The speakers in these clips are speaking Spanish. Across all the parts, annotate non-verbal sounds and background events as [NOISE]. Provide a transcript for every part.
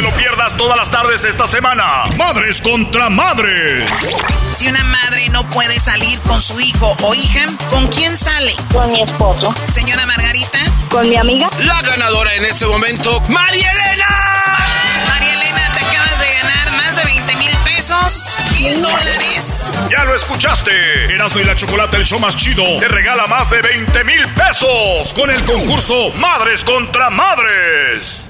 te lo pierdas todas las tardes esta semana. Madres contra madres. Si una madre no puede salir con su hijo o hija, ¿con quién sale? Con mi esposo. Señora Margarita. Con mi amiga. La ganadora en este momento, María Elena. María Elena, te acabas de ganar más de 20 mil pesos. Mil dólares. Ya lo escuchaste. Erasmo y la Chocolate, el show más chido, te regala más de 20 mil pesos con el concurso Madres contra Madres.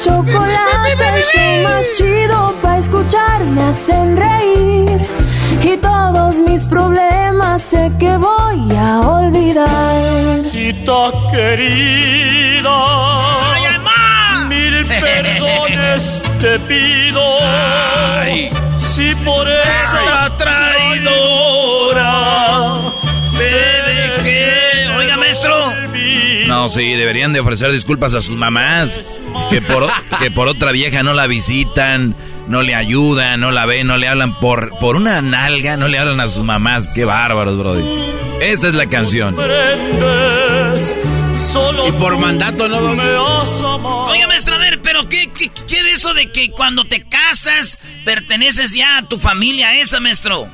chocolate, el show más chido para escuchar, me hacen reír. Y todos mis problemas sé que voy a olvidar. Cita querida, ¡Ay, mamá! mil [LAUGHS] perdones te pido. Si por esa traidora No, sí, deberían de ofrecer disculpas a sus mamás. Que por, que por otra vieja no la visitan, no le ayudan, no la ven, no le hablan por, por una nalga, no le hablan a sus mamás. Qué bárbaros, brody. Esta es la canción. Y por mandato, ¿no, amado. Oiga, maestro, a ver, pero ¿qué, qué, qué de eso de que cuando te casas perteneces ya a tu familia esa, maestro?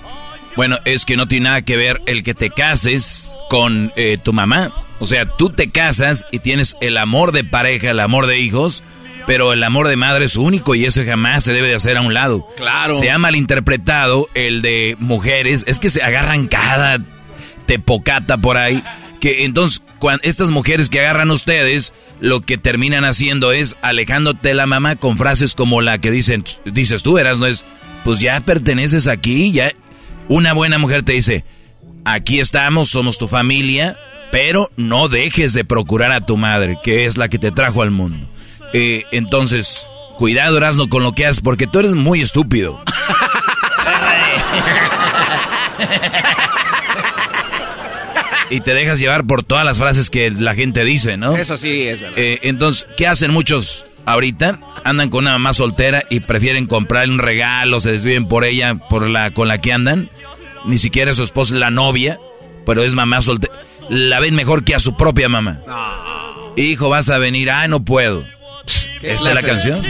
Bueno, es que no tiene nada que ver el que te cases con eh, tu mamá. O sea, tú te casas y tienes el amor de pareja, el amor de hijos, pero el amor de madre es único y ese jamás se debe de hacer a un lado. Claro. Se ha malinterpretado el de mujeres, es que se agarran cada tepocata por ahí, que entonces cuando estas mujeres que agarran ustedes, lo que terminan haciendo es alejándote de la mamá con frases como la que dicen, dices tú, eras, no es, pues ya perteneces aquí, ya una buena mujer te dice, aquí estamos, somos tu familia, pero no dejes de procurar a tu madre, que es la que te trajo al mundo. Eh, entonces, cuidado, Erasno, con lo que haces, porque tú eres muy estúpido. y te dejas llevar por todas las frases que la gente dice, ¿no? Eso sí es verdad. Eh, entonces, ¿qué hacen muchos ahorita? Andan con una mamá soltera y prefieren comprarle un regalo, se desviven por ella, por la con la que andan. Ni siquiera es su esposa, la novia, pero es mamá soltera. La ven mejor que a su propia mamá. Hijo, vas a venir. Ah, no puedo. ¿Esta es la canción?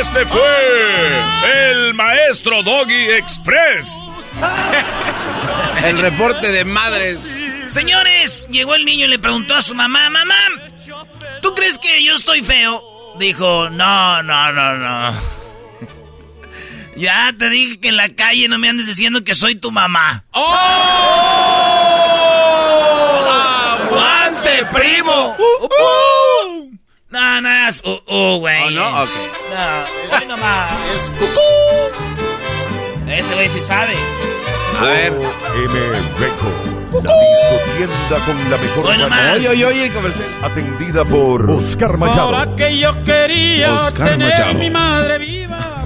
Este fue el maestro Doggy Express. [LAUGHS] El reporte de madres. Señores, llegó el niño y le preguntó a su mamá, mamá, ¿tú crees que yo estoy feo? Dijo, no, no, no, no. Ya te dije que en la calle no me andes diciendo que soy tu mamá. ¡Oh! ¡Aguante, primo! No, no es uh, uh, güey. Oh, no, ok. No, soy nomás. Es cucú. Ese güey sí sabe. A ver. M Record, la disco tienda con la mejor Bueno. Oye, oye, oye, comercial. atendida por Oscar Machado. Ahora que yo quería Oscar tener Machado. mi madre viva,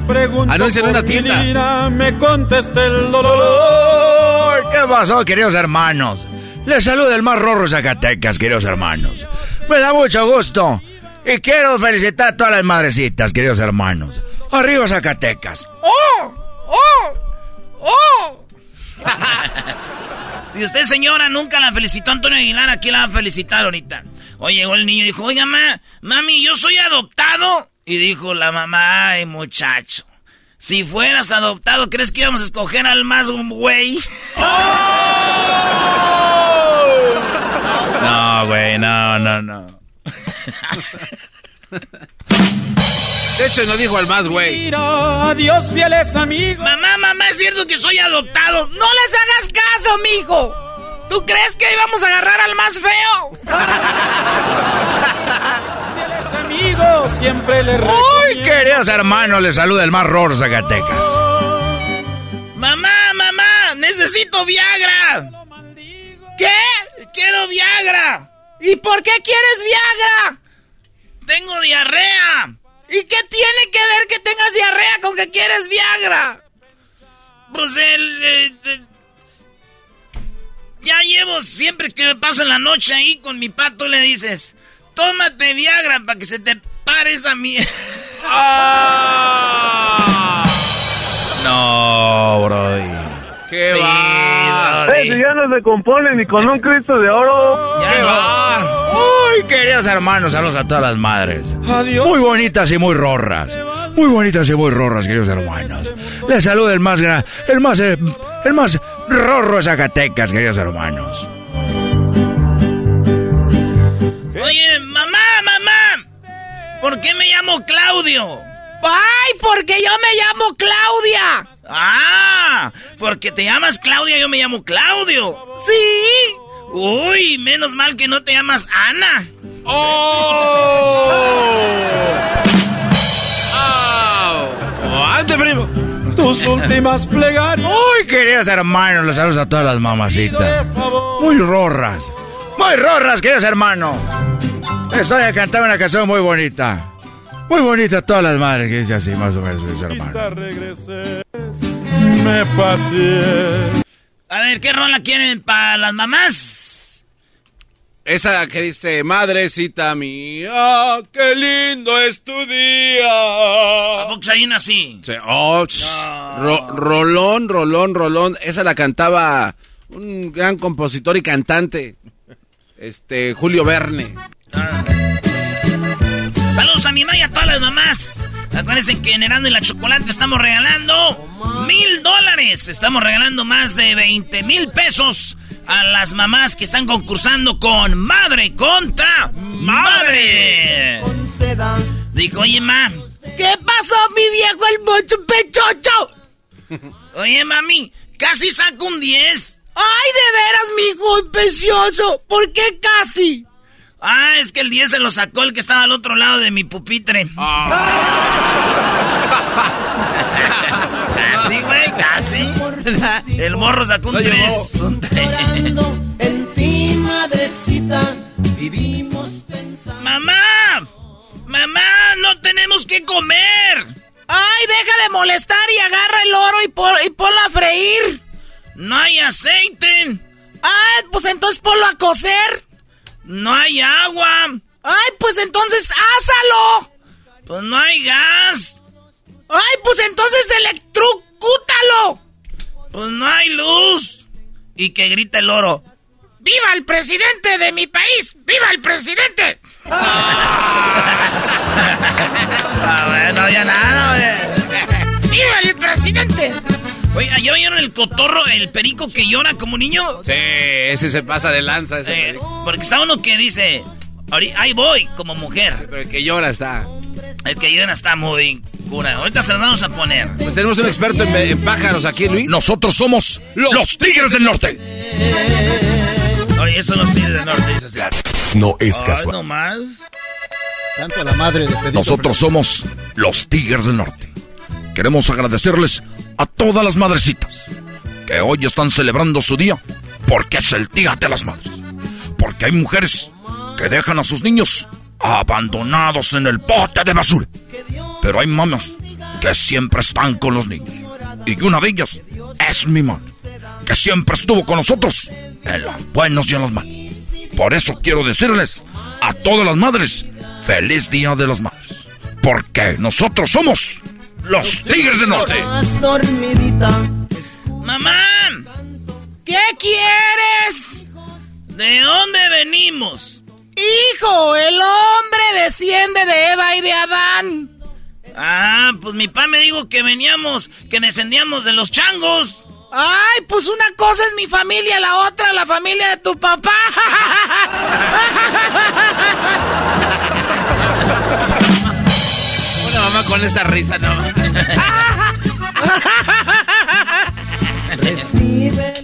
Anuncian una tienda. me contesta el dolor. ¿Qué pasó, queridos hermanos? Les saluda el más rorro Zacatecas, queridos hermanos. Me da mucho gusto. Y quiero felicitar a todas las madrecitas, queridos hermanos. Arriba Zacatecas. [LAUGHS] Si usted, señora, nunca la felicitó a Antonio Aguilar, aquí la va a felicitar ahorita. Oye, llegó el niño y dijo, oiga, ma, mami, yo soy adoptado. Y dijo la mamá, ay, muchacho. Si fueras adoptado, ¿crees que íbamos a escoger al más güey? [LAUGHS] No, güey, no, no, no. [LAUGHS] De hecho, no dijo al más, güey. Mira, adiós, fieles amigos. Mamá, mamá, es cierto que soy adoptado. No les hagas caso, mijo. ¿Tú crees que íbamos a agarrar al más feo? Fieles amigos, siempre les Uy, queridos hermanos, les saluda el más rorro Zacatecas. Mamá, mamá, necesito Viagra. ¿Qué? Quiero Viagra. ¿Y por qué quieres Viagra? Tengo diarrea. ¿Y qué tiene que ver que tengas diarrea con que quieres Viagra? Pues el... eh, eh, ya llevo siempre que me paso en la noche ahí con mi pato le dices, tómate Viagra para que se te pare esa mierda. [LAUGHS] No, Brody. ¡Qué Sí, va! Brody. ya no se compone ni con un Cristo de oro. Ya no. Uy, queridos hermanos, saludos a todas las madres. Muy bonitas y muy rorras. Muy bonitas y muy rorras, queridos hermanos. Les saluda el más gra- el más eh, el más rorro de Zacatecas, queridos hermanos. Oye, mamá, mamá. ¿Por qué me llamo Claudio? ¡Ay, porque yo me llamo Claudia! ¡Ah! Porque te llamas Claudia, yo me llamo Claudio. ¡Sí! Uy, menos mal que no te llamas Ana. ¡Oh, ¡Ande, primo! Tus últimas plegarias. Uy, queridos hermanos, les saludos a todas las mamacitas. Muy rorras. Muy rorras, queridos hermanos. Estoy a cantar una canción muy bonita. Muy bonita todas las madres que dice así, más o menos, queridos hermanos. regreses, me pasé. A ver, ¿qué rola quieren para las mamás? Esa que dice, madrecita mía, qué lindo es tu día. ¿A poco hay una así? Sí, oh, ro- rolón, rolón, rolón. Esa la cantaba un gran compositor y cantante, este, Julio Verne. Saludos a mi mamá y a todas las mamás. Acuérdense que en Herando y la Chocolate estamos regalando mil dólares. Estamos regalando más de 20 mil pesos a las mamás que están concursando con Madre contra Madre. Dijo, oye, ma. ¿Qué pasó, mi viejo el mocho pechocho? [LAUGHS] Oye, mami, casi saco un 10. ¡Ay, de veras, mi hijo precioso! ¿Por qué casi? Ah, es que el 10 se lo sacó el que estaba al otro lado de mi pupitre. [LAUGHS] casi, güey, casi. El morro sacó un No 3. en ti, madrecita, vivimos pensando. ¡Mamá! ¡Mamá! ¡No tenemos que comer! ¡Ay, deja de molestar y agarra el oro y, pon- y ponlo a freír! ¡No hay aceite! ¡Ah, pues entonces ponlo a cocer! ¡No hay agua! ¡Ay, pues entonces ásalo! ¡Pues no hay gas! ¡Ay, pues entonces electrocútalo! ¡Pues no hay luz! Y que grita el oro. ¡Viva el presidente de mi país! ¡Viva el presidente! Ah, [LAUGHS] bueno, ya nada. ¡Viva el presidente! Oye, ¿ya oyeron el cotorro, el perico que llora como niño? Sí, ese se pasa de lanza, ese Eh, porque está uno que dice, "Ahori- ahí voy, como mujer. pero el que llora está. El que llora está muy cura. Ahorita se los vamos a poner. Pues tenemos un experto en, en pájaros aquí, Luis. Nosotros somos los Tigres del Norte. Oye, eso los tigres del norte. No es Ay, casual. nomás. Tanto a la madre de. Nosotros somos los Tigres del Norte. Queremos agradecerles a todas las madrecitas que hoy están celebrando su día porque es el Día de las Madres. Porque hay mujeres que dejan a sus niños abandonados en el bote de basura. Pero hay mamás que siempre están con los niños. Y una de ellas es mi madre, que siempre estuvo con nosotros en los buenos y en los malos. Por eso quiero decirles a todas las madres, feliz Día de las Madres. Porque nosotros somos los Tigres del Norte. Mamá, ¿qué quieres? ¿De dónde venimos? Hijo, el hombre desciende de Eva y de Adán. Ah, pues mi papá me dijo que veníamos, que descendíamos de los changos. Ay, pues una cosa es mi familia, la otra la familia de tu papá. [LAUGHS] Una mamá con esa risa, no.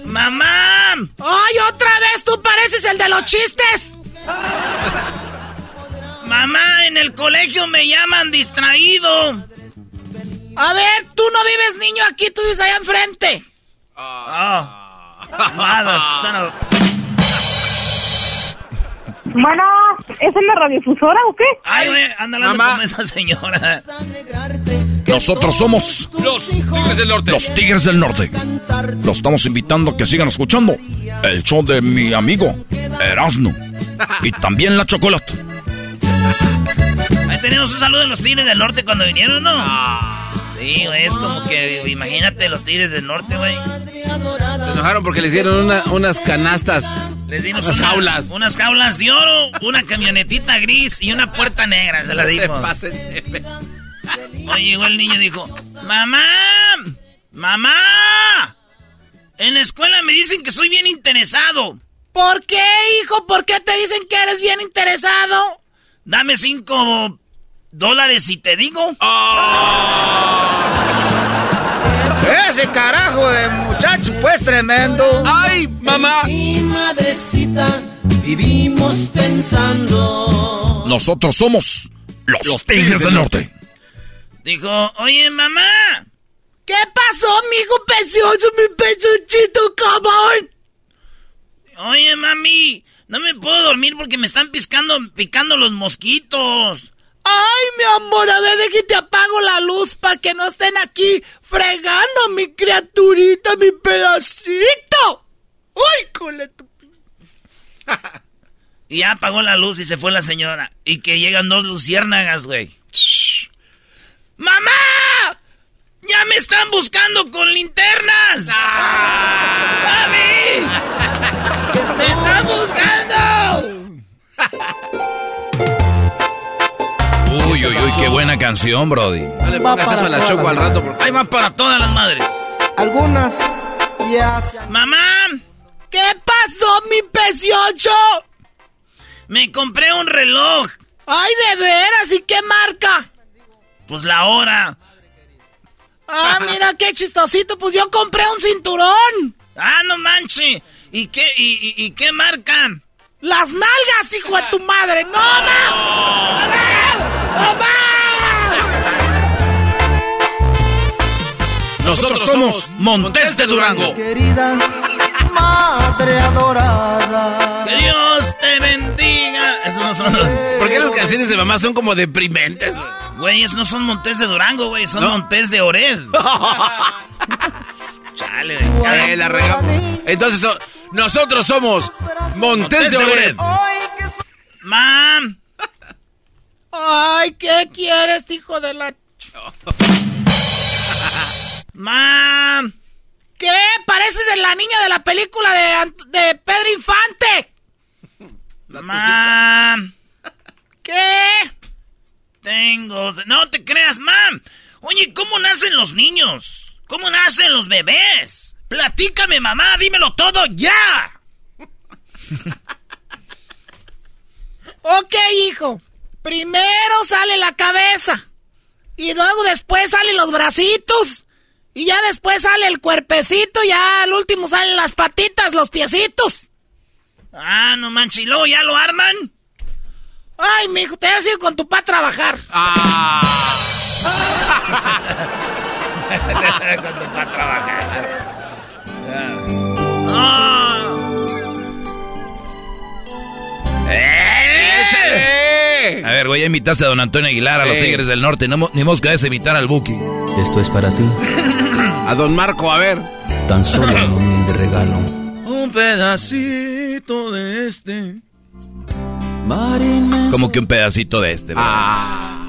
Mamá. Ay, otra vez tú pareces el de los chistes. Mamá, en el colegio me llaman distraído. A ver, tú no vives niño aquí, tú vives allá enfrente. Ah. Of- Bueno, ¿Es en la radiofusora o qué? Ay, güey, Mamá. con esa señora. Nosotros somos los Tigres del Norte. Los Tigres del Norte. Los estamos invitando a que sigan escuchando el show de mi amigo Erasmo. Y también la chocolate. Ahí tenemos un saludo de los Tigres del Norte cuando vinieron, ¿no? Sí, güey, es como que, imagínate los Tigres del Norte, güey. Se enojaron porque les dieron una- unas canastas. Les dimos Unas una- jaulas. Unas jaulas de oro, una camionetita gris y una puerta negra, se la Se dimos. pasen de ver. Oye, llegó el niño y dijo, mamá, mamá, en la escuela me dicen que soy bien interesado. ¿Por qué, hijo? ¿Por qué te dicen que eres bien interesado? Dame cinco dólares y te digo. Ese carajo de muchacho, pues tremendo. ¡Ay, mamá! Mi madrecita, vivimos pensando. Nosotros somos los, Tigres del Norte. Dijo, oye, mamá. ¿Qué pasó, mijo precioso, mi pechuchito, cabrón? Oye, mami, no me puedo dormir porque me están piscando, picando los mosquitos. Ay, mi amor, a ver, de que te apago la luz para que no estén aquí fregando mi criaturita, mi pedacito. Ay, cole tu... [LAUGHS] Y ya apagó la luz y se fue la señora. Y que llegan dos luciérnagas, güey. ¡Mamá! ¡Ya me están buscando con linternas! ¡Mami! ¡Me están buscando! Uy, uy, uy, qué buena canción, Brody. No le pongas eso a la choco al rato, por Ahí va para todas las madres. Algunas ya ¡Mamá! ¿Qué pasó, mi peciocho? Me compré un reloj. ¡Ay, de veras! ¿Y qué marca? Pues la hora. Ah, mira qué chistosito. Pues yo compré un cinturón. Ah, no manche. ¿Y qué, y, y- y qué marca? Las nalgas, hijo de tu madre. ¡No, ma! ¡Mamá! Nosotros somos Montes de Durango. querida madre adorada. ¡Que Dios te bendiga! Esos no son los... ¿Por qué las canciones de mamá son como deprimentes? Güey, esos no son montes de Durango, güey. Son ¿No? montes de Ored. [LAUGHS] Chale, de cara. Eh, la regamos. Entonces, so- nosotros somos Montes de Ored. Mam. Ay, ¿qué quieres, hijo de la... [LAUGHS] Mam. ¿Qué? Pareces de la niña de la película de, Ant- de Pedro Infante. Mam. ¿Qué? Tengo... No te creas, mam. Oye, ¿cómo nacen los niños? ¿Cómo nacen los bebés? Platícame, mamá, dímelo todo ya. [LAUGHS] ok, hijo. Primero sale la cabeza. Y luego después salen los bracitos. Y ya después sale el cuerpecito. Ya al último salen las patitas, los piecitos. Ah, no manches. ¿Y luego ya lo arman? Ay, mijo, te has ido con tu pa a trabajar. Ah. [LAUGHS] con tu pa a trabajar. Ah. ¡Eh! A ver, güey, ya invitaste a don Antonio Aguilar, a los. Tigres del Norte. No, ni mosca de invitar al Buki. Esto es para ti, A don Marco, a ver. tan solo un [LAUGHS] humilde regalo. Un pedacito de este. Como que un pedacito de este, ¿verdad? Ah.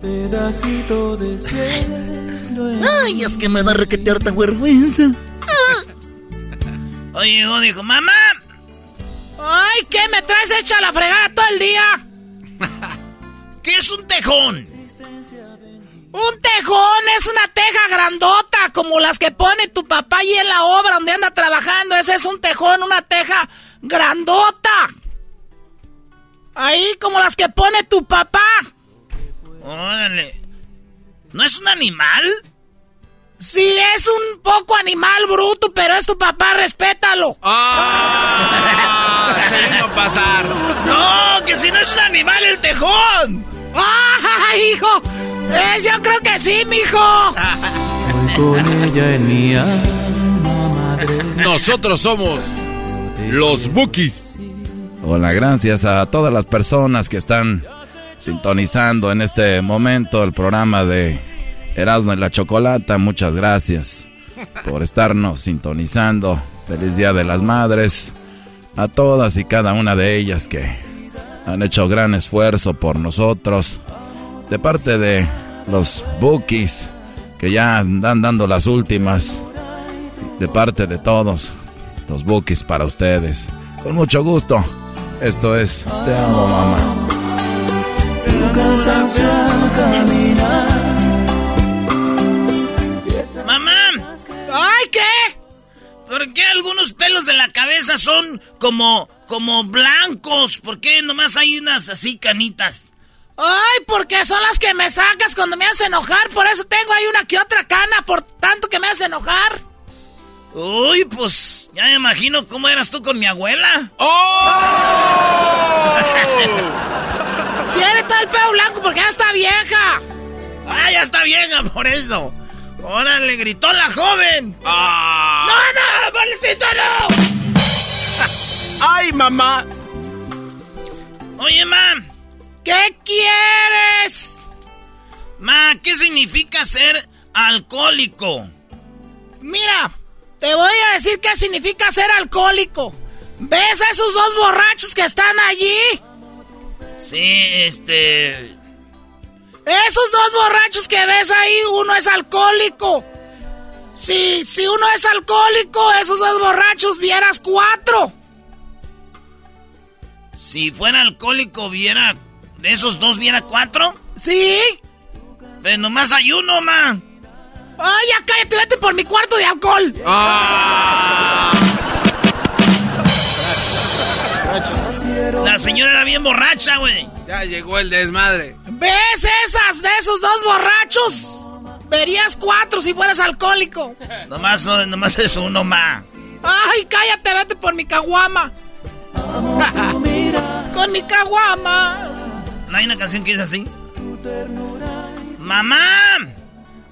Pedacito de cielo. [LAUGHS] Ay, es que me da requete harta vergüenza. Oye, llegó, dijo, mamá. Ay, ¿qué me traes hecha la fregada todo el día? [LAUGHS] ¿Qué es un tejón? Un tejón es una teja grandota, como las que pone tu papá ahí en la obra donde anda trabajando. Ese es un tejón, una teja grandota. Ahí como las que pone tu papá. Órale. ¿No es un animal? Sí, es un poco animal bruto, pero es tu papá, respétalo. ¡Ah! [LAUGHS] Se vino a pasar. No, que si no es un animal el tejón. ¡Ah, hijo! Eh, yo creo que sí, mijo. Con ella en mi alma, madre. Nosotros somos los Bookies. Hola, gracias a todas las personas que están sintonizando en este momento el programa de Erasmo y la Chocolata. Muchas gracias por estarnos sintonizando. Feliz Día de las Madres a todas y cada una de ellas que han hecho gran esfuerzo por nosotros. De parte de los bookies que ya andan dando las últimas. De parte de todos los bookies para ustedes. Con mucho gusto. Esto es Te amo mamá. ¡Mamá! ¡Ay, qué! ¿Por qué algunos pelos de la cabeza son como, como blancos? ¿Por qué nomás hay unas así canitas? Ay, porque son las que me sacas cuando me haces enojar. Por eso tengo ahí una que otra cana, por tanto que me haces enojar. Uy, pues ya me imagino cómo eras tú con mi abuela. ¡Oh! [LAUGHS] Quiere todo el pelo blanco porque ya está vieja. Ah, ya está vieja por eso. Órale, gritó la joven. Ah. ¡No, no, Valecito, no! ¡Ay, mamá! Oye, mam. ¿Qué quieres? Ma, ¿qué significa ser alcohólico? Mira, te voy a decir qué significa ser alcohólico. ¿Ves a esos dos borrachos que están allí? Sí, este... Esos dos borrachos que ves ahí, uno es alcohólico. Si, si uno es alcohólico, esos dos borrachos vieras cuatro. Si fuera alcohólico, viera... ¿De esos dos viera cuatro? Sí. Pero nomás hay uno, ma. Ay, ya cállate, vete por mi cuarto de alcohol. Ah. La señora era bien borracha, güey. Ya llegó el desmadre. ¿Ves esas de esos dos borrachos? Verías cuatro si fueras alcohólico. Nomás, no, nomás es uno, ma. Ay, cállate, vete por mi caguama. [LAUGHS] Con mi caguama. ¿No hay una canción que es así? Mamá,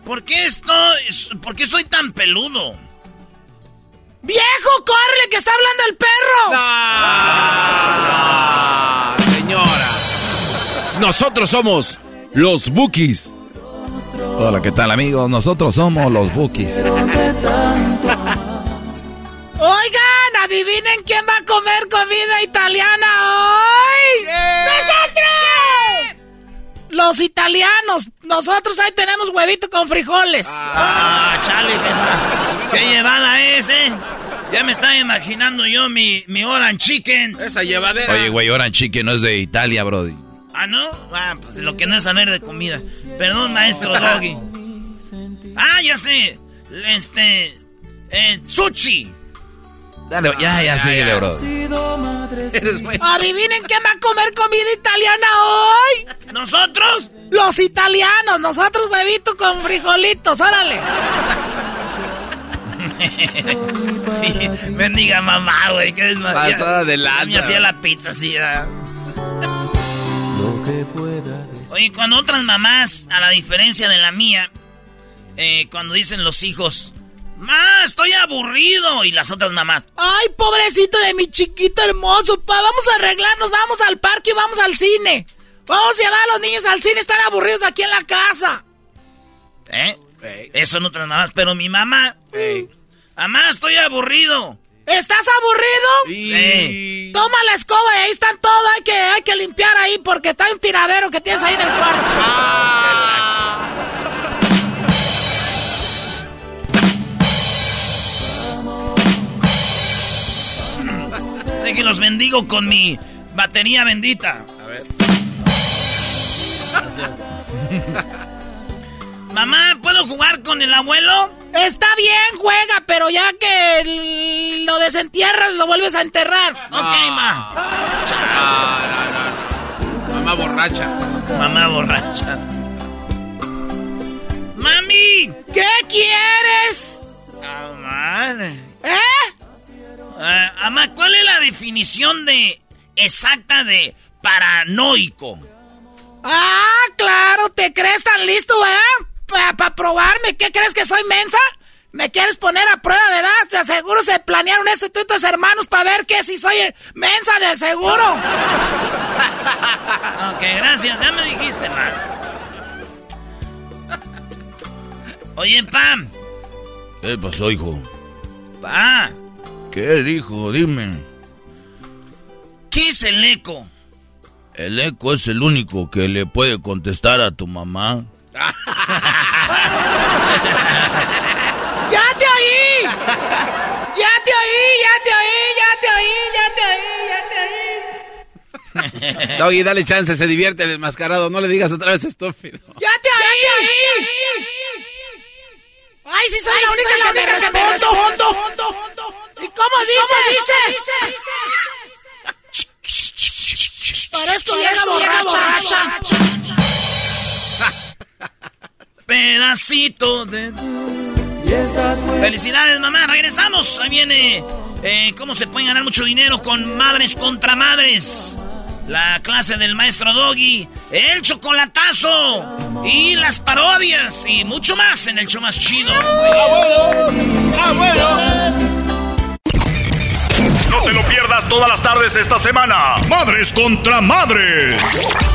¿por qué estoy, por qué soy tan peludo? ¡Viejo, córrele que está hablando el perro! No, señora. Nosotros somos los Bookies. Hola, ¿qué tal amigos?Nosotros somos los Bookies. Oigan, adivinen quién va a comer comida italiana hoy. ¡Nosotros! Los italianos. Nosotros ahí tenemos huevito con frijoles. Ah, chale, qué, qué llevada es, ¿eh? Ya me estaba imaginando yo mi, mi orange chicken. Esa llevadera. Oye, güey, orange chicken no es de Italia, brody. Ah, ¿no? Ah, pues lo que no es saber de comida. Perdón, maestro Doggy. [LAUGHS] Ah, ya sé. Este... Eh, sushi. Dale, ya, ya, síguele, bro. [LAUGHS] Adivinen quién va a comer comida italiana hoy. ¿Nosotros? Los italianos, nosotros huevito con frijolitos, órale. [LAUGHS] Bendiga mamá, güey, que es más. Pasada de lanza. Me hacía la pizza así, ¿verdad? Oye, cuando otras mamás, a la diferencia de la mía, eh, cuando dicen los hijos, ¡Ma, estoy aburrido! Y las otras mamás, Ay, pobrecito de mi chiquito hermoso, pa, vamos a arreglarnos, vamos al parque y vamos al cine. Vamos a llevar a los niños al cine, están aburridos aquí en la casa. ¿eh? Eso son otras mamás, pero mi mamá, mamá, estoy aburrido. ¿Estás aburrido? Sí. Toma la escoba y ahí están todo, hay que, hay que limpiar ahí porque está un tiradero que tienes ahí en el cuarto. De que los bendigo con mi batería bendita. A ver. [LAUGHS] Mamá, ¿puedo jugar con el abuelo? Está bien, juega, pero ya que lo desentierras, lo vuelves a enterrar. Ok, ma. No, no, no. Mamá borracha. Mamá borracha. ¡Mami! ¿Qué quieres? Ah, madre. ¿Eh? Ah, ama, ¿cuál es la definición de exacta de paranoico? Ah, claro, ¿te crees tan listo, eh? Para probarme, ¿qué crees que soy mensa? Me quieres poner a prueba, ¿verdad? De seguro se planearon esto tú y tus hermanos para ver que si soy mensa del seguro. [LAUGHS] ok, gracias. Ya me dijiste más. Oye, Pam. ¿Qué pasó, hijo? Pa. ¿Qué, hijo? Dime. ¿Qué es el eco? El eco es el único que le puede contestar a tu mamá. [LAUGHS] ¡Ya te oí! ¡Ya te oí! ¡Ya te oí! ¡Ya te oí! ¡Ya te oí! ¡Ya te oí! [LAUGHS] Doggy, dale chance, se divierte el desmascarado. No le digas otra vez estúpido. ¡Ya te oí! ¡Ay, sí soy la única, que, me respondo! ¿Y cómo dice? dice? Parezco vieja borracha. [LAUGHS] Pedacito de... Felicidades, mamá. Regresamos. Ahí viene eh, cómo se puede ganar mucho dinero con madres contra madres. La clase del maestro Doggy, el chocolatazo y las parodias y mucho más en el show más chido. ¡Ah, bueno! No te lo pierdas todas las tardes esta semana. Madres contra madres.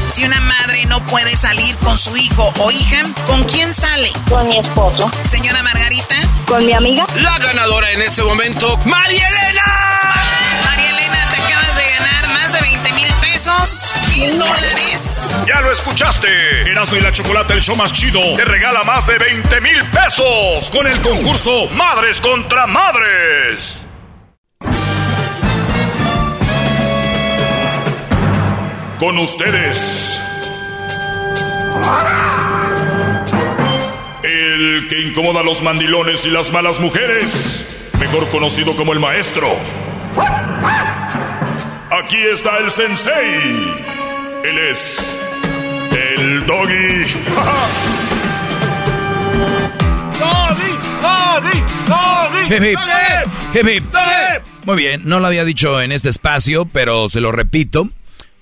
Si una madre no puede salir con su hijo o hija, ¿con quién sale? Con mi esposo. Señora Margarita. Con mi amiga. La ganadora en este momento, María Elena. Pesos. Mil dólares. Ya lo escuchaste. Erasmo y la Chocolate, el show más chido, te regala más de 20 mil pesos con el concurso Madres contra Madres. Con ustedes. El que incomoda a los mandilones y las malas mujeres, mejor conocido como el maestro. Aquí está el sensei. Él es el doggy. [LAUGHS] ¡Doggy! ¡Doggy! ¡Doggy! Muy bien, no lo había dicho en este espacio, pero se lo repito.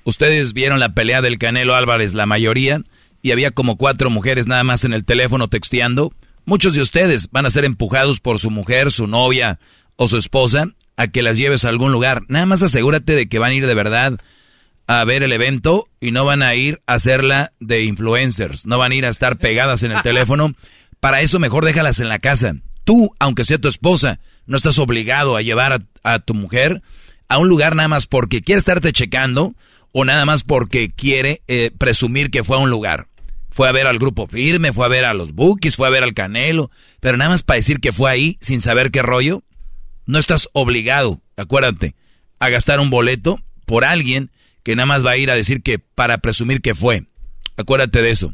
Ustedes vieron la pelea del Canelo Álvarez, la mayoría, y había como cuatro mujeres nada más en el teléfono texteando. Muchos de ustedes van a ser empujados por su mujer, su novia o su esposa a que las lleves a algún lugar. Nada más asegúrate de que van a ir de verdad a ver el evento y no van a ir a hacerla de influencers, no van a ir a estar pegadas en el [LAUGHS] teléfono. Para eso mejor déjalas en la casa. Tú, aunque sea tu esposa, no estás obligado a llevar a, a tu mujer a un lugar nada más porque quiere estarte checando o nada más porque quiere eh, presumir que fue a un lugar. Fue a ver al grupo firme, fue a ver a los Bookies, fue a ver al Canelo, pero nada más para decir que fue ahí sin saber qué rollo. No estás obligado, acuérdate, a gastar un boleto por alguien que nada más va a ir a decir que para presumir que fue. Acuérdate de eso.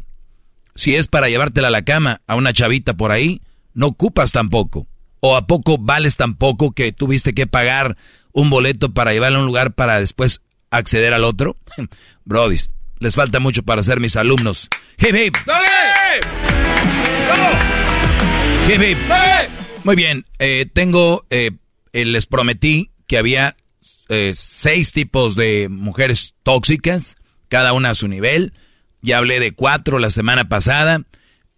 Si es para llevártela a la cama a una chavita por ahí, no ocupas tampoco. O a poco vales tampoco que tuviste que pagar un boleto para llevarla a un lugar para después acceder al otro? [LAUGHS] Brody, les falta mucho para ser mis alumnos. ¡Hip, hip! ¡Hip, hip! Muy bien, eh, tengo, eh, eh, les prometí que había eh, seis tipos de mujeres tóxicas, cada una a su nivel. Ya hablé de cuatro la semana pasada.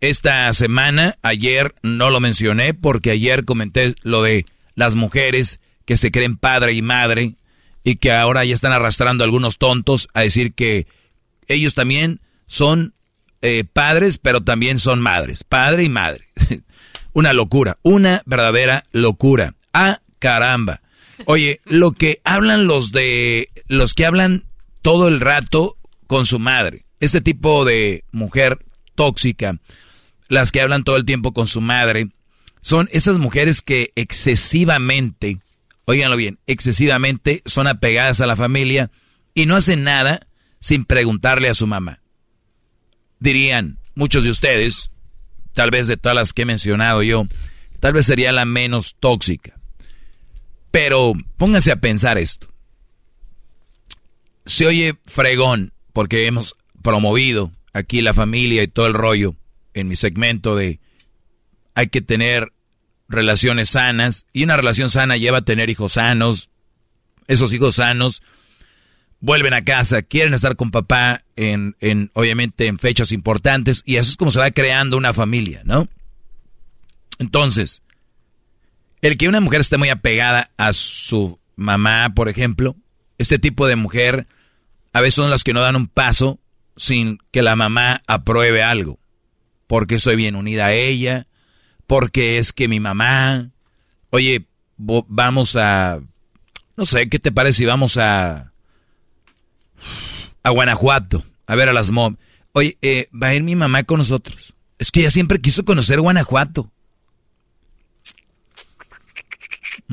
Esta semana, ayer no lo mencioné porque ayer comenté lo de las mujeres que se creen padre y madre y que ahora ya están arrastrando a algunos tontos a decir que ellos también son eh, padres, pero también son madres, padre y madre. [LAUGHS] una locura, una verdadera locura. Ah, caramba. Oye, lo que hablan los de los que hablan todo el rato con su madre, ese tipo de mujer tóxica, las que hablan todo el tiempo con su madre, son esas mujeres que excesivamente óiganlo bien, excesivamente son apegadas a la familia y no hacen nada sin preguntarle a su mamá. Dirían muchos de ustedes, tal vez de todas las que he mencionado yo, tal vez sería la menos tóxica. Pero pónganse a pensar esto. Se oye fregón porque hemos promovido aquí la familia y todo el rollo en mi segmento de hay que tener relaciones sanas y una relación sana lleva a tener hijos sanos. Esos hijos sanos vuelven a casa, quieren estar con papá en, en obviamente en fechas importantes y eso es como se va creando una familia, ¿no? Entonces, El que una mujer esté muy apegada a su mamá, por ejemplo, este tipo de mujer a veces son las que no dan un paso sin que la mamá apruebe algo. Porque soy bien unida a ella, porque es que mi mamá, oye, vamos a, no sé, ¿qué te parece si vamos a, a Guanajuato a ver a las mom? Oye, eh, va a ir mi mamá con nosotros. Es que ella siempre quiso conocer Guanajuato.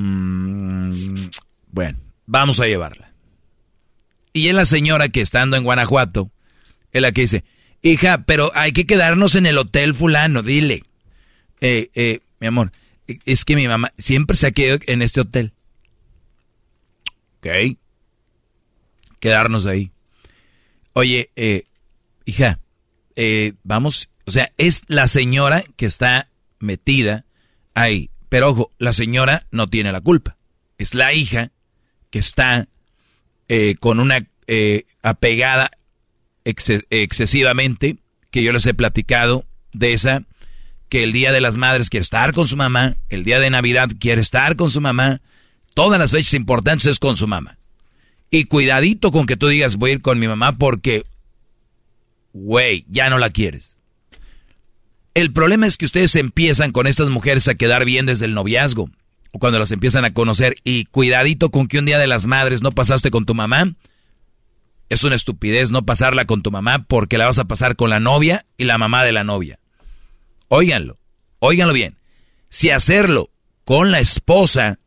Mm, bueno, vamos a llevarla. Y es la señora que estando en Guanajuato, es la que dice, hija, pero hay que quedarnos en el hotel fulano, dile. Eh, eh, mi amor, es que mi mamá siempre se ha quedado en este hotel. Ok. Quedarnos ahí. Oye, eh, hija, eh, vamos, o sea, es la señora que está metida ahí. Pero ojo, la señora no tiene la culpa. Es la hija que está eh, con una eh, apegada excesivamente, que yo les he platicado de esa, que el Día de las Madres quiere estar con su mamá, el Día de Navidad quiere estar con su mamá, todas las fechas importantes es con su mamá. Y cuidadito con que tú digas voy a ir con mi mamá porque, güey, ya no la quieres. El problema es que ustedes empiezan con estas mujeres a quedar bien desde el noviazgo, o cuando las empiezan a conocer, y cuidadito con que un día de las madres no pasaste con tu mamá. Es una estupidez no pasarla con tu mamá porque la vas a pasar con la novia y la mamá de la novia. Óiganlo, óiganlo bien. Si hacerlo con la esposa,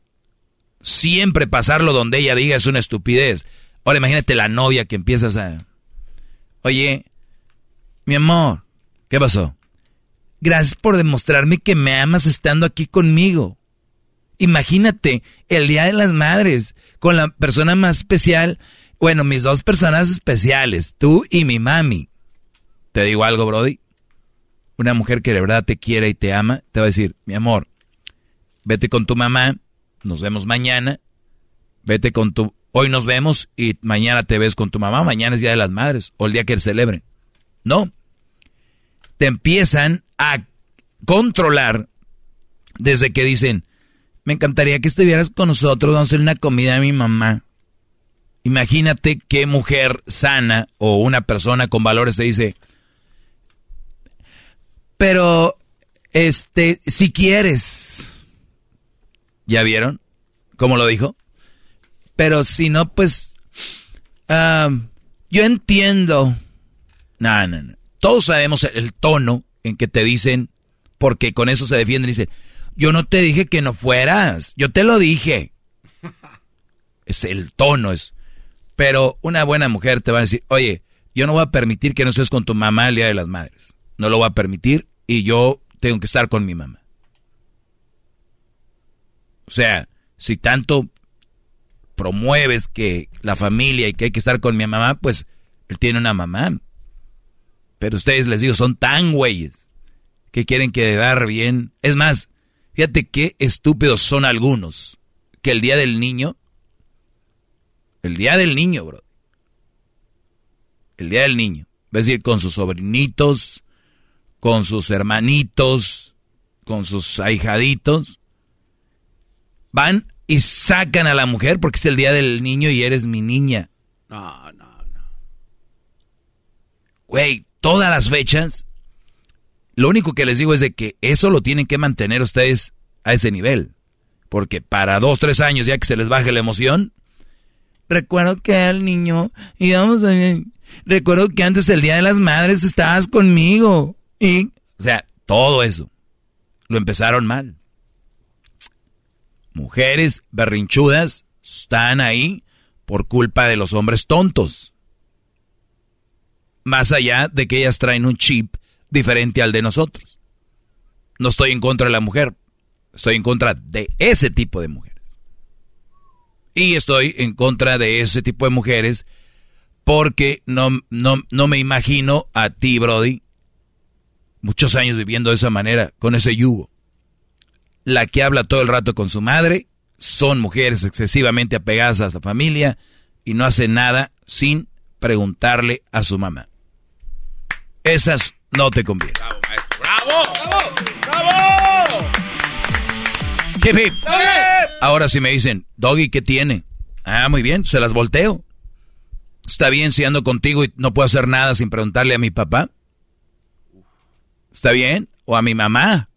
siempre pasarlo donde ella diga es una estupidez. Ahora imagínate la novia que empiezas a... Oye, mi amor, ¿qué pasó? Gracias por demostrarme que me amas estando aquí conmigo. Imagínate el Día de las Madres con la persona más especial. Bueno, mis dos personas especiales, tú y mi mami. Te digo algo, Brody. Una mujer que de verdad te quiere y te ama, te va a decir, mi amor, vete con tu mamá, nos vemos mañana, vete con tu... Hoy nos vemos y mañana te ves con tu mamá, mañana es Día de las Madres o el día que celebren. No. Te empiezan a controlar desde que dicen, me encantaría que estuvieras con nosotros, vamos a hacer una comida a mi mamá. Imagínate qué mujer sana o una persona con valores te dice, pero, este, si quieres, ¿ya vieron cómo lo dijo? Pero si no, pues, ah, yo entiendo. No, no, no. Todos sabemos el tono en que te dicen, porque con eso se defienden, dicen, yo no te dije que no fueras, yo te lo dije. [LAUGHS] Es el tono, es. Pero una buena mujer te va a decir, oye, yo no voy a permitir que no estés con tu mamá el Día de las Madres. No lo voy a permitir y yo tengo que estar con mi mamá. O sea, si tanto promueves que la familia y que hay que estar con mi mamá, pues él tiene una mamá. Pero ustedes les digo, son tan güeyes que quieren quedar bien. Es más, fíjate qué estúpidos son algunos. Que el día del niño, el día del niño, bro. El día del niño. Es decir, con sus sobrinitos, con sus hermanitos, con sus ahijaditos. Van y sacan a la mujer porque es el día del niño y eres mi niña. No, no, no. Güey, todas las fechas, lo único que les digo es de que eso lo tienen que mantener ustedes a ese nivel. Porque para dos, tres años, ya que se les baje la emoción, recuerdo que el niño íbamos a... Recuerdo que antes el Día de las Madres estabas conmigo. Y, o sea, todo eso. Lo empezaron mal. Mujeres berrinchudas están ahí por culpa de los hombres tontos. Más allá de que ellas traen un chip diferente al de nosotros. No estoy en contra de la mujer, estoy en contra de ese tipo de mujeres. Y estoy en contra de ese tipo de mujeres porque no, no, no me imagino a ti, Brody, muchos años viviendo de esa manera, con ese yugo. La que habla todo el rato con su madre, son mujeres excesivamente apegadas a su familia y no hacen nada sin preguntarle a su mamá. Esas no te convienen. ¡Bravo, maestro! ¡Bravo! ¡Bravo! Hip, hip. Ahora si me dicen, Doggy, ¿qué tiene? Ah, muy bien, se las volteo. ¿Está bien si ando contigo y no puedo hacer nada sin preguntarle a mi papá? ¿Está bien? ¿O a mi mamá?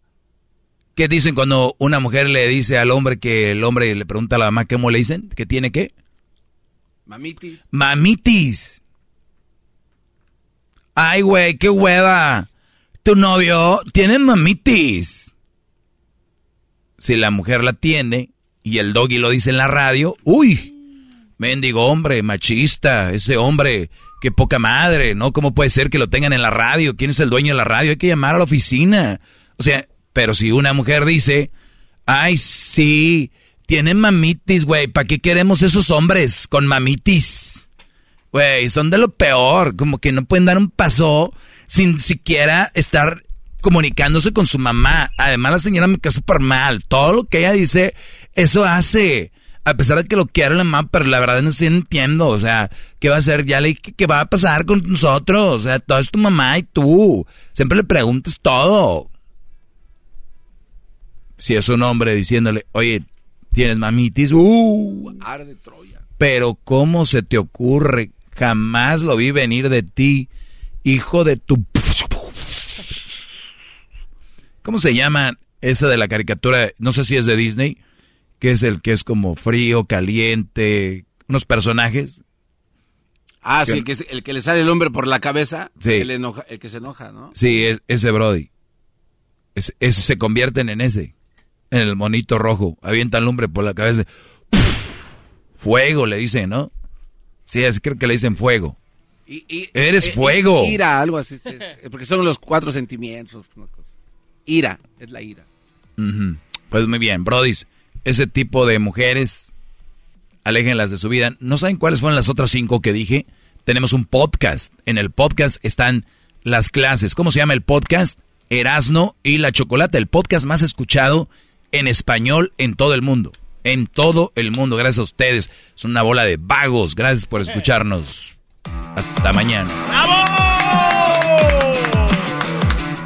¿Qué dicen cuando una mujer le dice al hombre que el hombre le pregunta a la mamá cómo le dicen? ¿Que tiene qué? Mamitis. Mamitis. Ay, güey, qué hueva. Tu novio tiene mamitis. Si la mujer la tiene y el doggy lo dice en la radio, uy, mendigo hombre, machista, ese hombre, qué poca madre, ¿no? ¿Cómo puede ser que lo tengan en la radio? ¿Quién es el dueño de la radio? Hay que llamar a la oficina. O sea, pero si una mujer dice, ay, sí, tienen mamitis, güey, ¿para qué queremos esos hombres con mamitis? Güey, son de lo peor, como que no pueden dar un paso sin siquiera estar comunicándose con su mamá. Además, la señora me queda súper mal. Todo lo que ella dice, eso hace. A pesar de que lo quiere la mamá, pero la verdad no estoy entiendo. O sea, ¿qué va a hacer? Ya le ¿qué va a pasar con nosotros? O sea, todo es tu mamá y tú. Siempre le preguntes todo si es un hombre diciéndole, oye, tienes mamitis, uh, arde Troya. Pero ¿cómo se te ocurre? Jamás lo vi venir de ti, hijo de tu... ¿Cómo se llama esa de la caricatura? No sé si es de Disney, que es el que es como frío, caliente, unos personajes. Ah, sí, el que, el que le sale el hombre por la cabeza, Sí. el, enoja- el que se enoja, ¿no? Sí, es- ese Brody. Es- se convierten en ese, en el monito rojo. Avientan lumbre por la cabeza. Fuego le dicen, ¿no? Sí, es, creo que le dicen fuego. Y- y- Eres eh, fuego. Ira, algo así. eh, Porque son los cuatro sentimientos. Ira, es la ira. Pues muy bien, Brodis. Ese tipo de mujeres, aléjenlas de su vida. ¿No saben cuáles fueron las otras cinco que dije? Tenemos un podcast. En el podcast están las clases. ¿Cómo se llama el podcast? Erasno y la Chocolate, el podcast más escuchado en español en todo el mundo. En todo el mundo, gracias a ustedes. Es una bola de vagos. Gracias por escucharnos. Hasta mañana.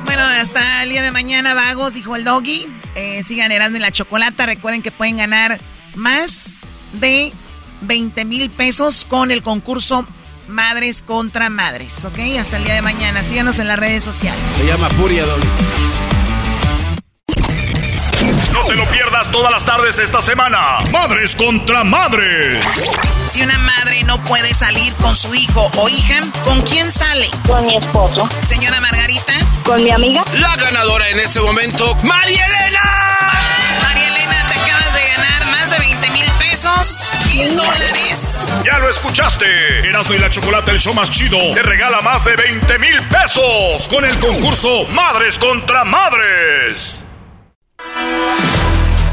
Bueno, hasta el día de mañana, vagos, dijo el doggy. Eh, sigan Erasmo y la Chocolata. Recuerden que pueden ganar más de 20 mil pesos con el concurso Madres contra Madres. ¿Ok? Hasta el día de mañana. Síganos en las redes sociales. Se llama Puria Doble. No te lo pierdas todas las tardes esta semana. Madres contra madres. Si una madre no puede salir con su hijo o hija, ¿con quién sale? Con mi esposo. Señora Margarita. Con mi amiga. La ganadora en este momento, María Elena. María Elena, te acabas de ganar más de 20 mil pesos. Mil dólares. Ya lo escuchaste. Erasmo y la Chocolate, el show más chido, te regala más de 20 mil pesos con el concurso Madres contra Madres.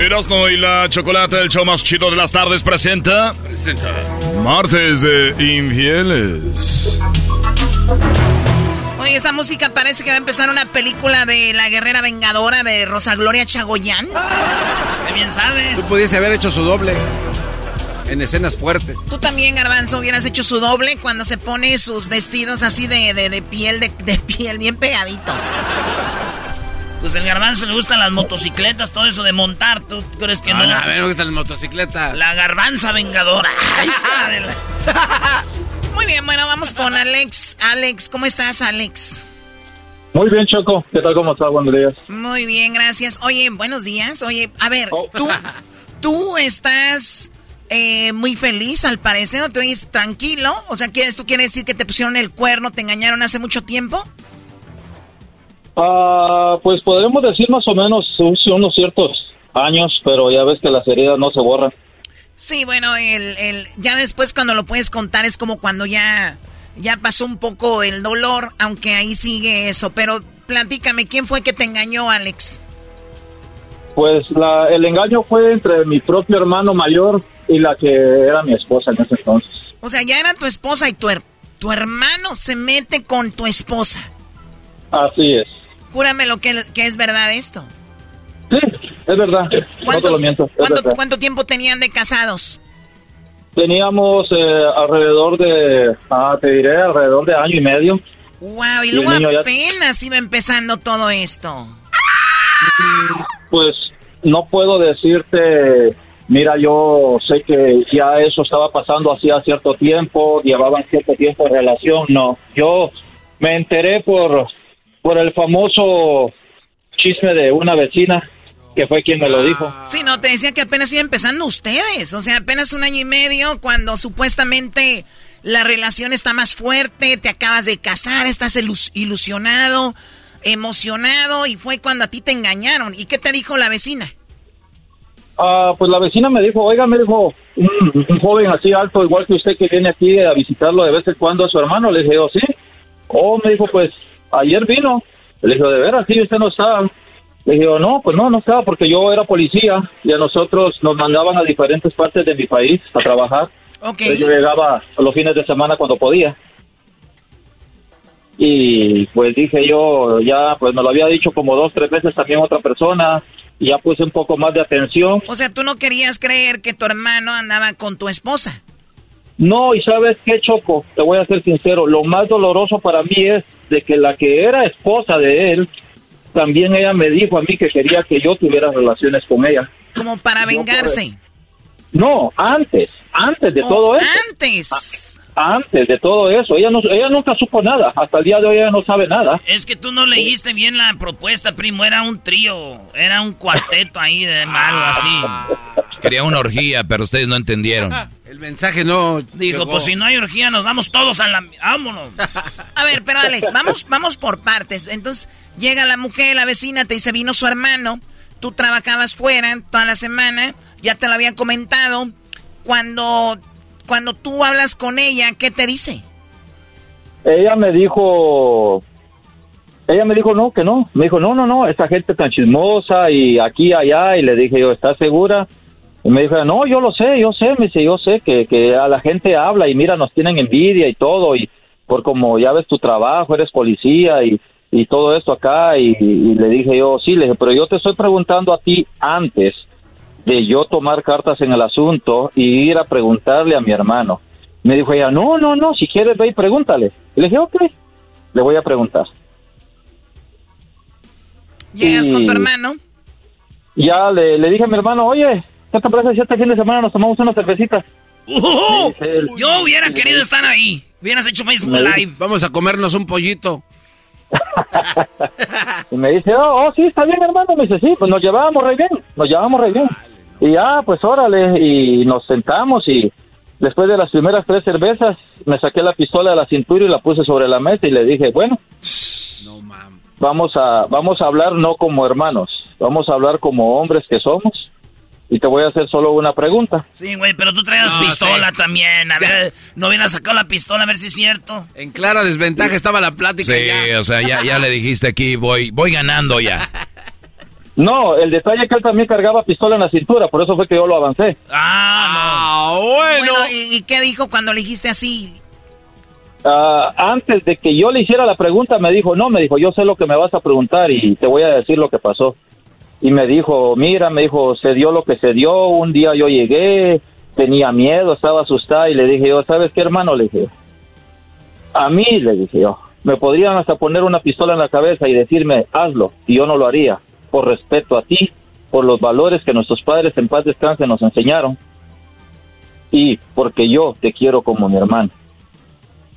Erasmo y la Chocolate, el show más chido de las tardes, presenta. Presenta. Martes de Infieles. Oye, esa música parece que va a empezar una película de La Guerrera Vengadora de Rosa Gloria Chagoyán. Qué bien sabes. Tú pudiese haber hecho su doble en escenas fuertes. Tú también, Garbanzo, hubieras hecho su doble cuando se pone sus vestidos así de, de- de piel, de, de piel, bien pegaditos. Pues el garbanzo le gustan las motocicletas, todo eso de montar. ¿Tú crees que no? Ah, a ver, me gusta la motocicleta. La garbanza vengadora. [LAUGHS] Ay, hija de la- Muy bien, bueno, vamos con Alex. Alex, ¿cómo estás, Alex? Muy bien, Choco. ¿Qué tal? ¿Cómo estás? Buenos días. Muy bien, gracias. Oye, buenos días. Oye, a ver, tú, [LAUGHS] tú estás eh, muy feliz, al parecer, ¿no te oyes tranquilo? O sea, ¿quieres, ¿tú quieres decir que te pusieron el cuerno, te engañaron hace mucho tiempo? Ah, pues podremos decir más o menos unos ciertos años, pero ya ves que las heridas no se borran. Sí, bueno, el, el, ya después cuando lo puedes contar es como cuando ya, ya pasó un poco el dolor, aunque ahí sigue eso. Pero platícame, ¿quién fue que te engañó, Alex? Pues la, el engaño fue entre mi propio hermano mayor y la que era mi esposa en ese entonces. O sea, ya era tu esposa y tu, tu hermano se mete con tu esposa. Así es. Júrame lo que, que es verdad esto. Sí, es verdad. No te lo miento. es ¿Cuánto, verdad. cuánto tiempo tenían de casados? Teníamos eh, alrededor de, ah, te diré, alrededor de año y medio. Wow, y luego ya- apenas iba empezando todo esto. Pues no puedo decirte, mira, yo sé que ya eso estaba pasando hacía cierto tiempo, llevaban cierto tiempo de relación, no. Yo me enteré por, por el famoso chisme de una vecina que fue quien me lo dijo. Sí, no, te decía que apenas iba empezando ustedes, o sea, apenas un año y medio cuando supuestamente la relación está más fuerte, te acabas de casar, estás ilusionado, emocionado y fue cuando a ti te engañaron. ¿Y qué te dijo la vecina? Ah, pues la vecina me dijo, oiga, me dijo, un, joven así alto, igual que usted que viene aquí a visitarlo de vez en cuando a su hermano. Le dije, oh, sí. Oh, me dijo, pues ayer vino. Le dije, de veras, sí, usted no estaba. Le dije, no, pues no, no estaba porque yo era policía y a nosotros nos mandaban a diferentes partes de mi país a trabajar. Okay. yo llegaba a los fines de semana cuando podía. Y pues dije yo, ya, pues me lo había dicho como dos, tres veces también otra persona, y ya puse un poco más de atención. O sea, tú no querías creer que tu hermano andaba con tu esposa. No, y sabes qué, Choco, te voy a ser sincero, lo más doloroso para mí es de que la que era esposa de él, también ella me dijo a mí que quería que yo tuviera relaciones con ella. Como para vengarse. No, antes, antes de todo eso. Antes. Antes de todo eso. Ella, no, ella nunca supo nada. Hasta el día de hoy ella no sabe nada. Es que tú no leíste bien la propuesta, primo. Era un trío. Era un cuarteto ahí de malo, así. Quería una orgía, pero ustedes no entendieron. [LAUGHS] El mensaje no. Dijo, pues si no hay orgía, nos vamos todos a la. Vámonos. A ver, pero Alex, vamos, vamos por partes. Entonces, llega la mujer, la vecina, te dice, vino su hermano. Tú trabajabas fuera toda la semana ya te lo había comentado. Cuando, cuando tú hablas con ella, ¿qué te dice? Ella me dijo, ella me dijo no, que no. Me dijo, no, no, no, esta gente tan chismosa y aquí, allá. Y le dije yo, ¿estás segura? Y me dijo, no, yo lo sé, yo sé, me dice, yo sé que, que a la gente habla y mira, nos tienen envidia y todo. Y por como ya ves tu trabajo, eres policía y, y todo esto acá. Y, y le dije yo, sí, le dije, pero yo te estoy preguntando a ti antes de yo tomar cartas en el asunto y ir a preguntarle a mi hermano. Me dijo ella, no, no, no, si quieres ve y pregúntale. le dije, ok, le voy a preguntar. ¿Llegas con tu hermano? Ya le, le, dije a mi hermano, oye, ¿qué te parece si este fin de semana nos tomamos una cervecita? Uh yo hubiera querido estar ahí. Hubieras hecho Facebook Live. Vamos a comernos un pollito. [LAUGHS] y me dice, oh, oh, sí, está bien, hermano. Me dice, sí, pues nos llevábamos re bien, nos llevábamos re bien. Y ya, pues órale, y nos sentamos y después de las primeras tres cervezas me saqué la pistola de la cintura y la puse sobre la mesa y le dije, bueno, vamos a vamos a hablar no como hermanos, vamos a hablar como hombres que somos. Y te voy a hacer solo una pregunta. Sí, güey, pero tú traías pistola también. A ver, no viene a sacar la pistola a ver si es cierto. En clara desventaja estaba la plática. Sí, o sea, ya, ya le dijiste aquí, voy, voy ganando ya. [LAUGHS] No, el detalle es que él también cargaba pistola en la cintura, por eso fue que yo lo avancé. Ah, no. bueno. ¿y, qué dijo cuando le dijiste así? Ah, antes de que yo le hiciera la pregunta, me dijo, no, me dijo, yo sé lo que me vas a preguntar y te voy a decir lo que pasó. Y me dijo, mira, me dijo, se dio lo que se dio, un día yo llegué, tenía miedo, estaba asustada y le dije yo, ¿sabes qué, hermano? Le dije, a mí, le dije yo, me podrían hasta poner una pistola en la cabeza y decirme, hazlo, y yo no lo haría por respeto a ti, por los valores que nuestros padres en paz descanse nos enseñaron y porque yo te quiero como mi hermano.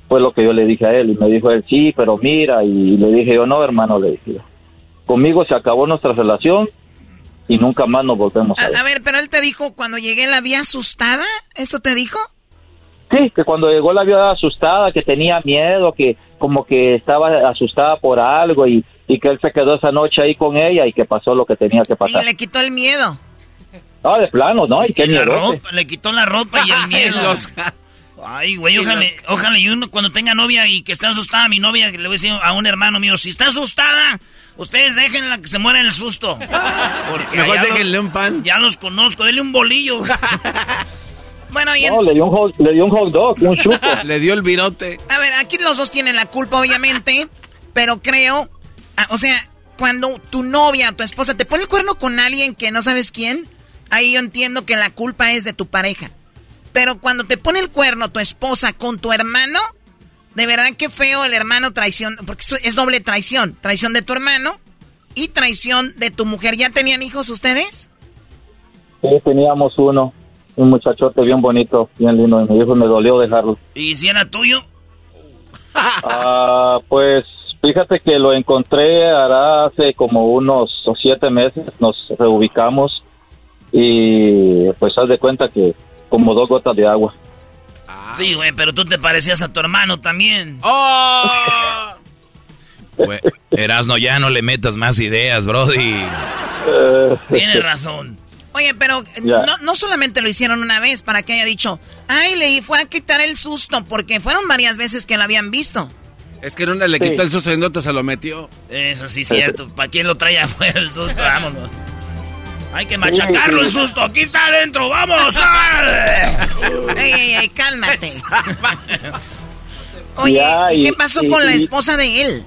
Fue lo que yo le dije a él y me dijo él, sí, pero mira, y le dije yo, no, hermano, le dije, conmigo se acabó nuestra relación y nunca más nos volvemos a ver. A ver, pero él te dijo, cuando llegué la vi asustada, ¿eso te dijo? Sí, que cuando llegó la vio asustada, que tenía miedo, que como que estaba asustada por algo y y que él se quedó esa noche ahí con ella y que pasó lo que tenía que pasar. Y le quitó el miedo. Ah, de plano, ¿no? Y qué miedo. Le quitó la ropa y el [LAUGHS] miedo. Ay, güey, ojalá, ojalá y uno cuando tenga novia y que esté asustada mi novia, le voy a decir a un hermano mío, si está asustada, ustedes déjenla que se muera en el susto. Porque Mejor déjenle un pan. Ya los conozco, denle un bolillo. [LAUGHS] bueno, y no, le, dio un hot, le dio un hot dog, un chupo. [LAUGHS] le dio el virote. A ver, aquí los dos tienen la culpa, obviamente, pero creo Ah, o sea, cuando tu novia, tu esposa te pone el cuerno con alguien que no sabes quién, ahí yo entiendo que la culpa es de tu pareja. Pero cuando te pone el cuerno tu esposa con tu hermano, de verdad que feo el hermano traición, porque es doble traición. Traición de tu hermano y traición de tu mujer. ¿Ya tenían hijos ustedes? Sí, teníamos uno, un muchachote bien bonito, bien lindo, y mi hijo me dolió dejarlo. ¿Y si era tuyo? [LAUGHS] Ah, pues fíjate que lo encontré hará hace como unos siete meses, nos reubicamos y pues haz de cuenta que como dos gotas de agua. Sí, güey, pero tú te parecías a tu hermano también. ¡Oh! Güey, Erasno, ya no le metas más ideas, Brody. Tienes razón. Oye, pero eh, no, no solamente lo hicieron una vez para que haya dicho, ay, le fue a quitar el susto, porque fueron varias veces que lo habían visto. Es que en una le quitó el susto y en otra se lo metió. Eso sí, cierto. ¿Para quién lo trae afuera el susto? [LAUGHS] Vámonos. Hay que machacarlo el susto. Aquí está adentro. ¡Vamos! ey, ey, ey, cálmate. [LAUGHS] Oye, Ya, ¿y qué pasó y- con la esposa de él?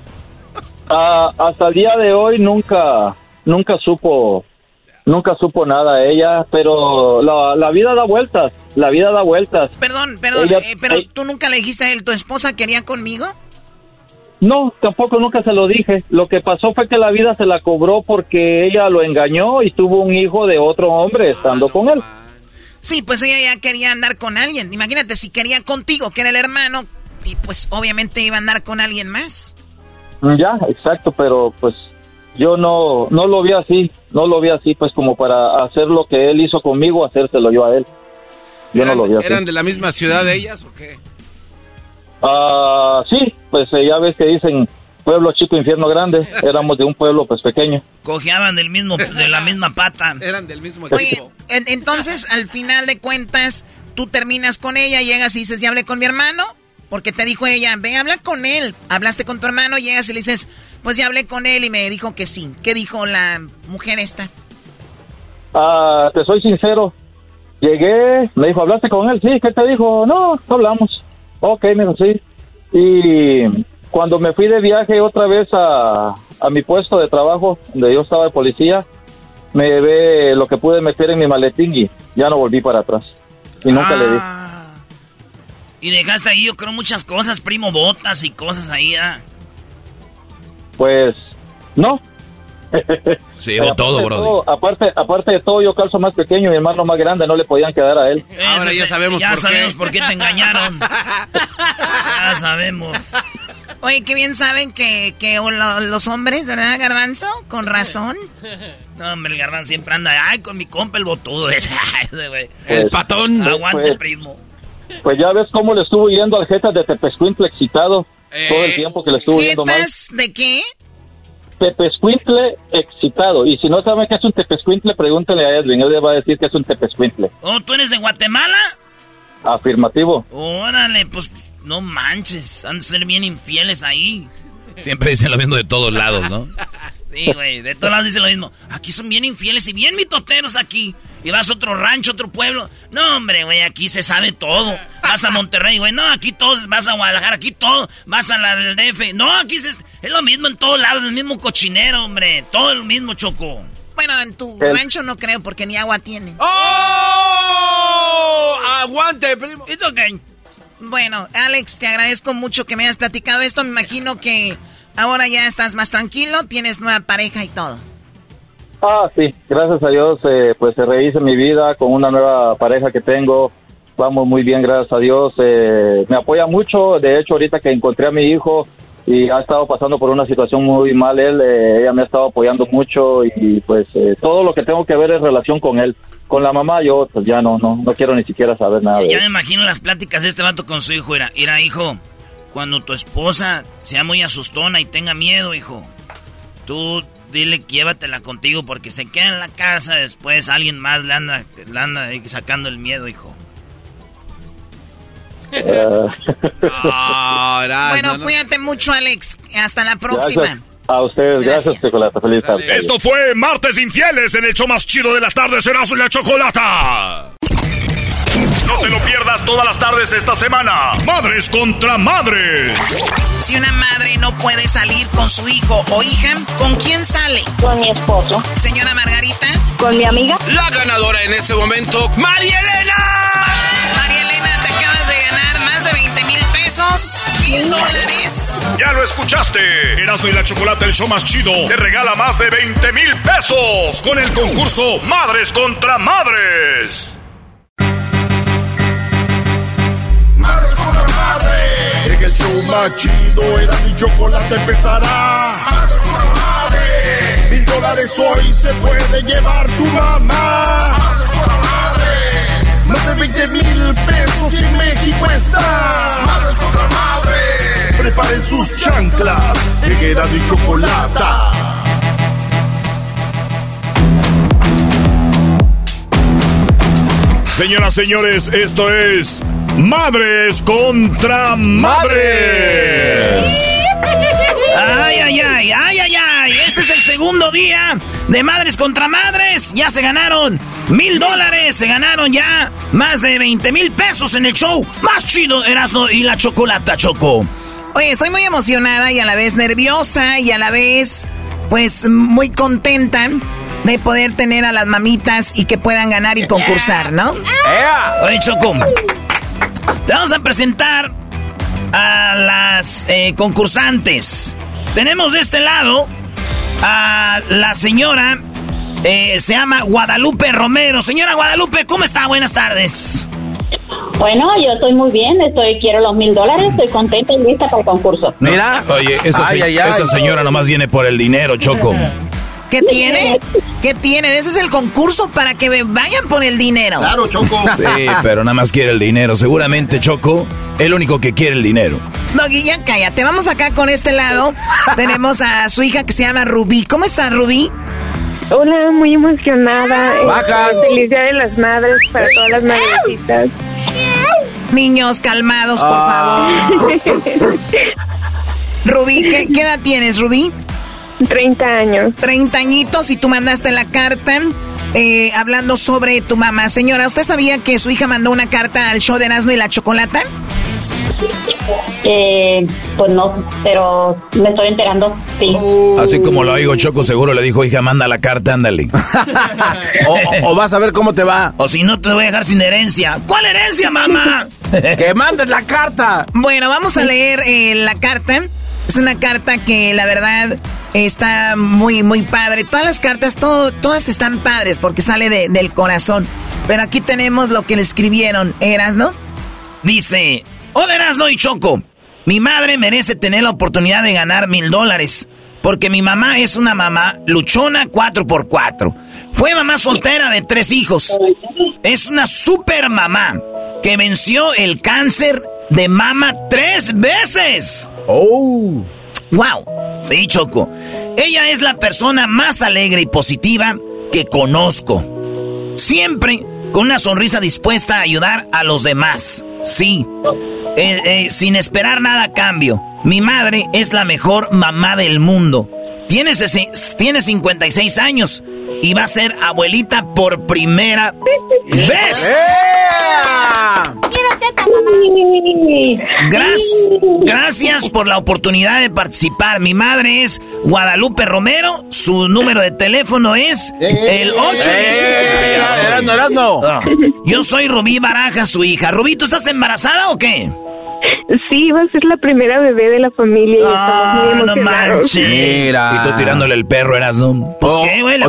Ah, hasta el día de hoy nunca, nunca supo, nunca supo nada ella, pero la, la vida da vueltas, la vida da vueltas. Perdón, perdón, Ella- eh, pero ella- tú nunca le dijiste a él, ¿tu esposa quería conmigo? No, tampoco nunca se lo dije. Lo que pasó fue que la vida se la cobró porque ella lo engañó y tuvo un hijo de otro hombre estando con él. Sí, pues ella ya quería andar con alguien. Imagínate, si quería contigo, que era el hermano, y pues obviamente iba a andar con alguien más. Ya, exacto, pero pues yo no, no lo vi así, no lo vi así, pues como para hacer lo que él hizo conmigo, hacérselo yo a él. Yo no ¿Eran, lo vi así. ¿Eran de la misma ciudad de ellas o qué? Ah, sí, pues eh, ya ves que dicen pueblo chico, infierno grande. [LAUGHS] Éramos de un pueblo pues pequeño. Cojeaban del mismo, de la misma pata. [LAUGHS] Eran del mismo Oye, en- entonces, al final de cuentas, tú terminas con ella, llegas y dices, ya hablé con mi hermano, porque te dijo ella, ve, habla con él. Hablaste con tu hermano, llegas y le dices, pues ya hablé con él y me dijo que sí. ¿Qué dijo la mujer esta? Ah, te soy sincero. Llegué, me dijo, ¿hablaste con él? Sí, ¿qué te dijo? No, no hablamos. Ok, me dijo, sí. Y cuando me fui de viaje otra vez a, a mi puesto de trabajo, donde yo estaba de policía, me llevé lo que pude meter en mi maletín y ya no volví para atrás. Y nunca le di. Ah. Y dejaste ahí, yo creo, muchas cosas, primo, botas y cosas ahí, ¿ah? Pues, no. [LAUGHS] Se llevó todo, todo, aparte, aparte de todo, yo calzo más pequeño, mi hermano más grande, no le podían quedar a él. Eso ya sabemos ya por qué. sabemos por qué te engañaron. [LAUGHS] ya sabemos. Oye, qué bien saben que, que lo- los hombres, ¿verdad, Garbanzo? Con razón. No, hombre, el garbanzo siempre anda, ay, con mi compa el botudo ese, [LAUGHS] ese güey. Pues, patón. Aguante, pues, primo. Pues ya ves cómo le estuvo yendo al Jetas de Tepescuintle excitado Eh. todo el tiempo que le estuvo yendo mal. ¿Jetas de qué? Tepescuintle excitado. Y si no saben qué es un tepescuintle, pregúntale a Edwin. Él le va a decir que es un tepescuintle. Oh, ¿tú eres de Guatemala? Afirmativo. Órale, pues, no manches, han de ser bien infieles ahí. Siempre dicen lo mismo de todos lados, ¿no? [LAUGHS] Sí, güey, de todos lados dicen lo mismo. Aquí son bien infieles y bien mitoteros aquí. Y vas a otro rancho, otro pueblo. No, hombre, güey, aquí se sabe todo. Vas a Monterrey, güey. No, aquí todos, vas a Guadalajara, aquí todo. Vas a la del DF. No, aquí se- es lo mismo en todos lados, el mismo cochinero, hombre. Todo lo mismo, Choco. Bueno, en tu rancho no creo porque ni agua tienen. ¡Oh! ¡Aguante, primo! It's okay. Bueno, Alex, te agradezco mucho que me hayas platicado esto. Me imagino que ahora ya estás más tranquilo, tienes nueva pareja y todo. Ah, sí. Gracias a Dios, eh, pues se rehice mi vida con una nueva pareja que tengo. Vamos muy bien, gracias a Dios. Eh, me apoya mucho. De hecho, ahorita que encontré a mi hijo y ha estado pasando por una situación muy mal él, eh, ella me ha estado apoyando mucho y pues eh, todo lo que tengo que ver es relación con él. Con la mamá yo pues ya no, no, no quiero ni siquiera saber nada de Ya me imagino las pláticas de este vato con su hijo. Era, era hijo, cuando tu esposa sea muy asustona y tenga miedo, hijo, tú dile que llévatela contigo porque se queda en la casa. Después alguien más le anda, le anda sacando el miedo, hijo. [LAUGHS] Erasmo, bueno, ¿no? cuídate mucho, Alex. Hasta la próxima. gracias a ustedes, gracias, Chocolata. Feliz tarde. Esto fue Martes Infieles en el show más chido de las tardes, Erasmo y la Chocolata. No te lo pierdas todas las tardes esta semana. Madres contra madres. Si una madre no puede salir con su hijo o hija, ¿con quién sale? Con mi esposo. Señora Margarita. Con mi amiga. La ganadora en este momento, María Elena. María Elena, te acabas de ganar más de 20 mil pesos. mil dólares. Ya lo escuchaste. Erasmo y la Chocolate, el show más chido, te regala más de 20 mil pesos con el concurso Madres contra Madres. Madres contra madres. En el show más chido, era mi chocolate empezará. Madres contra madres. Mil dólares hoy se puede llevar tu mamá. Madres contra madres. Más de 20 mil pesos y México está. Madres contra madres. Preparen sus chanclas. En era mi chocolate. Señoras, señores, esto es Madres contra Madres. Ay, ay, ay, ay, ay, ay. Este es el segundo día de Madres contra Madres. Ya se ganaron mil dólares. Se ganaron ya más de 20 mil pesos en el show. Más chido, Erasmo y la Chocolata Choco. Oye, estoy muy emocionada y a la vez nerviosa y a la vez, pues, muy contenta de poder tener a las mamitas y que puedan ganar y concursar, ¿no? Oye, Choco. Te vamos a presentar a las eh, concursantes. Tenemos de este lado a la señora, eh, se llama Guadalupe Romero. Señora Guadalupe, ¿cómo está? Buenas tardes. Bueno, yo estoy muy bien, estoy quiero los mil dólares, estoy contenta y lista para el concurso. Mira. Oye, esa, Ay, se- ay, ay. esa señora nomás viene por el dinero, Choco. [LAUGHS] ¿Qué tiene? ¿Qué tiene? Ese es el concurso para que me vayan por el dinero. Claro, Choco. Sí, pero nada más quiere el dinero. Seguramente, Choco, el único que quiere el dinero. Doggy, ya cállate. Vamos acá con este lado. Tenemos a su hija que se llama Rubí. ¿Cómo está, Rubí? Hola, muy emocionada. Bajan. Eh, Feliz Día de las Madres para todas las madrecitas. Niños, calmados, por Ah. favor. [LAUGHS] Rubí, ¿qué, qué edad tienes, Rubí? 30 años. 30 añitos y tú mandaste la carta eh, hablando sobre tu mamá. Señora, ¿usted sabía que su hija mandó una carta al show de Erasmo y la Chocolata? Eh, pues no, pero me estoy enterando, sí. Así como lo oigo, Choco seguro le dijo, hija, manda la carta, ándale. O, [LAUGHS] o- o vas a ver cómo te va. O si no, te voy a dejar sin herencia. ¿Cuál herencia, mamá? [LAUGHS] Que mandes la carta. Bueno, vamos a leer eh, la carta. Es una carta que la verdad está muy, muy padre. Todas las cartas, todo, todas están padres porque sale de- del corazón. Pero aquí tenemos lo que le escribieron. ¿Eras, no? Dice, hola Erasno y Choco, mi madre merece tener la oportunidad de ganar mil dólares, porque mi mamá es una mamá luchona 4x4. Fue mamá soltera de tres hijos. Es una super mamá que venció el cáncer de mama tres veces. Oh. ¡Wow! Sí, Choco. Ella es la persona más alegre y positiva que conozco. Siempre con una sonrisa dispuesta a ayudar a los demás. Sí. Eh, eh, sin esperar nada a cambio. Mi madre es la mejor mamá del mundo. Tiene, tiene 56 años y va a ser abuelita por primera vez. Gracias, gracias por la oportunidad de participar. Mi madre es Guadalupe Romero. Su número de teléfono es el 8. Erasno, Erasno. Ah, Yo soy Rubí Baraja, su hija. Rubí, ¿tú estás embarazada o qué? Sí, va a ser la primera bebé de la familia y estamos muy no emocionados. manches. Mira. Y tú tirándole el perro, eras, ¿no? Pues Oh, qué, güey,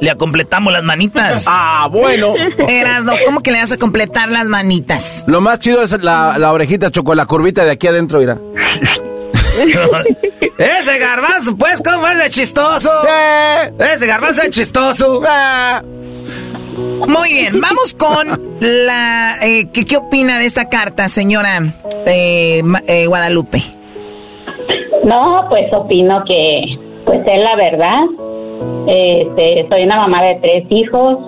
le, acompletamos las manitas. [LAUGHS] Ah, bueno. Eras, no. ¿Cómo que le vas a completar las manitas? Lo más chido es la, la orejita, Choco, la curvita de aquí adentro, mira. [LAUGHS] Ese garbanzo, pues, ¿cómo es de chistoso? Eh, Ese garbanzo es chistoso. eh. Muy bien, vamos con la... eh, ¿qué, qué opina de esta carta, señora eh, eh, Guadalupe? No, pues opino que pues es la verdad. Este, soy una mamá de tres hijos,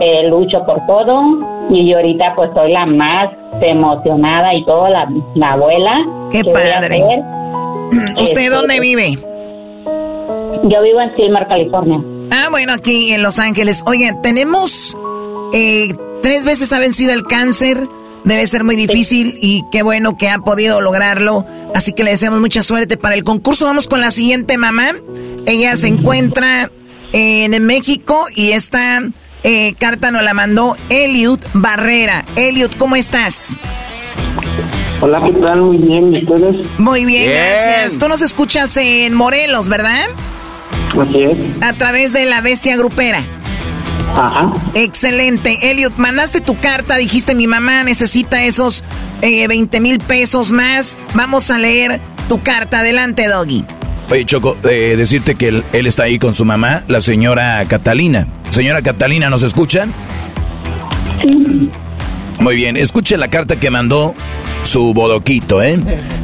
eh, lucho por todo y yo ahorita pues soy la más emocionada y todo, la, la abuela. Qué padre. [CLEARS THROAT] ¿Usted Este, dónde vive? Yo vivo en Silmar, California. Ah, bueno, aquí en Los Ángeles. Oigan, tenemos eh, tres veces ha vencido el cáncer. Debe ser muy difícil y qué bueno que ha podido lograrlo. Así que le deseamos mucha suerte para el concurso. Vamos con la siguiente mamá. Ella se encuentra en México y esta eh, carta nos la mandó Eliud Barrera. Eliud, ¿cómo estás? Hola, ¿qué tal? Muy bien, ¿y ustedes? Muy bien, gracias. Tú nos escuchas en Morelos, ¿verdad? Así es. A través de la bestia grupera. Ajá. Excelente. Elliot, mandaste tu carta, dijiste mi mamá necesita esos eh, 20 mil pesos más. Vamos a leer tu carta. Adelante, Doggy. Oye, Choco, eh, decirte que él, él está ahí con su mamá, la señora Catalina. Señora Catalina, ¿nos escuchan? Sí. Muy bien, escuche la carta que mandó su bodoquito, ¿eh?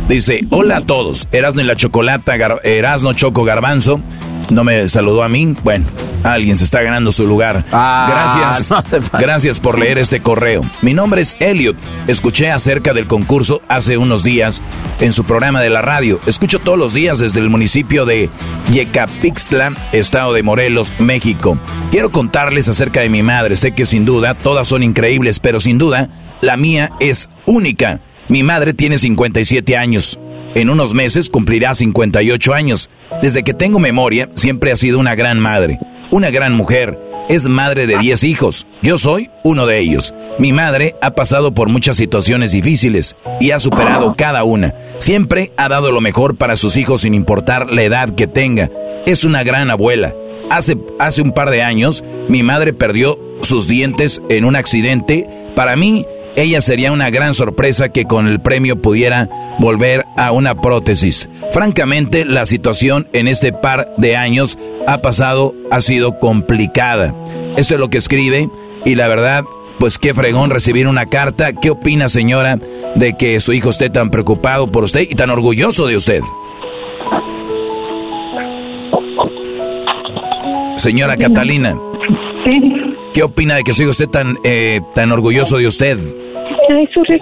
Dice, hola a todos, Erasno y la Chocolata, Gar- Erasno Choco Garbanzo. No me saludó a mí. Bueno, alguien se está ganando su lugar. Gracias. [LAUGHS] no hace falta. Gracias por leer este correo. Mi nombre es Elliot. Escuché acerca del concurso hace unos días en su programa de la radio. Escucho todos los días desde el municipio de Yecapixtla, estado de Morelos, México. Quiero contarles acerca de mi madre. Sé que sin duda todas son increíbles, pero sin duda la mía es única. Mi madre tiene 57 años. En unos meses cumplirá 58 años. Desde que tengo memoria, siempre ha sido una gran madre, una gran mujer. Es madre de 10 hijos. Yo soy uno de ellos. Mi madre ha pasado por muchas situaciones difíciles y ha superado cada una. Siempre ha dado lo mejor para sus hijos sin importar la edad que tenga. Es una gran abuela. Hace, hace un par de años, mi madre perdió sus dientes en un accidente. Para mí, ella sería una gran sorpresa que con el premio pudiera volver a una prótesis. Francamente, la situación en este par de años ha pasado, ha sido complicada. Eso es lo que escribe y la verdad, pues qué fregón recibir una carta. ¿Qué opina señora de que su hijo esté tan preocupado por usted y tan orgulloso de usted? Señora Catalina. ¿Qué opina de que su hijo esté tan, eh, tan orgulloso de usted? Ay, sorry.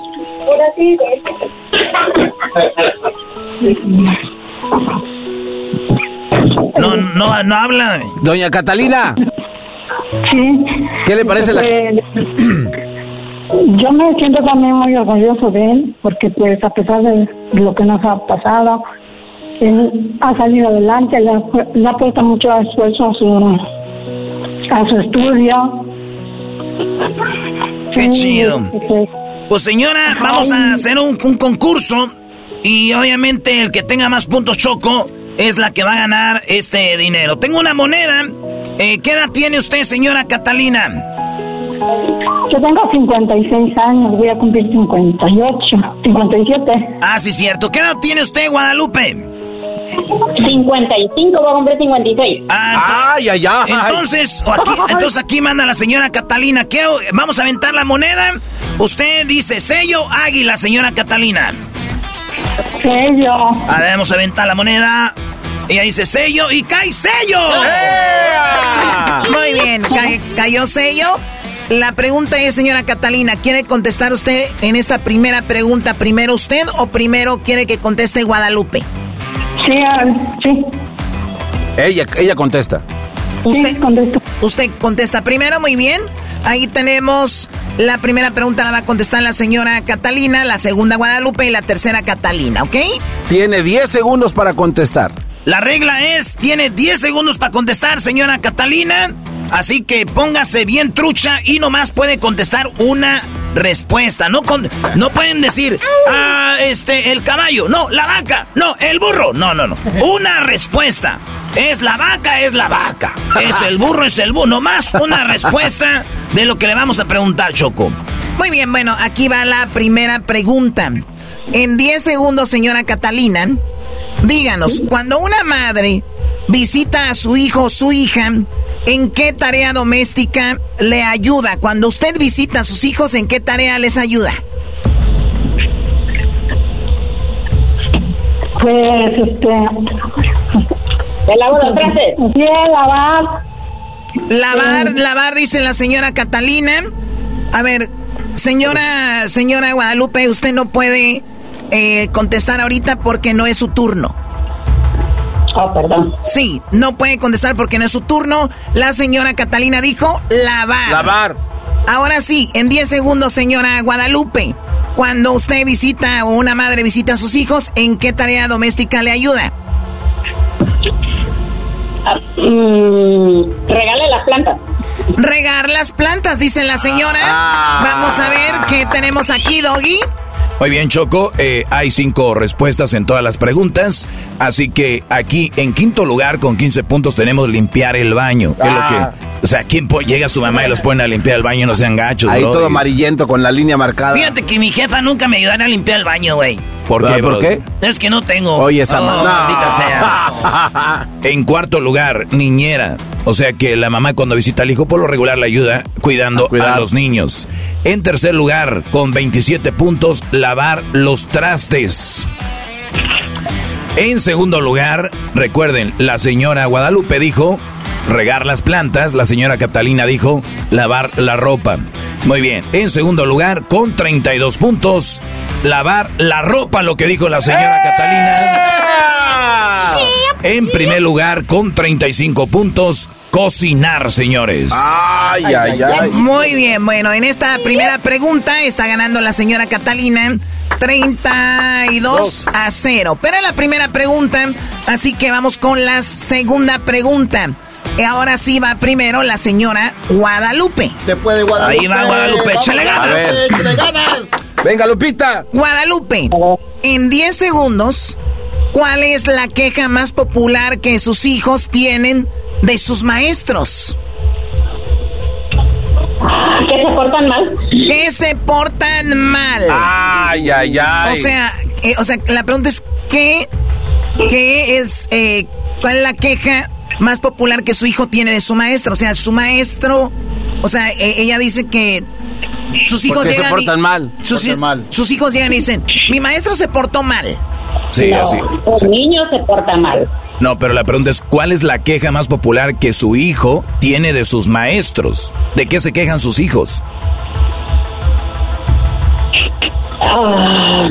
No, no, no habla. Doña Catalina, Sí. ¿qué le parece la... Eh, Yo me siento también muy orgulloso de él, porque pues a pesar de lo que nos ha pasado, él ha salido adelante, le ha, pu- le ha puesto mucho esfuerzo a su, a su estudio. Qué chido. Pues, Pues señora, vamos a hacer un, un concurso y obviamente el que tenga más puntos choco es la que va a ganar este dinero. Tengo una moneda. Eh, ¿Qué edad tiene usted, señora Catalina? yo tengo 56 años, voy a cumplir 58, 57. Ah, sí, cierto. ¿Qué edad tiene usted, Guadalupe? 55, va a cumplir 56. Ah, ay, ay, ay. Entonces, aquí, entonces aquí manda la señora Catalina. ¿Qué? Vamos a aventar la moneda. Usted dice sello águila, señora Catalina. Sello. A ver, vamos a aventar la moneda. Ella dice sello y cae sello. Muy bien, [LAUGHS] ca- cayó sello. La pregunta es, señora Catalina, ¿quiere contestar usted en esta primera pregunta primero usted o primero quiere que conteste Guadalupe? Sí, sí. Ella, ella contesta. Usted, usted contesta primero, muy bien. Ahí tenemos la primera pregunta, la va a contestar la señora Catalina, la segunda Guadalupe y la tercera Catalina, ¿ok? Tiene 10 segundos para contestar. La regla es, tiene 10 segundos para contestar, señora Catalina. Así que póngase bien trucha y nomás puede contestar una respuesta. No, con, no pueden decir, ah, este, el caballo, no, la vaca, no, el burro. No, no, no. [LAUGHS] Una respuesta. Es la vaca, es la vaca. Es el burro, es el burro. Nomás una respuesta de lo que le vamos a preguntar, Choco. Muy bien, bueno, aquí va la primera pregunta. En 10 segundos, señora Catalina, díganos, cuando una madre visita a su hijo o su hija, ¿en qué tarea doméstica le ayuda? Cuando usted visita a sus hijos, ¿en qué tarea les ayuda? Pues, este... ¿Le lavo los trastes? Sí, lavar. Lavar, lavar, dice la señora Catalina. A ver, señora, señora Guadalupe, usted no puede eh, contestar ahorita porque no es su turno. Oh, perdón. Sí, no puede contestar porque no es su turno. La señora Catalina dijo lavar. Lavar. Ahora sí, en 10 segundos, señora Guadalupe. Cuando usted visita o una madre visita a sus hijos, ¿en qué tarea doméstica le ayuda? Mm, regale las plantas. Regar las plantas, dice la señora. Vamos a ver qué tenemos aquí, Doggy. Muy bien, Choco. Eh, hay cinco respuestas en todas las preguntas. Así que aquí, en quinto lugar, con 15 puntos, tenemos limpiar el baño. Que es lo Ah. que, o sea, ¿quién llega su mamá y los pone a limpiar el baño? No sean gachos, Ahí bro. todo amarillento con la línea marcada. Fíjate que mi jefa nunca me ayudaría a limpiar el baño, güey. ¿Por qué, ¿Por bro? qué? Es que no tengo. Oye, esa oh, no. maldita sea. [LAUGHS] En cuarto lugar, niñera. O sea que la mamá cuando visita al hijo por lo regular le ayuda cuidando a los niños. En tercer lugar, con 27 puntos, lavar los trastes. En segundo lugar, recuerden, la señora Guadalupe dijo regar las plantas, la señora Catalina dijo lavar la ropa. Muy bien, en segundo lugar, con 32 puntos, lavar la ropa, lo que dijo la señora Catalina. En primer lugar, con 35 puntos, cocinar, señores. Ay, ay, ay. Muy bien, bueno, en esta primera pregunta está ganando la señora Catalina 32 a 0. Pero la primera pregunta, así que vamos con la segunda pregunta. Y ahora sí va primero la señora Guadalupe. Te puede Guadalupe. Ahí va Guadalupe, échale ganas. Échale ganas. Venga, Lupita. Guadalupe, en 10 segundos, ¿cuál es la queja más popular que sus hijos tienen de sus maestros? ¿Que se portan mal? Que se portan mal. Ay, ay, ay. O sea, eh, o sea, la pregunta es ¿qué, qué es eh, cuál es la queja más popular que su hijo tiene de su maestro? O sea, su maestro, o sea, e- ella dice que sus hijos se llegan y- portan mal. Sus, Portan hi- mal. sus hijos llegan y dicen, "Mi maestro se portó mal." Sí, no, así. el niño se porta mal. No, pero la pregunta es, ¿cuál es la queja más popular que su hijo tiene de sus maestros? ¿De qué se quejan sus hijos? Ah,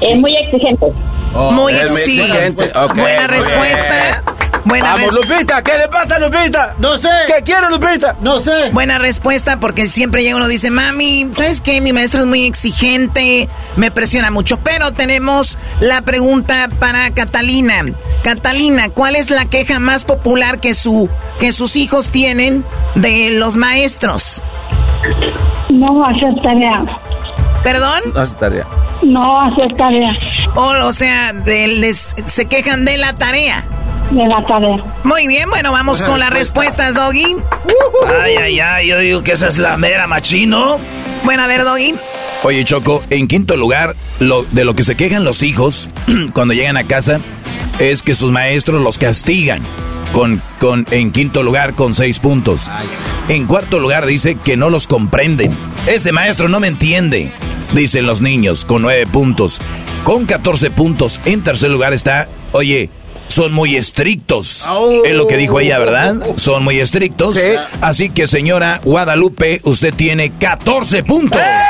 es muy exigente. Muy es muy sí. exigente. Buena muy respuesta. Buena Vamos, res- Lupita. ¿Qué le pasa, Lupita? No sé. ¿Qué quiere, Lupita? No sé. Buena respuesta porque siempre llega uno y dice, mami, ¿sabes qué? Mi maestro es muy exigente, me presiona mucho. Pero tenemos la pregunta para Catalina. Catalina, ¿cuál es la queja más popular que, su, que sus hijos tienen de los maestros? No hacer tarea. ¿Perdón? No hace tarea. No hacer tarea O, o sea, de- les, se quejan de la tarea. de la tarea. Muy bien, bueno, vamos con las respuestas, Doggy. Ay, ay, ay, yo digo que esa es la mera machino. Bueno, a ver, Doggy. Oye, Choco, en quinto lugar, lo, de lo que se quejan los hijos [CLEARS THROAT] cuando llegan a casa es que sus maestros los castigan. Con, con, en quinto lugar, con seis puntos. En cuarto lugar, dice que no los comprenden. Ese maestro no me entiende, dicen los niños, con nueve puntos. Con 14 puntos, en tercer lugar está, oye, son muy estrictos. Es lo que dijo ella, ¿verdad? Son muy estrictos. Sí. Así que, señora Guadalupe, usted tiene 14 puntos. ¡Lupita!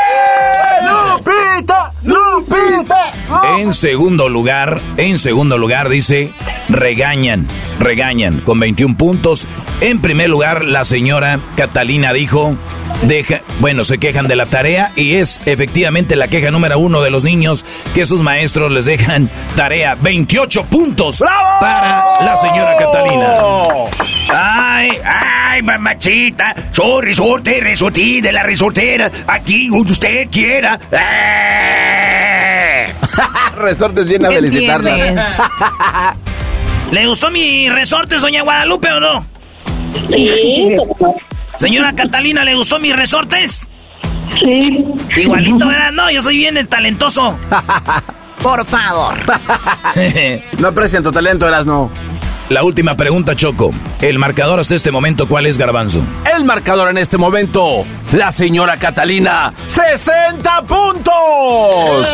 ¡Lupita! En segundo lugar, en segundo lugar dice regañan, regañan con 21 puntos. En primer lugar, la señora Catalina dijo, deja, bueno, se quejan de la tarea y es efectivamente la queja número uno de los niños que sus maestros les dejan tarea. 28 puntos para la señora Catalina. Ay, ay, mamachita. Soy resorte, resortí de la resortera. Aquí donde usted quiera. ¡Eh! [LAUGHS] Resortes viene a ¿Qué felicitarla. ¿Le gustó mi resorte, doña Guadalupe, o no? Sí, Señora Catalina, ¿le gustó mis resortes? Sí. Igualito, [LAUGHS] ¿verdad? No, yo soy bien talentoso. [LAUGHS] Por favor. No aprecian tu talento, eras no. La última pregunta, Choco. El marcador hasta este momento, ¿cuál es, Garbanzo? El marcador en este momento, la señora Catalina, 60 puntos.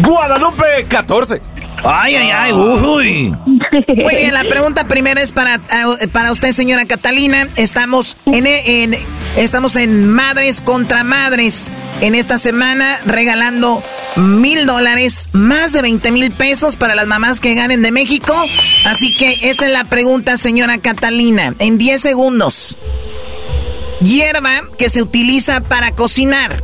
Guadalupe, 14. Ay, ay, ay, uy. [LAUGHS] Muy bien, la pregunta primera es para, eh, para usted, señora Catalina. Estamos en, en- estamos en Madres contra Madres en esta semana regalando mil dólares, más de 20 mil pesos para las mamás que ganen de México. Así que esta es la pregunta, señora Catalina. En 10 segundos. Hierba que se utiliza para cocinar.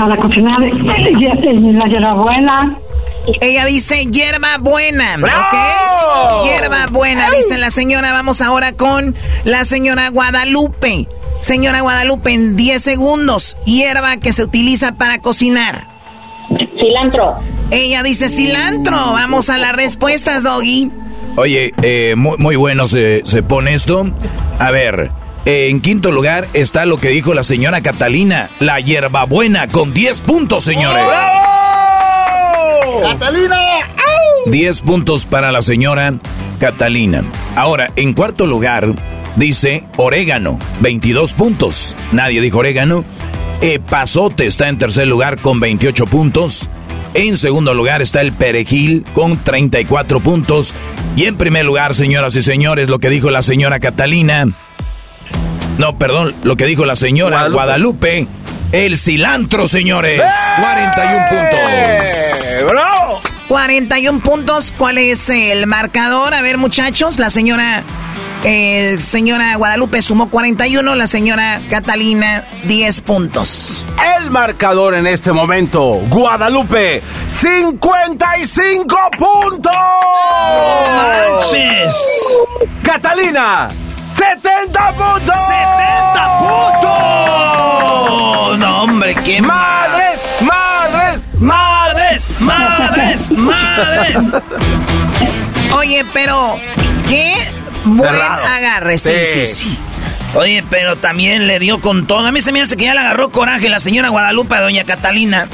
Para cocinar la hierbabuena. Ella dice hierba buena. ¿ok? Hierba buena, dice la señora. Vamos ahora con la señora Guadalupe. Señora Guadalupe, en 10 segundos, hierba que se utiliza para cocinar. Cilantro. Ella dice cilantro. Vamos a las respuestas, Doggy. Oye, eh, muy, muy, bueno se, se pone esto. A ver, en quinto lugar está lo que dijo la señora Catalina, la hierbabuena, con 10 puntos, señores. ¡Catalina! 10 puntos para la señora Catalina. Ahora, en cuarto lugar, dice orégano, 22 puntos. Nadie dijo orégano. Pasote está en tercer lugar con 28 puntos. En segundo lugar está el perejil con 34 puntos. Y en primer lugar, señoras y señores, lo que dijo la señora Catalina. No, perdón, lo que dijo la señora Guadalupe. el cilantro, señores. 41 puntos. ¡Bravo! 41 puntos. ¿Cuál es el marcador? A ver, muchachos, la señora eh, señora Guadalupe sumó 41, la señora Catalina 10 puntos. El marcador en este momento, Guadalupe, 55 puntos. ¡Manches! Catalina, 70 puntos. 70 puntos. No, hombre, qué madres, madres, madres, madres, madres. [LAUGHS] Oye, pero ¿qué Buen agarre, sí, sí, sí, Oye, pero también le dio con todo. A mí se me hace que ya le agarró coraje la señora Guadalupe a doña Catalina.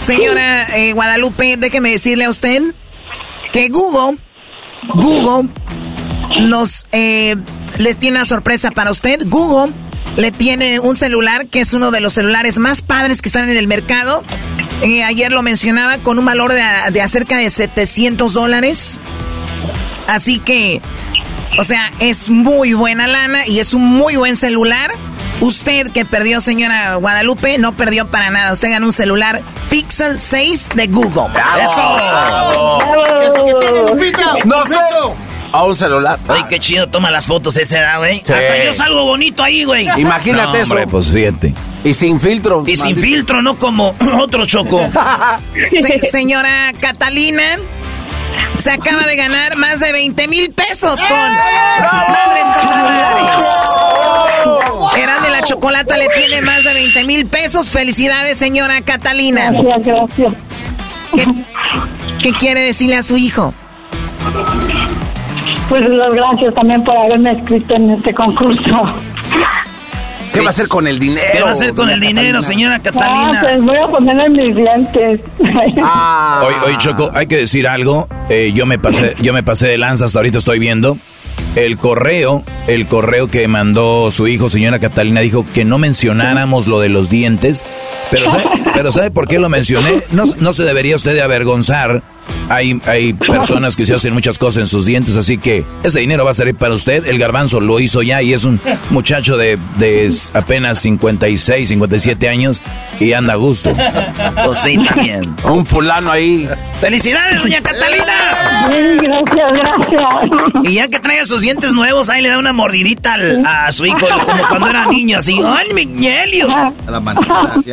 Señora eh, Guadalupe, déjeme decirle a usted que Google, Google nos eh, les tiene una sorpresa para usted. Google le tiene un celular que es uno de los celulares más padres que están en el mercado. Eh, ayer lo mencionaba con un valor de, de acerca de 700 dólares. Así que, o sea, es muy buena lana y es un muy buen celular. Usted que perdió, señora Guadalupe, no perdió para nada. Usted ganó un celular Pixel 6 de Google. ¡Eso! No sé. A un celular. Ay, qué chido toma las fotos ese, güey? Hasta yo salgo bonito ahí, güey. Imagínate eso. pues fíjate. Y sin filtro. Y sin filtro, no como [CLEARS THROAT] otro choco. [LAUGHS] señora Catalina, se acaba de ganar más de 20 mil pesos con Madres contra Madres. Eran de la Chocolata le tiene más de 20 mil pesos. Felicidades, señora Catalina. Gracias, gracias. ¿Qué, ¿Qué quiere decirle a su hijo? Pues las gracias también por haberme escrito en este concurso. ¿Qué va a hacer con el dinero? ¿Qué va a hacer con el dinero, señora Catalina? Ah, pues voy a poner en mis lentes. Ah. Hoy, hoy Choco, hay que decir algo. Eh, yo me pasé, yo me pasé de lanza hasta ahorita estoy viendo. El correo, el correo que mandó su hijo, señora Catalina, dijo que no mencionáramos lo de los dientes. Pero ¿sabe, pero ¿sabe por qué lo mencioné? No, no se debería usted de avergonzar hay, hay personas que se hacen muchas cosas en sus dientes, así que ese dinero va a salir para usted. El garbanzo lo hizo ya y es un muchacho de, de apenas 56, 57 años y anda a gusto. Pues sí, también. Un fulano ahí. ¡Felicidades, doña Catalina! gracias, gracias. Y ya que traiga sus dientes nuevos, ahí le da una mordidita a su hijo, como cuando era niño, así. ¡Ay, mi A la manera, así,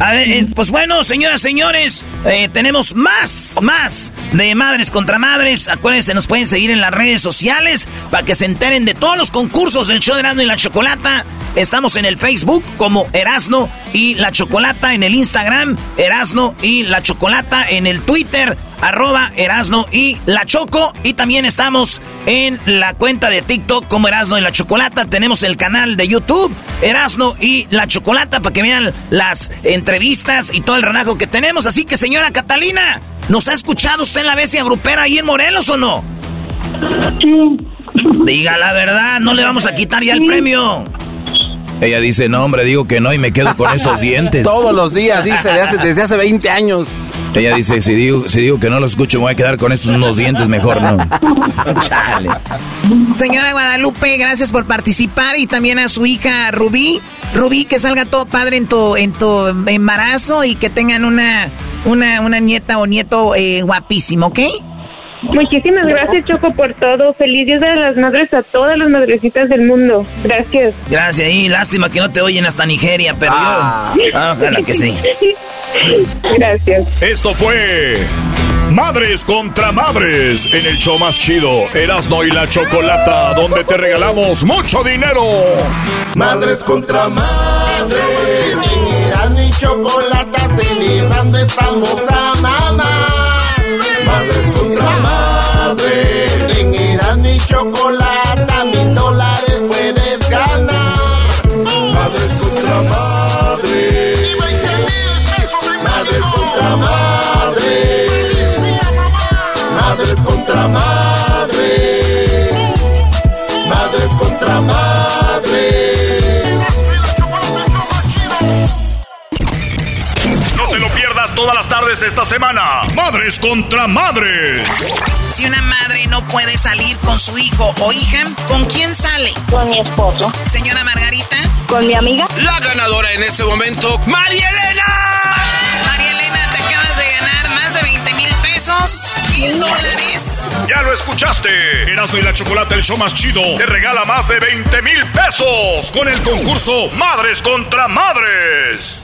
a ver, eh, pues bueno, señoras, señores, eh, tenemos más, más de Madres contra Madres. Acuérdense, nos pueden seguir en las redes sociales para que se enteren de todos los concursos del show de Erasmo y la Chocolata. Estamos en el Facebook como Erasno y la Chocolata, en el Instagram Erasno y la Chocolata, en el Twitter arroba Erasno y la Choco. Y también estamos en la cuenta de TikTok como Erasno y la Chocolata. Tenemos el canal de YouTube Erasno y la Chocolata para que vean las entrevistas y todo el renajo que tenemos. Así que, señora Catalina, ¿nos ha escuchado usted en la bestia grupera ahí en Morelos o no? Sí. Diga la verdad, no le vamos a quitar ya el premio. Ella dice, no, hombre, digo que no y me quedo con estos [LAUGHS] dientes. Todos los días, dice, desde hace, desde hace 20 años. Ella dice, si digo, si digo que no lo escucho, me voy a quedar con estos unos dientes, mejor no. [LAUGHS] Chale. Señora Guadalupe, gracias por participar y también a su hija Rubí. Rubí, que salga todo padre en tu, en tu embarazo y que tengan una, una, una nieta o nieto eh, guapísimo, ¿ok? Muchísimas gracias, Choco, por todo. Feliz Día de las Madres a todas las madrecitas del mundo. Gracias. Gracias, y lástima que no te oyen hasta Nigeria, pero ah. ojalá que sí. [LAUGHS] Gracias. Esto fue Madres contra madres en el show más chido, Erasno y la Chocolata, donde te regalamos mucho dinero. Madres contra madres, en Erasmo y Chocolata celebrando estamos a mamás. Madres madres, en Erasmo y Chocolata tardes esta semana. Madres contra madres. Si una madre no puede salir con su hijo o hija, ¿con quién sale? Con mi esposo. Señora Margarita. Con mi amiga. La ganadora en este momento, María Elena. María Elena, te acabas de ganar más de 20 mil pesos, mil dólares. Ya lo escuchaste. Erasmo y la Chocolata, el show más chido, te regala más de 20 mil pesos con el concurso Madres contra Madres.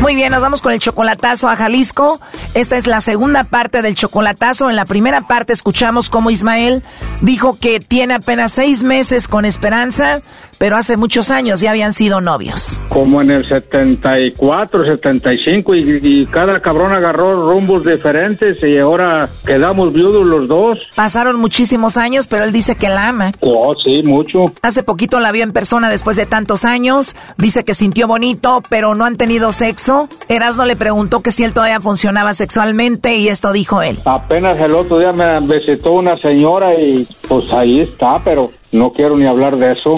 Muy bien, nos vamos con el chocolatazo a Jalisco. Esta es la segunda parte del chocolatazo. En la primera parte escuchamos cómo Ismael dijo que tiene apenas seis meses con Esperanza, pero hace muchos años ya habían sido novios. Como en el 74, 75 y, y cada cabrón agarró rumbos diferentes y ahora quedamos viudos los dos. Pasaron muchísimos años, pero él dice que la ama. Oh, sí, mucho. Hace poquito la vio en persona después de tantos años. Dice que sintió bonito, pero no han tenido sexo. Erasno le preguntó que si él todavía funcionaba sexualmente y esto dijo él. Apenas el otro día me visitó una señora y pues ahí está, pero no quiero ni hablar de eso.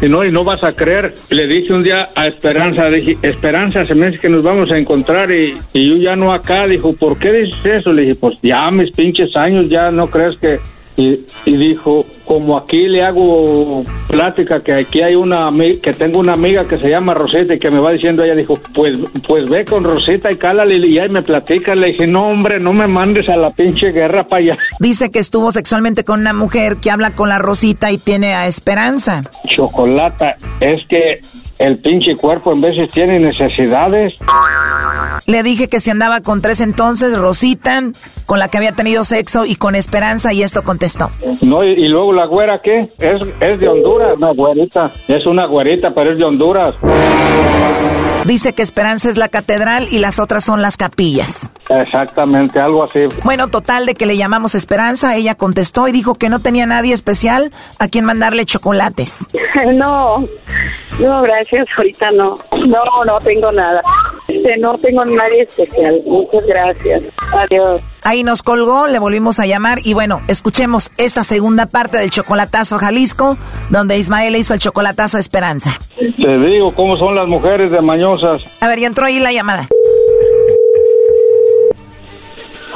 Y no, y no vas a creer. Le dije un día a Esperanza, dije, Esperanza, se me dice que nos vamos a encontrar y, y yo ya no acá. Dijo, ¿por qué dices eso? Le dije, pues ya mis pinches años, ya no crees que... Y, y dijo, como aquí le hago plática, que aquí hay una que tengo una amiga que se llama Rosita y que me va diciendo, ella dijo, pues, pues ve con Rosita y cálale y ahí me platica. Le dije, no hombre, no me mandes a la pinche guerra para allá. [LAUGHS] Dice que estuvo sexualmente con una mujer que habla con la Rosita y tiene a Esperanza. Chocolata, es que el pinche cuerpo en veces tiene necesidades. Le dije que si andaba con tres entonces, Rosita, con la que había tenido sexo y con Esperanza y esto contestó. No, y, y luego la güera, ¿qué? Es, es de Honduras, una güerita. Es una güerita, pero es de Honduras. Dice que Esperanza es la catedral y las otras son las capillas. Exactamente, algo así. Bueno, total de que le llamamos Esperanza, ella contestó y dijo que no tenía nadie especial a quien mandarle chocolates. [LAUGHS] No, no, gracias, ahorita no. No, no tengo nada. Este, no tengo nadie especial. Muchas gracias. Adiós. Ahí nos colgó, le volvimos a llamar y bueno, escuchemos esta segunda parte del chocolatazo a Jalisco, donde Ismael hizo el chocolatazo a Esperanza. Te digo cómo son las mujeres de mañosas. A ver, ya entró ahí la llamada.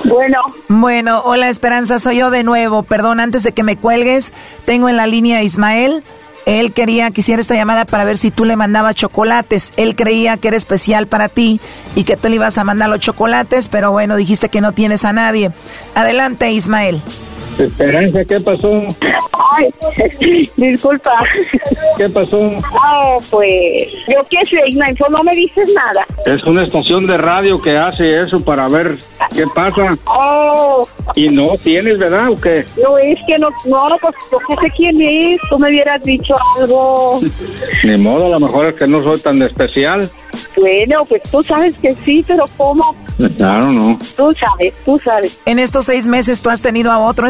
Bueno. Bueno, hola Esperanza, soy yo de nuevo. Perdón, antes de que me cuelgues, tengo en la línea a Ismael. Él quería que hiciera esta llamada para ver si tú le mandabas chocolates. Él creía que era especial para ti y que tú le ibas a mandar los chocolates, pero bueno, dijiste que no tienes a nadie. Adelante, Ismael. Esperanza, ¿qué pasó? Ay, [LAUGHS] disculpa. ¿Qué pasó? Oh, pues, yo qué sé, Ignacio, no me dices nada. Es una estación de radio que hace eso para ver qué pasa. Oh, Y no tienes, ¿verdad? ¿O qué? no, es que no, no, pues yo qué sé quién es, tú me hubieras dicho algo. [LAUGHS] Ni modo, a lo mejor es que no soy tan especial. Bueno, pues tú sabes que sí, pero ¿cómo? Claro, no. Tú sabes, tú sabes. ¿En estos seis meses tú has tenido a otro,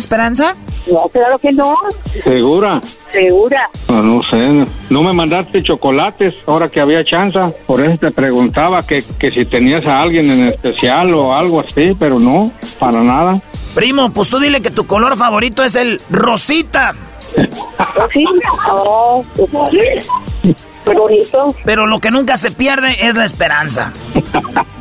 No, claro que no, ¿Segura? segura. No, no sé. No me mandaste chocolates ahora que había chance. Por eso te preguntaba que, que si tenías a alguien en especial o algo así, pero no, para nada. Primo, pues tú dile que tu color favorito es el rosita. Sí, pues. Pero lo que nunca se pierde es la esperanza.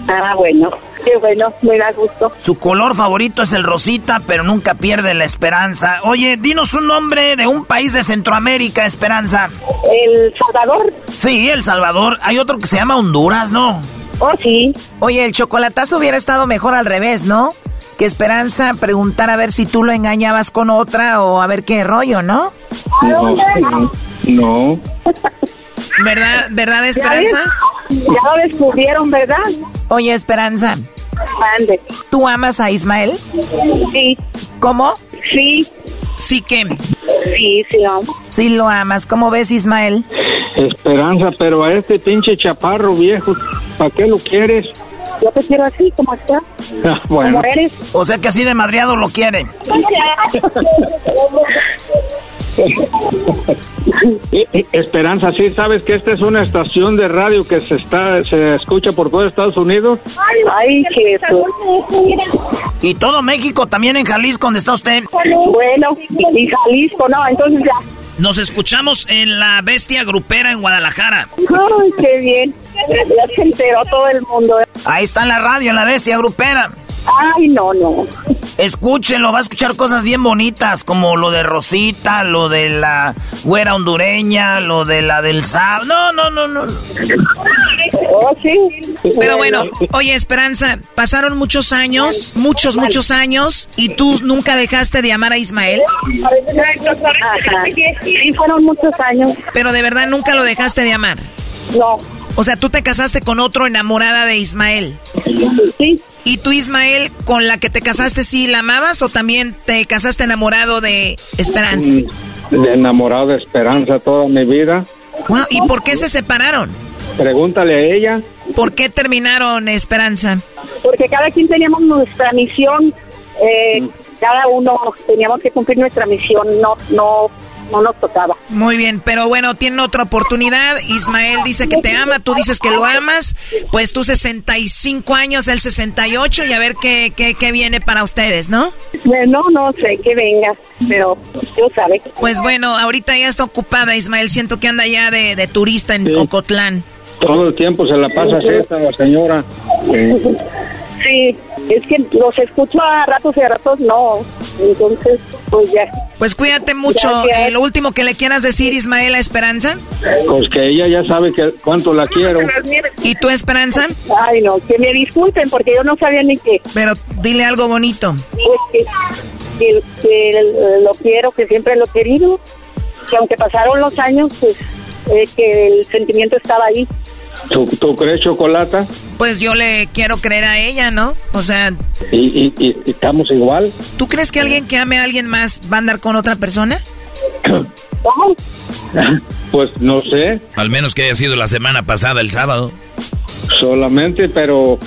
Ah, bueno. Qué bueno, me da gusto. Su color favorito es el rosita, pero nunca pierde la esperanza. Oye, dinos un nombre de un país de Centroamérica, Esperanza. ¿El Salvador? Sí, El Salvador. Hay otro que se llama Honduras, ¿no? Oh, sí. Oye, el chocolatazo hubiera estado mejor al revés, ¿no? Que Esperanza preguntara a ver si tú lo engañabas con otra o a ver qué rollo, ¿no? No. no. [LAUGHS] ¿Verdad, verdad Esperanza? Ya lo descubrieron, ¿verdad? Oye, Esperanza. Mande. ¿Tú amas a Ismael? Sí. ¿Cómo? Sí. ¿Sí qué? Sí, sí lo amo. Sí lo amas. ¿Cómo ves, Ismael? Esperanza, pero a este pinche chaparro viejo, ¿para qué lo quieres? Yo te quiero así, como está. Ah, bueno. Como eres. O sea que así de madreado lo quiere. [LAUGHS] Eh, eh, Esperanza, sí, sabes que esta es una estación de radio que se está se escucha por todo Estados Unidos. Ay, qué eso. Y todo México, también en Jalisco, donde está usted. Bueno, y Jalisco, no, entonces ya. Nos escuchamos en la Bestia Grupera en Guadalajara. Ay, qué bien. Ya se enteró todo el mundo. Ahí está en la radio, en la Bestia Grupera. Ay, no, no. Escúchenlo, va a escuchar cosas bien bonitas, como lo de Rosita, lo de la güera hondureña, lo de la del Sab. No, no, no, no. Oh, sí. Pero bueno, oye, Esperanza, pasaron muchos años, muchos, muchos años, y tú nunca dejaste de amar a Ismael. Ajá. Sí, fueron muchos años. Pero de verdad nunca lo dejaste de amar. No. O sea, tú te casaste con otro enamorada de Ismael. Sí. ¿Y tú, Ismael, con la que te casaste, sí la amabas o también te casaste enamorado de Esperanza? De enamorado de Esperanza toda mi vida. ¿Y por qué se separaron? Pregúntale a ella. ¿Por qué terminaron, Esperanza? Porque cada quien teníamos nuestra misión. Eh, cada uno teníamos que cumplir nuestra misión. No, no, no nos tocaba. Muy bien, pero bueno, tienen otra oportunidad. Ismael dice que te ama, tú dices que lo amas. Pues tú 65 años, él 68 y a ver qué, qué, qué viene para ustedes, ¿no? Bueno, no sé que venga, pero Dios sabe. Pues bueno, ahorita ya está ocupada Ismael, siento que anda ya de, de turista en Cocotlán. Todo el tiempo se la pasa así esta la señora. Eh, Sí, es que los escucho a ratos y a ratos no. Entonces, pues ya. Pues cuídate mucho. Eh, lo último que le quieras decir, Ismael, a Esperanza. pues que ella ya sabe que cuánto la quiero. ¿Y tú, Esperanza? Ay, no, que me disculpen porque yo no sabía ni qué. Pero dile algo bonito. Pues que, que- que lo quiero, que siempre lo he querido. Que aunque pasaron los años, pues eh, que el sentimiento estaba ahí. ¿Tú, tú crees chocolata? Pues yo le quiero creer a ella, ¿no? O sea, ¿Y, y, y- y estamos igual? ¿tú crees que alguien que ame a alguien más va a andar con otra persona? ¿Cómo? [COUGHS] Pues no sé, Al menos que haya sido la semana pasada, el sábado. solamente, pero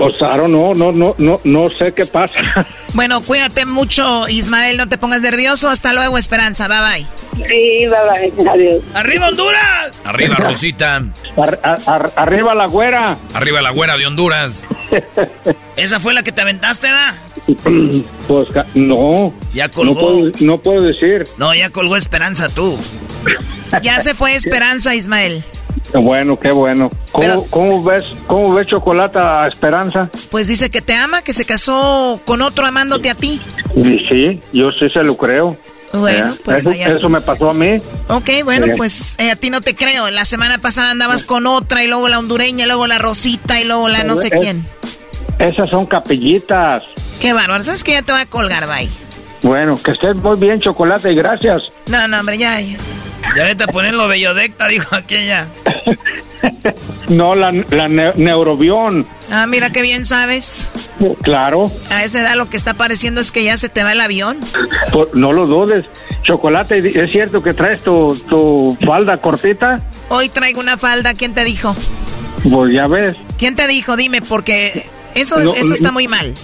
pues no, no, no, no, no sé qué pasa. [LAUGHS] Bueno, cuídate mucho, Ismael, no te pongas nervioso. Hasta luego, Esperanza. Bye bye. Sí, bye bye, adiós. ¡Arriba Honduras! Arriba [LAUGHS] Rosita. Ar- ar- ar- arriba la güera. Arriba la güera de Honduras. [LAUGHS] ¿Esa fue la que te aventaste, da? [CLEARS THROAT] Pues no. Ya No colgó. puedo, no puedo decir. No, ya colgó Esperanza tú. Ya se fue Esperanza, Ismael. Bueno, qué bueno. ¿Cómo, Pero- cómo ves, cómo ves Chocolata a Esperanza? Pues dice que te ama, que se casó con otro amándote a ti. Y sí, yo sí se lo creo. Bueno, Eh, pues eso, eso me pasó a mí. Ok, bueno, Sí. pues eh, a ti no te creo. La semana pasada andabas con otra y luego la hondureña, y luego la rosita y luego la no sé Eh, quién. Esas son capillitas. Qué bárbaro. ¿Sabes que Ya te voy a colgar, bye. Bueno, que estés muy bien, Chocolate, y gracias. No, no, hombre, ya. ya. Ya vete a poner lo bellodecta, dijo aquella. [LAUGHS] No, la, la ne- neurobión. Ah, mira qué bien sabes. Claro, A esa edad lo que está pareciendo es que ya se te va el avión. por- no lo dudes. Chocolate, ¿es cierto que traes tu, tu falda cortita? Hoy traigo una falda. ¿Quién te dijo? Pues ya ves, ¿Quién te dijo? Dime, porque eso, No, eso está muy mal.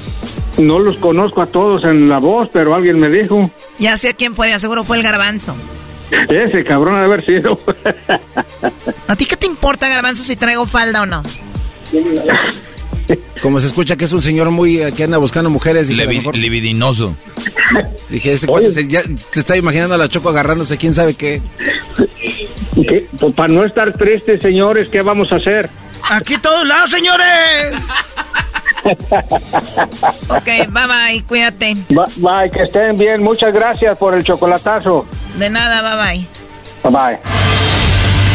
no los conozco a todos en la voz, pero alguien me dijo. Ya sé quién fue, seguro fue el garbanzo. Ese cabrón ha de haber sido. ¿A ti qué te importa, garbanzo, si traigo falda o no? Como se escucha que es un señor muy eh, que anda buscando mujeres. Lo Levi- mejor- libidinoso. dije este cuate se, ya se está imaginando a la Choco agarrándose quién sabe qué. ¿Qué? Pues para no estar tristes, señores, ¿qué vamos a hacer? Aquí todos lados, señores. Ok, bye bye, cuídate. Bye, que estén bien. Muchas gracias por el chocolatazo. De nada, bye bye. Bye bye.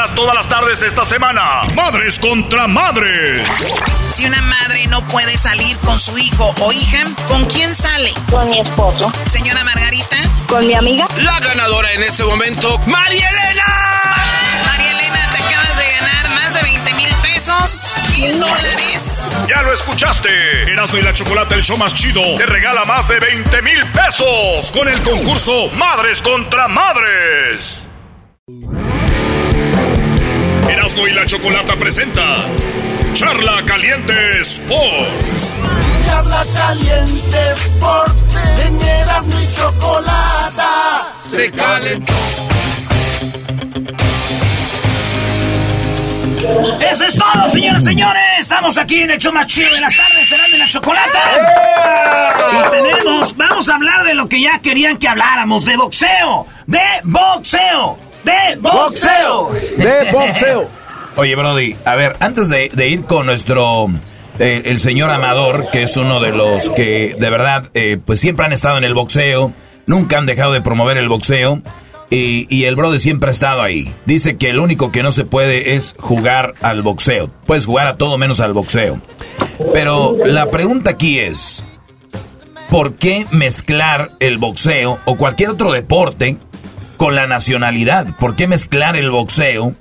pierdas todas las tardes esta semana. Madres contra madres. Si una madre no puede salir con su hijo o hija, ¿con quién sale? Con mi esposo. Señora Margarita. Con mi amiga. La ganadora en este momento, María Elena. María Elena, te acabas de ganar más de 20 mil pesos, mil dólares. Ya lo escuchaste. Erasmo y la Chocolate, el show más chido, te regala más de 20 mil pesos con el concurso Madres contra Madres. Erasmo y la Chocolata presenta Charla Caliente Sports. Charla Caliente Sports. En Erasmo y Chocolata. Se calentó. Eso es todo, señoras y señores. Estamos aquí en el show más chido de las tardes, serán de la chocolata. Y tenemos, vamos a hablar de lo que ya querían que habláramos, de boxeo. De boxeo. De boxeo. De boxeo. [LAUGHS] Oye, Brody, a ver, antes de, de ir con nuestro. eh, el señor Amador, que es uno de los que de verdad, eh, pues siempre han estado en el boxeo, nunca han dejado de promover el boxeo. Y, y el Brody siempre ha estado ahí. Dice que lo único que no se puede es jugar al boxeo. Puedes jugar a todo menos al boxeo. Pero la pregunta aquí es, ¿por qué mezclar el boxeo o cualquier otro deporte con la nacionalidad? ¿Por qué mezclar el boxeo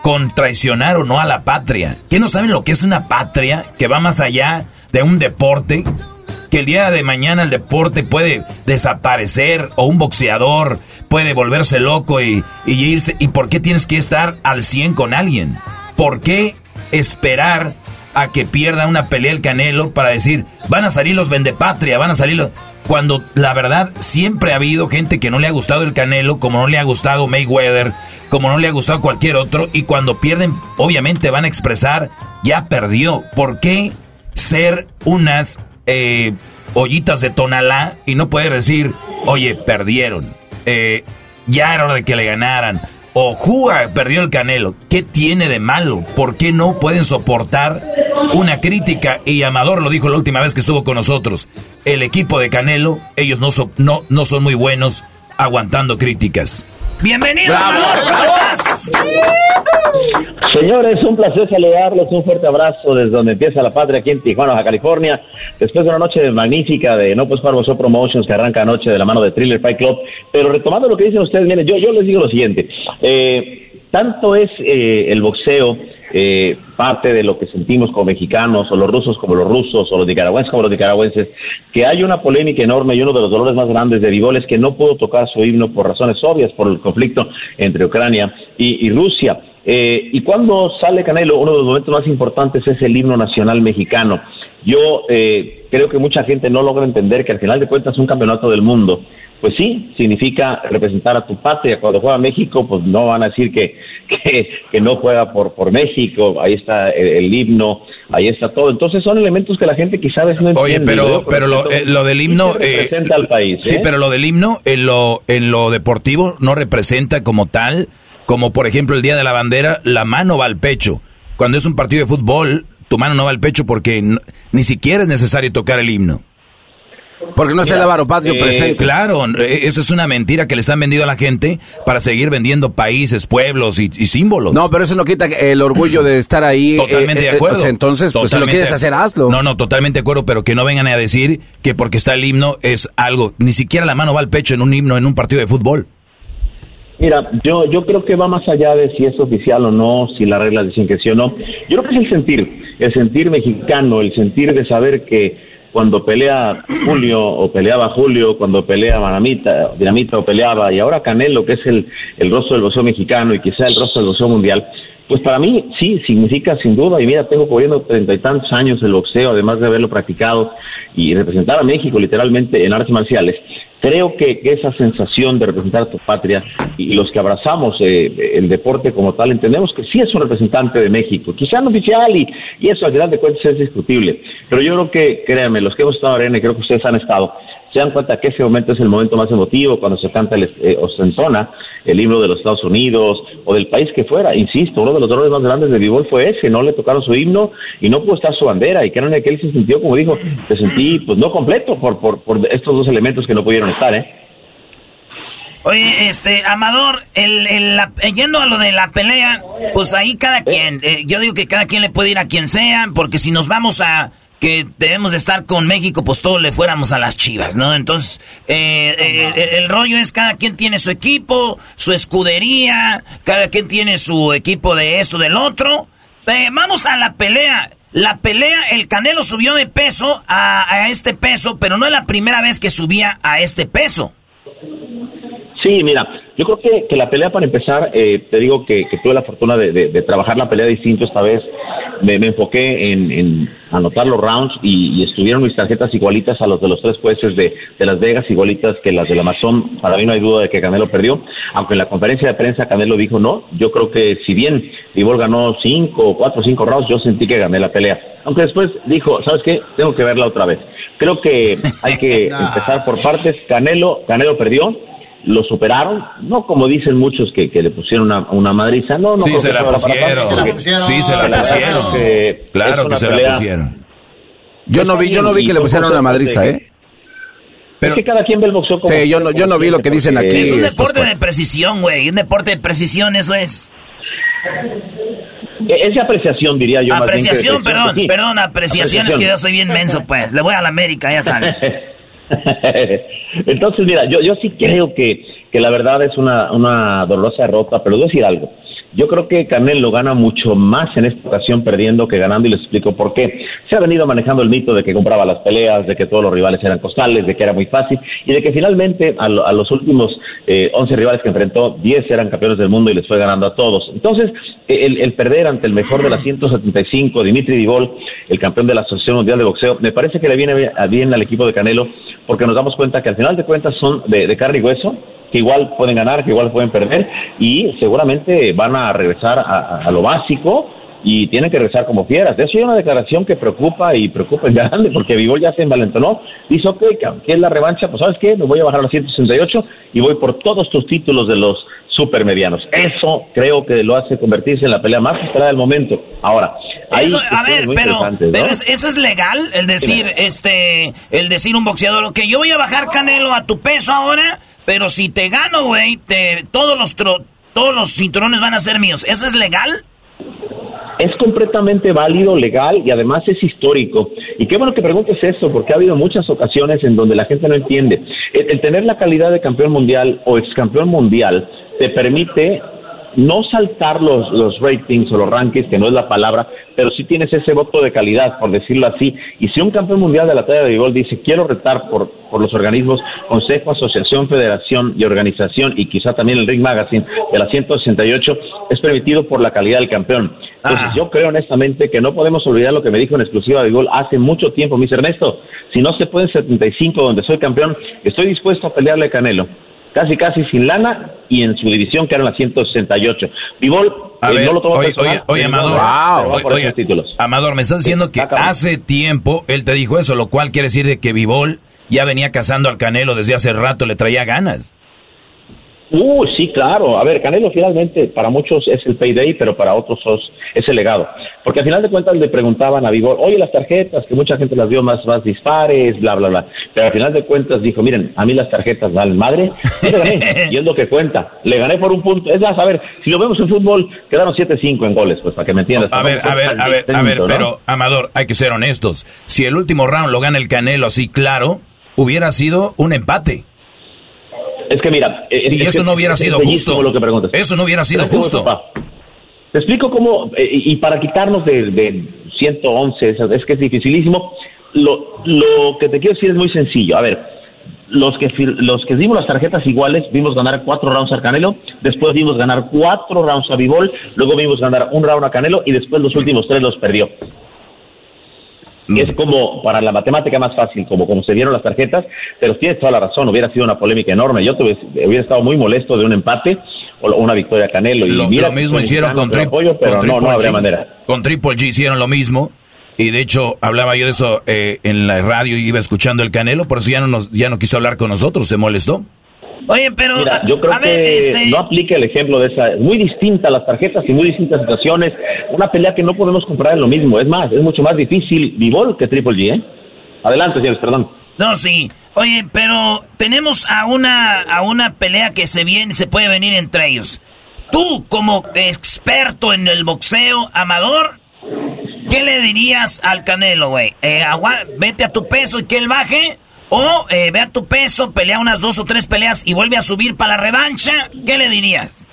con traicionar o no a la patria? ¿Qué no saben lo que es una patria que va más allá de un deporte? Que el día de mañana el deporte puede desaparecer o un boxeador puede volverse loco y, y irse. ¿Y por qué tienes que estar al 100 con alguien? ¿Por qué esperar a que pierda una pelea el Canelo para decir, van a salir los vendepatria, van a salir los... Cuando la verdad siempre ha habido gente que no le ha gustado el Canelo, como no le ha gustado Mayweather, como no le ha gustado cualquier otro, y cuando pierden, obviamente van a expresar, ya perdió. ¿Por qué ser unas eh, ollitas de tonalá y no poder decir, oye, perdieron? Eh, ya era hora de que le ganaran. O Juga perdió el Canelo. ¿Qué tiene de malo? ¿Por qué no pueden soportar una crítica? Y Amador lo dijo la última vez que estuvo con nosotros. El equipo de Canelo, ellos no, so- no, no son muy buenos aguantando críticas. Bienvenido, Bravo, Amador, ¿cómo bravo. estás? Señores, un placer saludarlos, un fuerte abrazo desde donde empieza la patria aquí en Tijuana, Baja California. Después de una noche magnífica de No Pues Parvo Show Promotions que arranca anoche de la mano de Thriller Fight Club. Pero retomando lo que dicen ustedes, miren, yo, yo les digo lo siguiente. Eh, tanto es eh, el boxeo eh, parte de lo que sentimos como mexicanos, o los rusos como los rusos, o los nicaragüenses como los nicaragüenses, que hay una polémica enorme y uno de los dolores más grandes de Vivol es que no pudo tocar su himno por razones obvias, por el conflicto entre Ucrania y, y Rusia. Eh, y cuando sale Canelo, uno de los momentos más importantes es el himno nacional mexicano. Yo eh, creo que mucha gente no logra entender que al final de cuentas un campeonato del mundo, pues sí, significa representar a tu patria. Cuando juega México, pues no van a decir que, [LAUGHS] que, que no juega por, por México, ahí está el, el himno, ahí está todo. Entonces son elementos que la gente quizás no Oye, entiende. pero, Yo, por pero lo, eh, lo del himno... sí eh, representa al país. Sí, ¿eh? pero lo del himno en lo, en lo deportivo no representa como tal, como por ejemplo el Día de la Bandera, la mano va al pecho. Cuando es un partido de fútbol, tu mano no va al pecho porque ni siquiera es necesario tocar el himno. Porque no es el avaro patrio Eh, presente. Claro, eh, eso es una mentira que les han vendido a la gente para seguir vendiendo países, pueblos y, y símbolos. No, pero eso no quita el orgullo de estar ahí. eh, Totalmente eh, de acuerdo. o sea, entonces, pues si lo quieres hacer, hazlo. No, no, totalmente de acuerdo, pero que no vengan a decir que porque está el himno es algo. Ni siquiera la mano va al pecho en un himno, en un partido de fútbol. Mira, yo, yo creo que va más allá de si es oficial o no, si las reglas dicen que sí o no. Yo creo que es el sentir, el sentir mexicano, el sentir de saber que cuando pelea Julio o peleaba Julio, cuando pelea Dinamita, Dinamita o peleaba, y ahora Canelo, que es el, el rostro del boxeo mexicano y quizá el rostro del boxeo mundial, pues para mí sí, significa sin duda, y mira, tengo cubriendo treinta y tantos años el boxeo, además de haberlo practicado y representar a México literalmente en artes marciales, creo que, esa sensación de representar a tu patria y, los que abrazamos eh, el deporte como tal, entendemos que sí es un representante de México, quizá no oficial y, y eso al final de cuentas es discutible, pero yo creo que, créanme, los que hemos estado en arena creo que ustedes han estado, se dan cuenta que ese momento es el momento más emotivo cuando se canta el, eh, o se entona el himno de los Estados Unidos o del país que fuera. Insisto, uno de los dolores más grandes de Vivol fue ese, no le tocaron su himno y no pudo estar su bandera y que era que él se sintió, como dijo, se sentí pues no completo por, por, por estos dos elementos que no pudieron estar, ¿eh? Oye, este, Amador, el, el, yendo a lo de la pelea, pues ahí cada quien, eh, yo digo que cada quien le puede ir a quien sea, porque si nos vamos a que debemos de estar con México, pues todos le fuéramos a las chivas, ¿no? Entonces, eh, eh, el, rollo es cada quien tiene su equipo, su escudería, cada quien tiene su equipo de esto, del otro. Eh, vamos a la pelea. La pelea, el Canelo subió de peso a, este peso, pero no es la primera vez que subía a este peso. Sí, mira, yo creo que, que la pelea para empezar, te digo que, tuve la fortuna de, trabajar la pelea distinto esta vez. Me, enfoqué en anotar los rounds y, estuvieron mis tarjetas igualitas a los de los tres jueces de, Las Vegas, igualitas que las del Amazon. Para mí no hay duda de que Canelo perdió, aunque en la conferencia de prensa Canelo dijo no. Yo creo que si bien Vivol ganó cinco, cuatro, cinco rounds, yo sentí que gané la pelea. Aunque después dijo, ¿sabes qué? Tengo que verla otra vez. Creo que hay que [LAUGHS] empezar por partes. Canelo, Canelo perdió lo superaron, no como dicen muchos que, que le pusieron una, una madriza, no, no. Sí, se la, pusieron. Sí, se la pusieron. claro que se la pusieron. Yo no vi, yo no vi que le pusieron una madriza, ¿eh? Pero, es que cada quien ve el boxeo como... Sí, yo no, yo no vi lo que dicen aquí. Es un deporte de precisión, güey. Un deporte de precisión, eso es. E, es de apreciación, diría yo. Apreciación, perdón, perdón, apreciación, es que yo soy bien menso, pues. Le voy a la América, ya sabes. [LAUGHS] [LAUGHS] Entonces, mira, yo, yo sí creo que, que la verdad es una, una dolorosa derrota, pero debo decir algo. Yo creo que Canelo gana mucho más en esta ocasión perdiendo que ganando y les explico por qué. Se ha venido manejando el mito de que compraba las peleas, de que todos los rivales eran costales, de que era muy fácil y de que finalmente a, los últimos eh, 11 rivales que enfrentó, 10 eran campeones del mundo y les fue ganando a todos. Entonces, el, perder ante el mejor de las 175, Dimitri Divol, el campeón de la Asociación Mundial de Boxeo, me parece que le viene bien al equipo de Canelo porque nos damos cuenta que al final de cuentas son de, de carne y hueso que igual pueden ganar, que igual pueden perder y seguramente van a regresar a, lo básico y tienen que regresar como fieras. Eso es una declaración que preocupa y preocupa en grande porque Vivo ya se envalentonó. Dice, ok, que es la revancha, pues ¿sabes qué? Me voy a bajar a los 168 y voy por todos tus títulos de los supermedianos. Eso creo que lo hace convertirse en la pelea más esperada del momento. Ahora, eso, a ver, pero, pero eso es legal, el decir, este, el decir un boxeador, que yo voy a bajar Canelo a tu peso ahora, pero si te gano, güey, te, todos los todos los cinturones van a ser míos. ¿Eso es legal? Es completamente válido, legal y además es histórico. Y qué bueno que preguntes eso, porque ha habido muchas ocasiones en donde la gente no entiende. el tener la calidad de campeón mundial o ex campeón mundial te permite no saltar los, los ratings o los rankings, que no es la palabra, pero sí tienes ese voto de calidad, por decirlo así. Y si un campeón mundial de la talla de béisbol dice, quiero retar por, por los organismos Consejo, Asociación, Federación y Organización, y quizá también el Ring Magazine de la 168, es permitido por la calidad del campeón. Entonces, ah. yo creo honestamente que no podemos olvidar lo que me dijo en exclusiva de gol hace mucho tiempo, mis Ernesto. Si no se puede en 75, donde soy campeón, estoy dispuesto a pelearle a Canelo casi casi sin lana y en su división que eran las 168. Vivol eh, no lo oye, oye, Amador, Amador, me estás diciendo que hace tiempo él te dijo eso, lo cual quiere decir de que Vivol ya venía cazando al Canelo desde hace rato, le traía ganas. Uh, sí, claro. A ver, Canelo finalmente para muchos es el payday, pero para otros es el legado. Porque al final de cuentas le preguntaban a Vigor, oye, las tarjetas, que mucha gente las vio más, más dispares, bla, bla, bla. Pero al final de cuentas dijo, miren, a mí las tarjetas valen madre, y le gané, [LAUGHS] y es lo que cuenta. Le gané por un punto. Es más, a ver, si lo vemos en fútbol, quedaron 7-5 en goles, pues para que me entiendas. A ver, a ver, a ver, a ver, pero Amador, hay que ser honestos. Si el último round lo gana el Canelo así claro, hubiera sido un empate. Es que mira... y eso no hubiera sido justo. Eso no hubiera sido justo. Te explico cómo, eh, y para quitarnos de, de 111, es que es dificilísimo, lo, lo que te quiero decir es muy sencillo. A ver, los que, los que dimos las tarjetas iguales, vimos ganar cuatro rounds a Canelo, después vimos ganar cuatro rounds a Bivol, luego vimos ganar un round a Canelo y después los últimos tres los perdió. Y es como, para la matemática más fácil, como, como se dieron las tarjetas, pero tienes toda la razón, hubiera sido una polémica enorme. Yo tuve, hubiera estado muy molesto de un empate o una victoria Canelo. Y lo, mira, lo mismo hicieron con, tri apoyo, pero con no, Triple no habría G. manera. Con Triple G hicieron lo mismo. Y de hecho, hablaba yo de eso eh, en la radio y iba escuchando el Canelo, por eso ya no, nos, ya no quiso hablar con nosotros, se molestó. Oye, pero Mira, yo creo a que ver, este, no aplica el ejemplo de esa. Es muy distinta las tarjetas y muy distintas situaciones. Una pelea que no podemos comprar en lo mismo. Es más, es mucho más difícil Bivol que Triple G, ¿eh? Adelante, señores, perdón. No, sí. Oye, pero tenemos a una a una pelea que se viene, se puede venir entre ellos. Tú, como experto en el boxeo amador, ¿qué le dirías al Canelo, güey? Eh, agua- vete a tu peso y que él baje. O eh, ve a tu peso, pelea unas dos o tres peleas y vuelve a subir para la revancha. ¿Qué le dirías?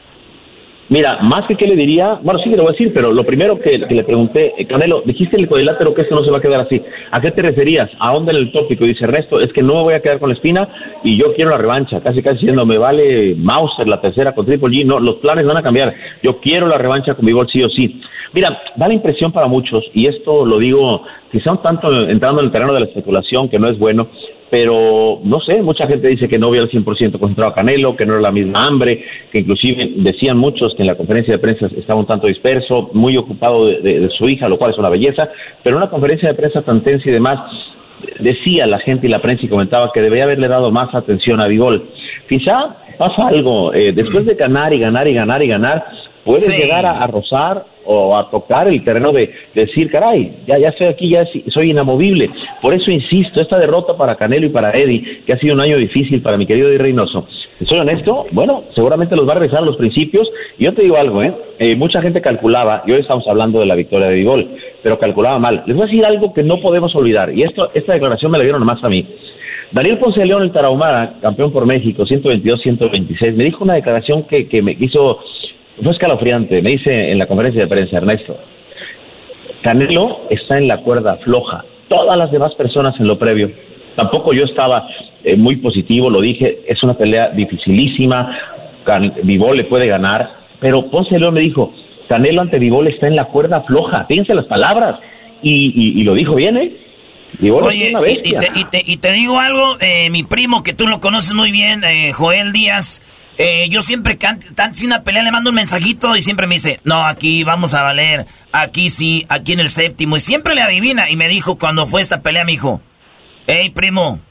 Mira, más que qué le diría, bueno, sí le voy a decir, pero lo primero que, le pregunté, eh, Canelo, dijiste en el cuadrilátero que esto no se va a quedar así. ¿A qué te referías? ¿A dónde en el tópico? Dice Ernesto, es que no me voy a quedar con la espina y yo quiero la revancha. Casi, casi diciendo, me vale Mauser la tercera con Triple G. No, los planes van a cambiar. Yo quiero la revancha con mi sí o sí. Mira, da la impresión para muchos, y esto lo digo quizá un tanto entrando en el terreno de la especulación, que no es bueno, pero no sé, mucha gente dice que no vio al 100% concentrado a Canelo, que no era la misma hambre, que inclusive decían muchos que en la conferencia de prensa estaba un tanto disperso, muy ocupado de, de- su hija, lo cual es una belleza, pero una conferencia de prensa tan tensa y demás, decía la gente y la prensa y comentaba que debería haberle dado más atención a Bigol. Quizá pasa algo, eh, después de ganar y ganar y ganar y ganar, puedes Sí. llegar a, a rozar o a tocar el terreno de, de decir, caray, ya, ya estoy aquí, ya soy inamovible. Por eso insisto, esta derrota para Canelo y para Eddie, que ha sido un año difícil para mi querido Eddie Reynoso, soy honesto, bueno, seguramente los va a regresar a los principios. Y yo te digo algo, ¿eh? Eh, mucha gente calculaba, y hoy estamos hablando de la victoria de Bigol, pero calculaba mal. Les voy a decir algo que no podemos olvidar, y esto, esta declaración me la dieron nomás a mí. Daniel Ponce de León, el Tarahumara, campeón por México, 122-126, me dijo una declaración que, que me hizo, fue escalofriante. Me dice en la conferencia de prensa, Ernesto, Canelo está en la cuerda floja. Todas las demás personas en lo previo. Tampoco yo estaba eh, muy positivo, lo dije, es una pelea dificilísima, Can- Vivol le puede ganar, pero Ponce León me dijo, Canelo ante Vivol está en la cuerda floja, fíjense las palabras, y, y- y lo dijo bien, ¿eh? Vivol Oye, es una y bestia. te, y te- y te digo algo, eh, mi primo, que tú lo conoces muy bien, eh, Joel Díaz, eh, yo siempre antes de una pelea le mando un mensajito y siempre me dice, no, aquí vamos a valer, aquí sí, aquí en el séptimo, y siempre le adivina, y me dijo cuando fue esta pelea, me dijo, hey primo,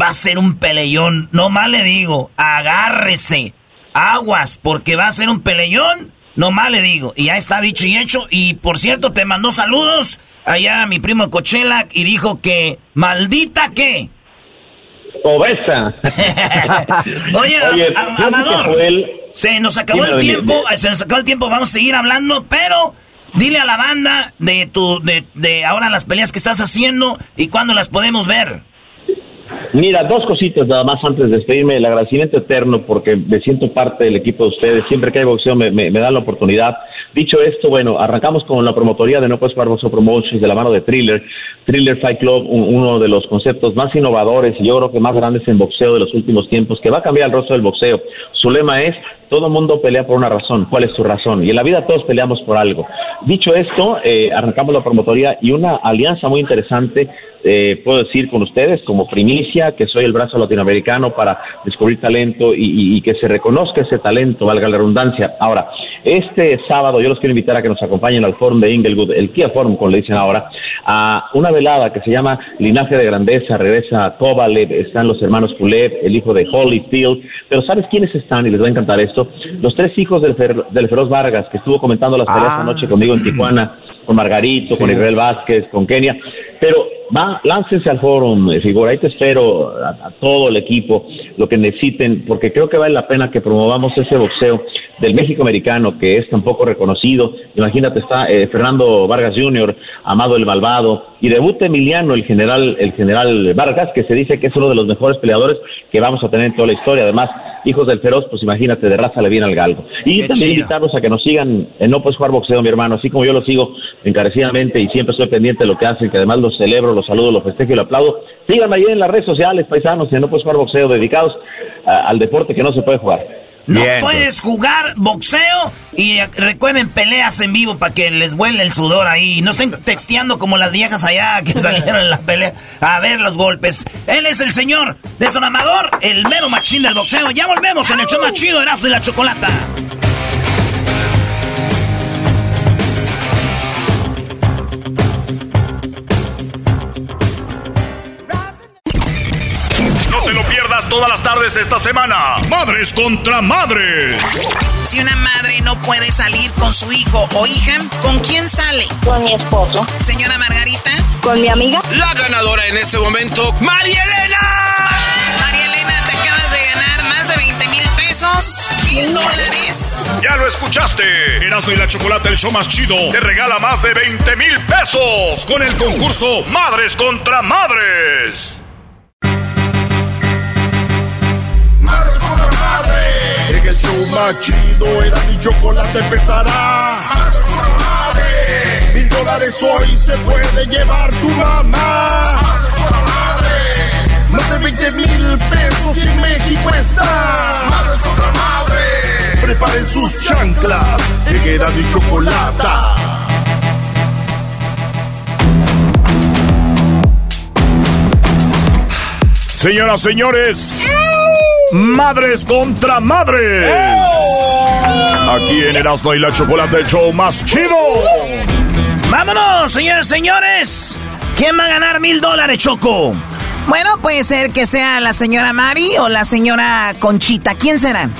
va a ser un peleón, no más le digo, agárrese, aguas, porque va a ser un peleón, no más le digo, y ya está dicho y hecho, y por cierto te mandó saludos allá a mi primo Cochela y dijo que, maldita que, Obesa. [LAUGHS] Oye, a- Amador, se nos acabó el tiempo, se nos acabó el tiempo, vamos a seguir hablando, pero dile a la banda de tu, de, de ahora las peleas que estás haciendo y cuándo las podemos ver. Mira, dos cositas nada más antes de despedirme. El agradecimiento eterno porque me siento parte del equipo de ustedes. Siempre que hay boxeo me, me, me dan la oportunidad. Dicho esto, bueno, arrancamos con la promotoría de No Puedes Jugar Boxeo Promotions de la mano de Thriller. Thriller Fight Club, un- uno de los conceptos más innovadores y yo creo que más grandes en boxeo de los últimos tiempos, que va a cambiar el rostro del boxeo. Su lema es, todo mundo pelea por una razón. ¿Cuál es tu razón? Y en la vida todos peleamos por algo. Dicho esto, eh, arrancamos la promotoría y una alianza muy interesante eh, puedo decir con ustedes como primicia que soy el brazo latinoamericano para descubrir talento y, que se reconozca ese talento, valga la redundancia. Ahora, este sábado yo los quiero invitar a que nos acompañen al Forum de Inglewood, el Kia Forum, como le dicen ahora, a una velada que se llama Linaje de Grandeza, regresa Kovalev, están los hermanos Pulev, el hijo de Holyfield, pero ¿sabes quiénes están? Y les va a encantar esto. Los tres hijos del, Fer- del Feroz Vargas, que estuvo comentando las peleas Ah. anoche conmigo en Tijuana, con Margarito, con Israel Vázquez, con Kenia, pero va, láncense al forum, eh, figura, ahí te espero a, a todo el equipo, lo que necesiten, porque creo que vale la pena que promovamos ese boxeo del México americano que es tan poco reconocido. Imagínate, está eh, Fernando Vargas Jr., Amado el Malvado, y debuta Emiliano, el general, el general Vargas, que se dice que es uno de los mejores peleadores que vamos a tener en toda la historia. Además, hijos del feroz, pues imagínate, de raza le viene al galgo. Y también invitarlos a que nos sigan en No Puedes Jugar Boxeo, mi hermano, así como yo lo sigo encarecidamente y siempre estoy pendiente de lo que hacen, que además los celebro, los saludo, los festejo y los aplaudo. Síganme ahí en las redes sociales, paisanos, en No Puedes Jugar Boxeo, dedicados al deporte que no se puede jugar. No puedes jugar boxeo y eh, recuerden peleas en vivo para que les vuele el sudor ahí. No estén texteando como las viejas allá [LAUGHS] que salieron en la pelea a ver los golpes. Él es el señor de Son Amador, el mero machín del boxeo. Ya volvemos en el show más chido, Erasmo y la Chocolata. Todas las tardes esta semana. Madres contra madres. Si una madre no puede salir con su hijo o hija, ¿con quién sale? Con mi esposo. Señora Margarita. Con mi amiga. La ganadora en este momento, María Elena. María Elena, te acabas de ganar más de 20 mil pesos. Mil dólares. Ya lo escuchaste. Erasmo y la Chocolate, el show más chido, te regala más de 20 mil pesos con el concurso Madres contra Madres. En el show más chido era mi chocolate empezará. Más madre. Mil dólares hoy se puede llevar tu mamá. Más Más de 20 mil pesos y México está. Madres contra madre. Preparen sus chanclas. En era mi chocolate. Señoras, señores. Madres contra Madres. Aquí en Erasmo y la Chocolate, el show más chido. Vámonos, señores, señores. ¿Quién va a ganar mil dólares, Choco? Bueno, puede ser que sea la señora Mari o la señora Conchita. ¿Quién será?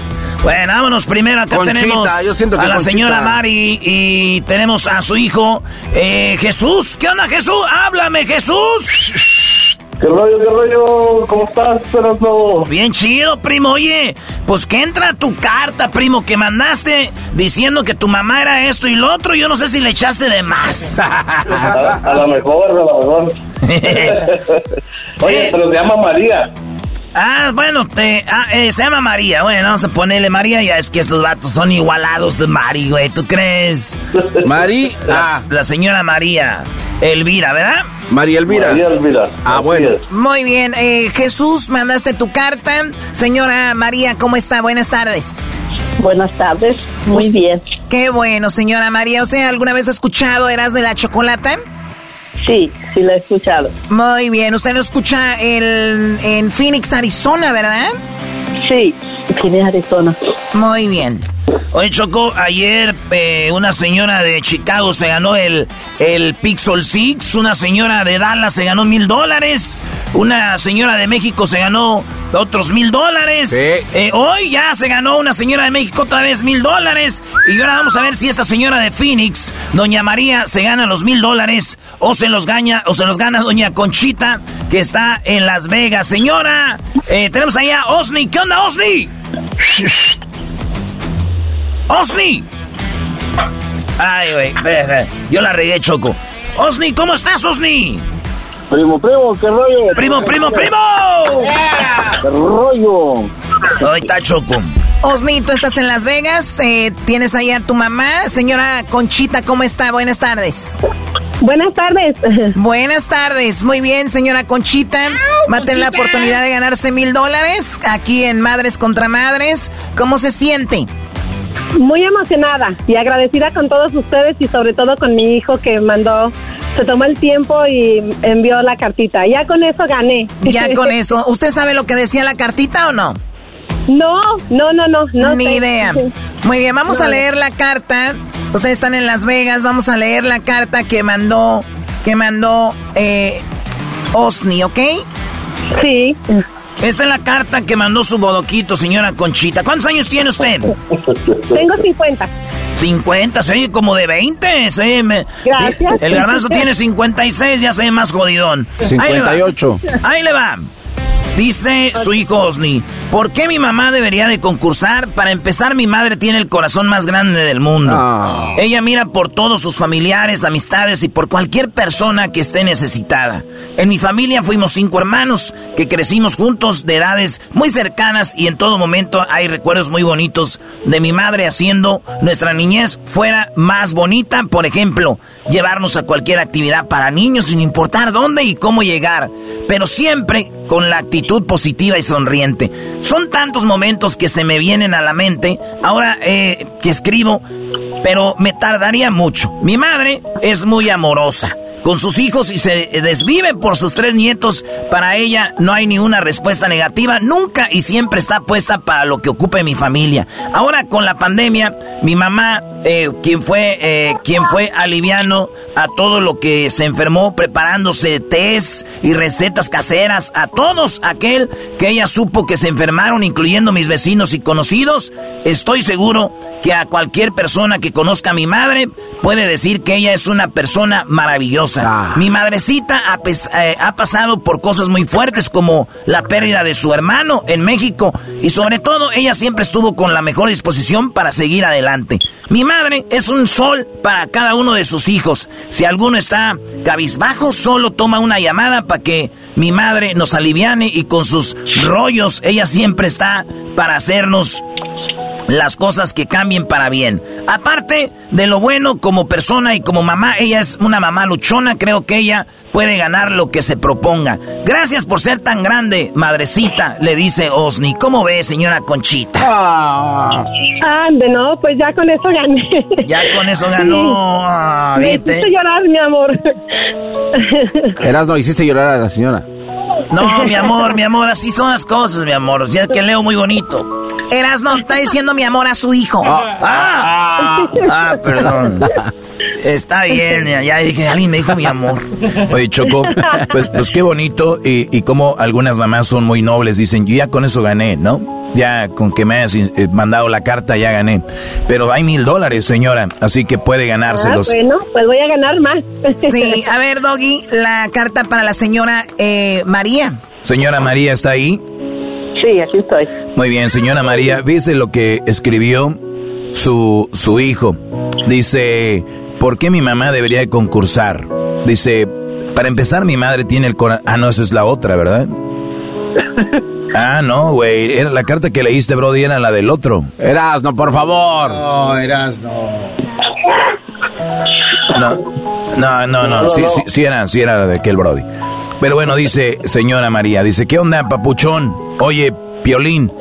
Bueno, vámonos primero. Acá tenemos a la señora Mari y tenemos a su hijo eh, Jesús. ¿Qué onda, Jesús? Háblame, Jesús. ¿Qué rollo, qué rollo? ¿Cómo estás, no? Bien chido, primo. Oye, pues que entra tu carta, primo, que mandaste diciendo que tu mamá era esto y lo otro. Yo no sé si le echaste de más. [LAUGHS] a, lo mejor, a lo mejor. [LAUGHS] [LAUGHS] Oye, pero se llama María. Ah, bueno, te, ah, eh, se llama María. Bueno, vamos a ponerle María. Ya es que estos vatos son igualados de Mari, güey. ¿Tú crees? [LAUGHS] Mari. La, la señora María. Elvira, ¿verdad? María Elvira. María Elvira. Ah, bueno. Muy bien. Eh, Jesús, mandaste tu carta. Señora María, ¿cómo está? Buenas tardes. Buenas tardes. Muy bien. Qué bueno, señora María. ¿Usted alguna vez ha escuchado Eras de la Chocolata? Sí, sí la he escuchado. Muy bien. Usted lo escucha el, en Phoenix, Arizona, ¿verdad? Sí, Phoenix, Arizona. Muy bien. Oye, Choco, ayer eh, una señora de Chicago se ganó el, el Pixel Six, una señora de Dallas se ganó mil dólares, una señora de México se ganó otros mil dólares. Eh, hoy ya se ganó una señora de México otra vez mil dólares. Y ahora vamos a ver si esta señora de Phoenix, Doña María, se gana los mil dólares o se los gana, o se los gana Doña Conchita, que está en Las Vegas. Señora, eh, tenemos allá a Osni. ¿Qué onda, Osni? ¡Osni! Ay, güey, yo la regué, Choco. Osni, ¿cómo estás, Osni? Primo, primo, qué rollo. Primo, primo, primo. Qué rollo. Ahí está Choco. Osni, tú estás en Las Vegas, eh, tienes ahí a tu mamá. Señora Conchita, ¿cómo está? Buenas tardes. Buenas tardes. [LAUGHS] Buenas tardes. Muy bien, señora Conchita. Va a tener la oportunidad de ganarse mil dólares aquí en Madres contra Madres. ¿Cómo se siente? Muy emocionada y agradecida con todos ustedes y sobre todo con mi hijo que mandó, se tomó el tiempo y envió la cartita. Ya con eso gané. Ya [LAUGHS] con eso. ¿Usted sabe lo que decía la cartita o no? No, no, no, no. no Ni idea. Muy bien, vamos a leer la carta. Ustedes están en Las Vegas, vamos a leer la carta que mandó, que mandó eh, Osni, ¿ok? Sí. Esta es la carta que mandó su bodoquito, señora Conchita. ¿Cuántos años tiene usted? Tengo 50. 50, se oye como de 20. Se Gracias. El garbanzo tiene 56, ya se ve más jodidón. 58. Ahí le va. Dice su hijo Osni, ¿por qué mi mamá debería de concursar? Para empezar, mi madre tiene el corazón más grande del mundo. Ah. Ella mira por todos sus familiares, amistades y por cualquier persona que esté necesitada. En mi familia fuimos cinco hermanos que crecimos juntos de edades muy cercanas y en todo momento hay recuerdos muy bonitos de mi madre haciendo nuestra niñez fuera más bonita. Por ejemplo, llevarnos a cualquier actividad para niños sin importar dónde y cómo llegar, pero siempre con la actitud positiva y sonriente. Son tantos momentos que se me vienen a la mente ahora eh, que escribo, pero me tardaría mucho. Mi madre es muy amorosa con sus hijos y se desvive por sus tres nietos. Para ella no hay ni una respuesta negativa, nunca y siempre está puesta para lo que ocupe mi familia. Ahora con la pandemia, mi mamá, eh, quien fue eh, quien fue aliviano a todo lo que se enfermó, preparándose test y recetas caseras a todos aquel que ella supo que se enfermaron, incluyendo mis vecinos y conocidos. Estoy seguro que a cualquier persona que conozca a mi madre puede decir que ella es una persona maravillosa. Mi madrecita ha, eh, ha, pasado por cosas muy fuertes como la pérdida de su hermano en México y sobre todo ella siempre estuvo con la mejor disposición para seguir adelante. Mi madre es un sol para cada uno de sus hijos. Si alguno está cabizbajo, solo toma una llamada para que mi madre nos aliviane y con sus rollos ella siempre está para hacernos las cosas que cambien para bien. Aparte de lo bueno como persona y como mamá, ella es una mamá luchona, creo que ella puede ganar lo que se proponga. Gracias por ser tan grande, madrecita, le dice Osni. ¿Cómo ve, señora Conchita? Ah, Ande, no, pues ya con eso gané. Ya con eso ganó. Ah, Me hiciste llorar, mi amor. Eras, no, hiciste llorar a la señora. No, mi amor, mi amor, así son las cosas, mi amor. Ya que leo muy bonito. Erasno está diciendo mi amor a su hijo. Ah, ah, ah perdón. Está bien, ya, dije, alguien me dijo mi amor. Oye, Choco, pues, pues qué bonito y, y como algunas mamás son muy nobles, dicen, yo ya con eso gané, ¿no? Ya con que me hayas eh, mandado la carta ya gané. Pero hay mil dólares, señora, así que puede ganárselos. Ah, bueno, pues voy a ganar más. Sí, a ver, Doggy, la carta para la señora eh, María. Señora María, ¿está ahí? Sí, aquí estoy. Muy bien, señora María, dice lo que escribió su, su hijo. Dice, ¿por qué mi mamá debería de concursar? Dice, para empezar, mi madre tiene el corazón... Ah, no, esa es la otra, ¿verdad? [LAUGHS] Ah, no, güey. Era la carta que leíste, Brody, era la del otro. Eras, no, por favor. No, eras, no. No, no, no, no. Sí, sí, sí era, sí era la de aquel Brody. Pero bueno, dice señora María, dice, ¿qué onda, papuchón? Oye, Piolín,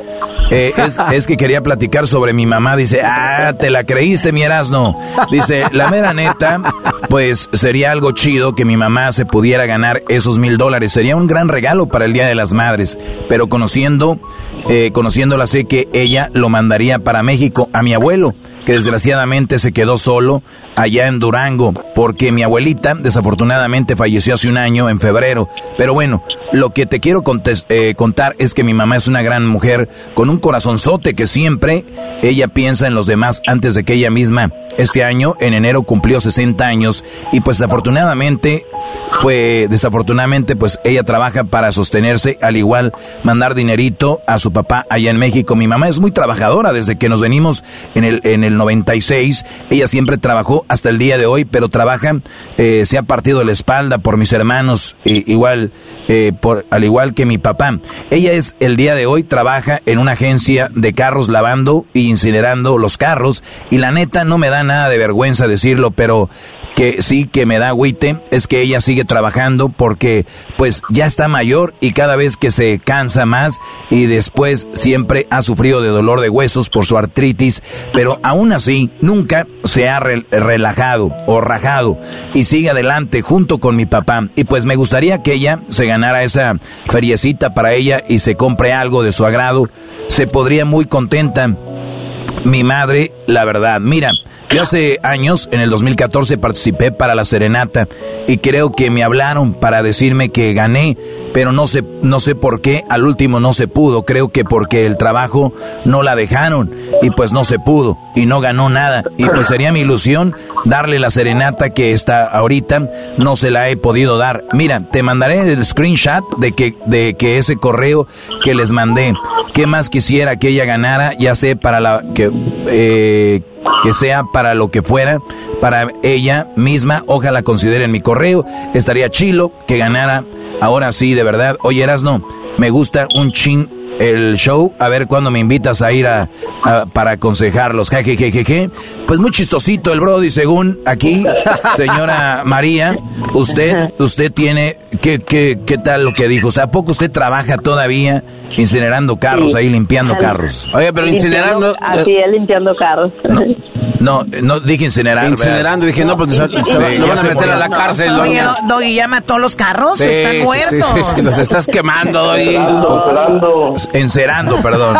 eh, [LAUGHS] es, que quería platicar sobre mi mamá. Dice, ah, te la creíste, mi Erasno. Dice, la mera neta, pues sería algo chido que mi mamá se pudiera ganar esos mil dólares. Sería un gran regalo para el Día de las Madres. Pero conociendo, eh, conociéndola, sé que ella lo mandaría para México a mi abuelo que desgraciadamente se quedó solo allá en Durango, porque mi abuelita desafortunadamente falleció hace un año, en febrero. Pero bueno, lo que te quiero eh, contar es que mi mamá es una gran mujer con un corazonzote que siempre ella piensa en los demás antes de que ella misma. Este año, en enero, cumplió 60 años y pues desafortunadamente, fue, desafortunadamente, pues ella trabaja para sostenerse, al igual mandar dinerito a su papá allá en México. Mi mamá es muy trabajadora desde que nos venimos en el, en el 96. Ella siempre trabajó hasta el día de hoy, pero trabaja, eh, se ha partido la espalda por mis hermanos, igual, eh, por, al igual que mi papá. Ella es el día de hoy, trabaja en una agencia de carros lavando y incinerando los carros. Y la neta, no me da nada de vergüenza decirlo, pero que sí que me da agüite es que ella sigue trabajando porque pues ya está mayor y cada vez que se cansa más y después siempre ha sufrido de dolor de huesos por su artritis, pero aún así nunca se ha relajado o rajado y sigue adelante junto con mi papá. Y pues me gustaría que ella se ganara esa feriecita para ella y se compre algo de su agrado. Se podría muy contenta. Mi madre, la verdad, mira, yo hace años, en el 2014, participé para la Serenata y creo que me hablaron para decirme que gané, pero no sé, no sé por qué, al último no se pudo, creo que porque el trabajo no la dejaron y pues no se pudo y no ganó nada. Y pues sería mi ilusión darle la serenata que está ahorita, no se la he podido dar. Mira, te mandaré el screenshot de que, de que ese correo que les mandé, ¿qué más quisiera que ella ganara? Ya sé, para la que... Eh, que sea para lo que fuera, para ella misma, ojalá consideren mi correo, estaría chilo que ganara, ahora sí, de verdad, oye no me gusta un chin el show, a ver cuándo me invitas a ir a, para aconsejarlos. Jejejeje. Pues muy chistosito el Brody, según aquí, [LAUGHS] señora María, usted, usted tiene, ¿qué, qué, qué tal lo que dijo? O sea, ¿a poco usted trabaja todavía incinerando carros, ahí limpiando carros? Oye, pero incinerando... Así es, limpiando carros. [LAUGHS] No, no dije incinerar. Incinerando, dije, no, pues lo van a meter a la cárcel. Oye, Doggy, llama a todos los carros, están muertos. los estás quemando, [LAUGHS] Doggy. Encerando, perdón.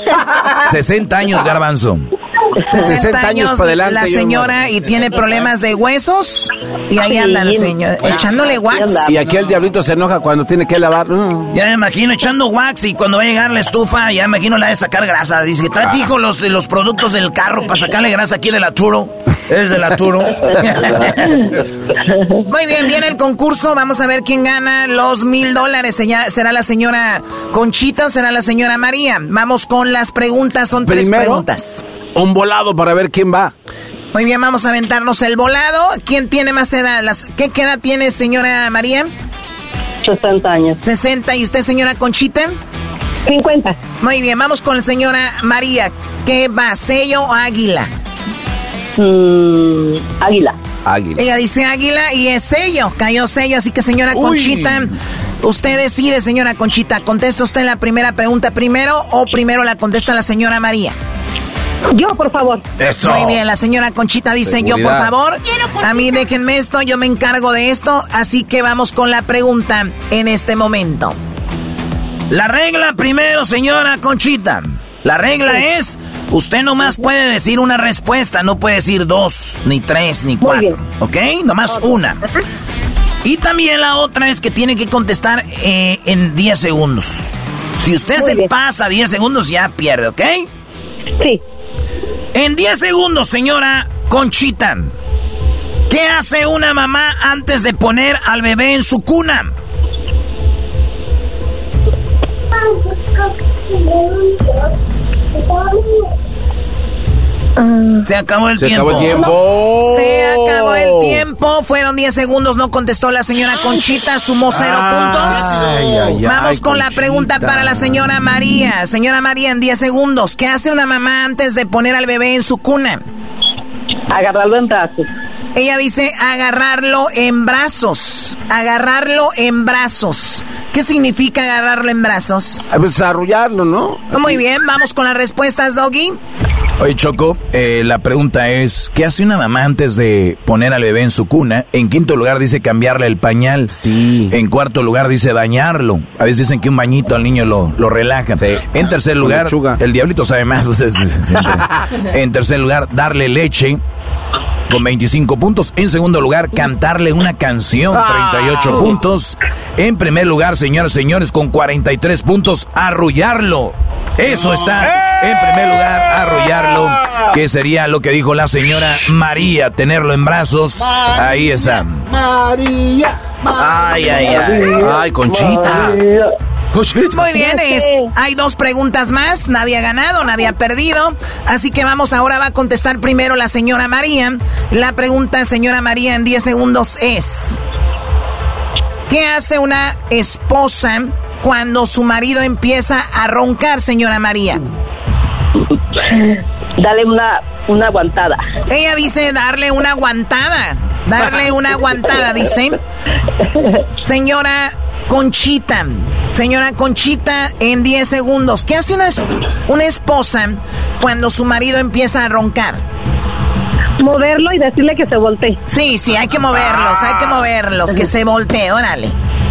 [LAUGHS] 60 años, Garbanzo. 60, años, para adelante. La señora y tiene problemas de huesos y ahí anda la señora echándole wax. Y aquí el diablito se enoja cuando tiene que lavar. Ya me imagino echando wax y cuando va a llegar la estufa, ya me imagino la de sacar grasa. Dice, trae ah. hijo los, los productos del carro para sacarle grasa aquí de la Turo. Es de la Turo. [LAUGHS] Muy bien, viene el concurso. Vamos a ver quién gana los mil dólares. ¿Será la señora Conchita o será la señora María? Vamos con las preguntas. Son tres preguntas un volado para ver quién va. Muy bien, vamos a aventarnos el volado. ¿Quién tiene más edad? ¿Qué, edad tiene señora María? 60 años. 60. ¿Y usted, señora Conchita? 50. Muy bien, vamos con la señora María. ¿Qué va, sello o águila? Mm, águila. Águila. Ella dice águila y es sello. Cayó sello, así que señora Conchita, usted decide, señora Conchita. ¿Contesta usted la primera pregunta primero o primero la contesta la señora María? Yo, por favor. Eso. Muy bien, la señora Conchita dice yo, por favor. A mí déjenme esto, yo me encargo de esto. Así que vamos con la pregunta en este momento. La regla primero, señora Conchita. La regla es, usted nomás puede decir una respuesta, no puede decir dos, ni tres, ni cuatro. ¿Ok? Nomás una. Y también la otra es que tiene que contestar eh, en 10 segundos. Si usted se pasa 10 segundos, ya pierde, ¿ok? Sí. En 10 segundos, señora Conchita. ¿Qué hace una mamá antes de poner al bebé en su cuna? Se acabó el Se tiempo. Acabó el tiempo. Se acabó el tiempo. Fueron 10 segundos. No contestó la señora Conchita. Sumó cero puntos. Vamos con la pregunta para la señora María. Señora María, en 10 segundos. ¿Qué hace una mamá antes de poner al bebé en su cuna? Agarrarlo en brazos. Ella dice agarrarlo en brazos. Agarrarlo en brazos. ¿Qué significa agarrarlo en brazos? A pues arrullarlo, ¿no? Muy bien, vamos con las respuestas, Doggy. Oye, Choco, eh, la pregunta es, ¿qué hace una mamá antes de poner al bebé en su cuna? En quinto lugar dice cambiarle el pañal. Sí. En cuarto lugar dice bañarlo. A veces dicen que un bañito al niño lo, lo relaja. Sí. En tercer lugar, el diablito sabe más. en tercer lugar, darle leche con 25 puntos. En segundo lugar, cantarle una canción, 38 ah. puntos. En primer lugar, señores, señores, con 43 puntos, arrullarlo. Eso está en primer lugar, arrullarlo, que sería lo que dijo la señora María, tenerlo en brazos. Ahí está. María. Ay, ay, ay. Ay, Conchita. Muy bien, hay dos preguntas más, nadie ha ganado, nadie ha perdido, así que vamos ahora va a contestar primero la señora María. La pregunta, señora María, en 10 segundos es, ¿qué hace una esposa cuando su marido empieza a roncar, señora María? [LAUGHS] [LAUGHS] Dale una, una aguantada. Ella dice darle una aguantada. Darle una aguantada, dice. Señora Conchita. Señora Conchita, en 10 segundos. ¿Qué hace una, una esposa cuando su marido empieza a roncar? Moverlo y decirle que se voltee. Sí, sí, hay que moverlos, hay que moverlos, que se voltee, órale.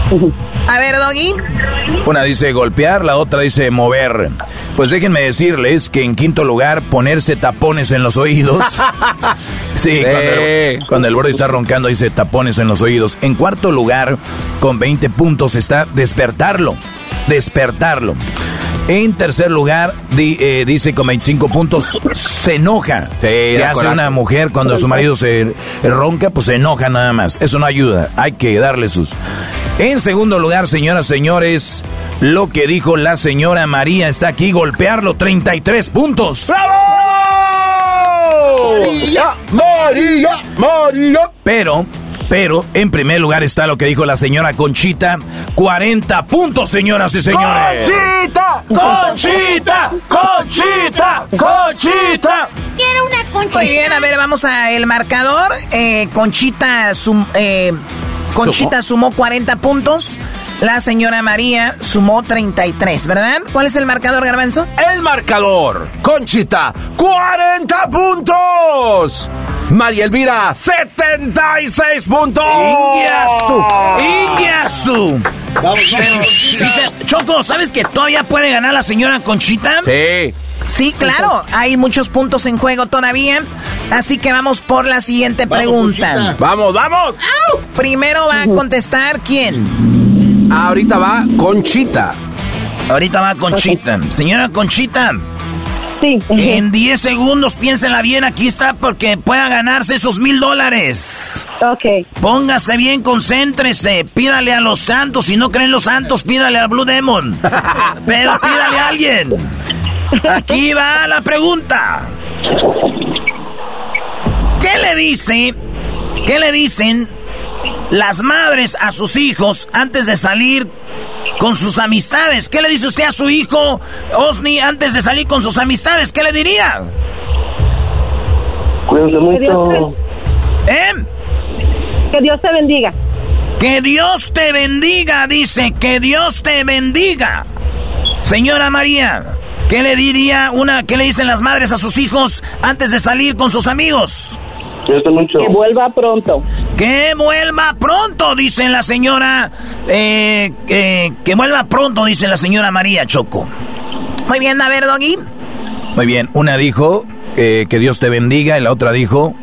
[LAUGHS] A ver, Doggy. Una dice golpear, la otra dice mover. Pues déjenme decirles que en quinto lugar, ponerse tapones en los oídos. [LAUGHS] sí, Cuando, el, cuando está roncando, dice tapones en los oídos. En cuarto lugar, con 20 puntos, está despertarlo. Despertarlo. En tercer lugar, eh, dice con 25 puntos, se enoja. ¿Qué hace una mujer cuando su marido se ronca? Pues se enoja nada más. Eso no ayuda. Hay que darle sus... En segundo lugar, señoras, señores, lo que dijo la señora María está aquí, golpearlo 33 puntos. María, María, María. Pero pero en primer lugar está lo que dijo la señora Conchita. 40 puntos, señoras y señores. ¡Conchita! ¡Conchita! ¡Conchita! ¡Conchita! Quiero una conchita. Muy bien, a ver, vamos a el marcador. Eh, Conchita, eh, Conchita sumó 40 puntos. La señora María sumó 33, ¿verdad? ¿Cuál es el marcador, Garbanzo? El marcador. Conchita, 40 puntos. María Elvira, 76 puntos. Ingiasu. Ingiasu. [LAUGHS] Dice, Choco, ¿sabes que todavía puede ganar la señora Conchita? Sí. Sí, claro, hay muchos puntos en juego todavía. Así que vamos por la siguiente pregunta. Vamos, vamos. Primero va a contestar quién. Ahorita va Conchita. Ahorita va Conchita. Señora Conchita. Sí. En 10 segundos piénsela bien, aquí está porque pueda ganarse esos mil dólares. Ok. Póngase bien, concéntrese, pídale a los santos, si no creen los santos, pídale a Blue Demon. [LAUGHS] Pero pídale a alguien. Aquí va la pregunta. ¿Qué le dice? ¿Qué le dicen las madres a sus hijos antes de salir con sus amistades. ¿Qué le dice usted a su hijo, Osni, antes de salir con sus amistades? ¿Qué le diría? Cuídense mucho. ¿Eh? Que Dios te bendiga. Que Dios te bendiga, dice, que Dios te bendiga. Señora María, ¿qué le diría una, qué le dicen las madres a sus hijos antes de salir con sus amigos? Que vuelva pronto. Que vuelva pronto, dice la señora. Eh, que, vuelva pronto, dice la señora María Choco. Muy bien, a ver, Doggy. Muy bien, una dijo eh, que Dios te bendiga y la otra dijo...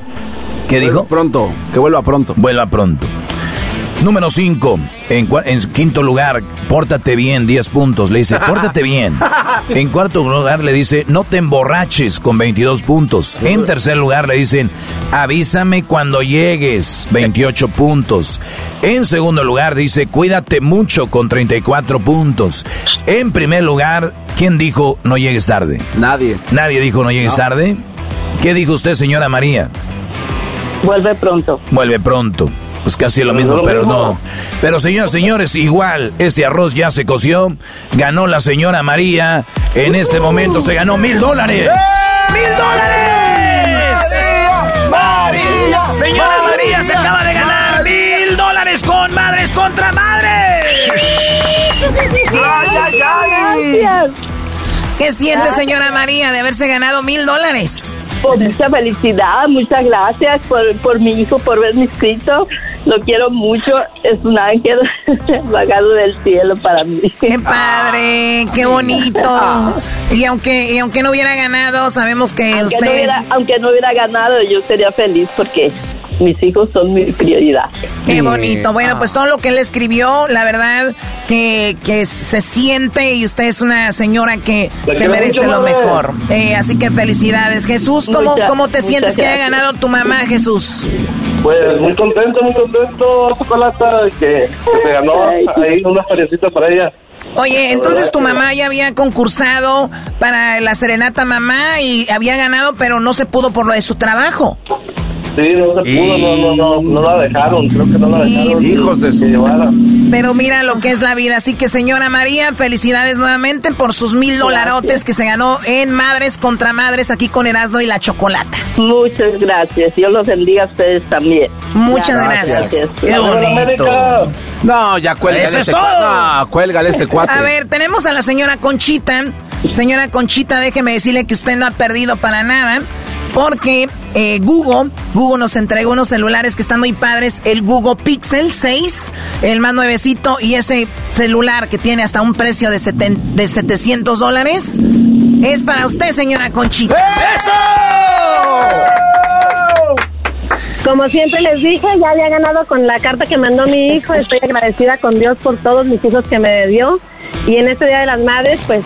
¿Qué dijo? Pronto, que vuelva pronto. Vuelva pronto. Número 5, en, en, quinto lugar, pórtate bien, 10 puntos. Le dice, pórtate [LAUGHS] bien. En cuarto lugar le dice, no te emborraches con 22 puntos. En tercer lugar le dicen, avísame cuando llegues, 28 puntos. En segundo lugar dice, cuídate mucho con 34 puntos. En primer lugar, ¿quién dijo no llegues tarde? Nadie. Nadie dijo no llegues tarde. ¿Qué dijo usted, señora María? Vuelve pronto. Vuelve pronto. Pues casi lo mismo, pero no. Pero señoras señores, igual, este arroz ya se coció. Ganó la señora María. En este momento se ganó mil dólares. ¡Mil dólares! ¡María! ¡María! Señora María se acaba de ganar mil dólares con Madres contra Madres. ¡Ay, ay, ay! ¿Qué siente, señora María, de haberse ganado mil dólares? Pues mucha felicidad, muchas gracias por, por mi hijo, por verme inscrito. Lo quiero mucho, es un ángel [LAUGHS] bajado del cielo para mí. ¡Qué padre! ¡Qué bonito! [LAUGHS] Y aunque, y aunque no hubiera ganado, sabemos que aunque usted... No hubiera, aunque no hubiera ganado, yo sería feliz porque mis hijos son mi prioridad. Qué bonito. Bueno, pues todo lo que él escribió, la verdad que, que se siente y usted es una señora que se merece lo mejor. Eh, así que felicidades. Jesús, ¿cómo, ¿cómo te sientes que haya ganado tu mamá, Jesús? Pues muy contento, muy contento, Chocolata, que, que se ganó ahí una feriecita para ella. Oye, entonces tu mamá ya había concursado para la serenata mamá y había ganado, pero no se pudo por lo de su trabajo. Sí, no se pudo, no, no, no, no la dejaron, creo que no la dejaron. Hijos de su... Pero mira lo que es la vida, así que señora María, felicidades nuevamente por sus mil dolarotes que se ganó en Madres contra Madres aquí con Erasmo y la Chocolata. Muchas gracias, Dios los bendiga a ustedes también. Muchas gracias. ¡Qué bonito! No, ya cuélgale Eso es este todo. cua- No, cuélgale este cuate. A ver, tenemos a la señora Conchita. Señora Conchita, déjeme decirle que usted no ha perdido para nada. Porque eh, Google, Google nos entregó unos celulares que están muy padres. El Google Pixel 6, el más nuevecito, y ese celular que tiene hasta un precio de, seten- de 700 dólares. Es para usted, señora Conchita. Como siempre les dije, ya había ganado con la carta que mandó mi hijo. Estoy agradecida con Dios por todos mis hijos que me dio. Y en este Día de las Madres, pues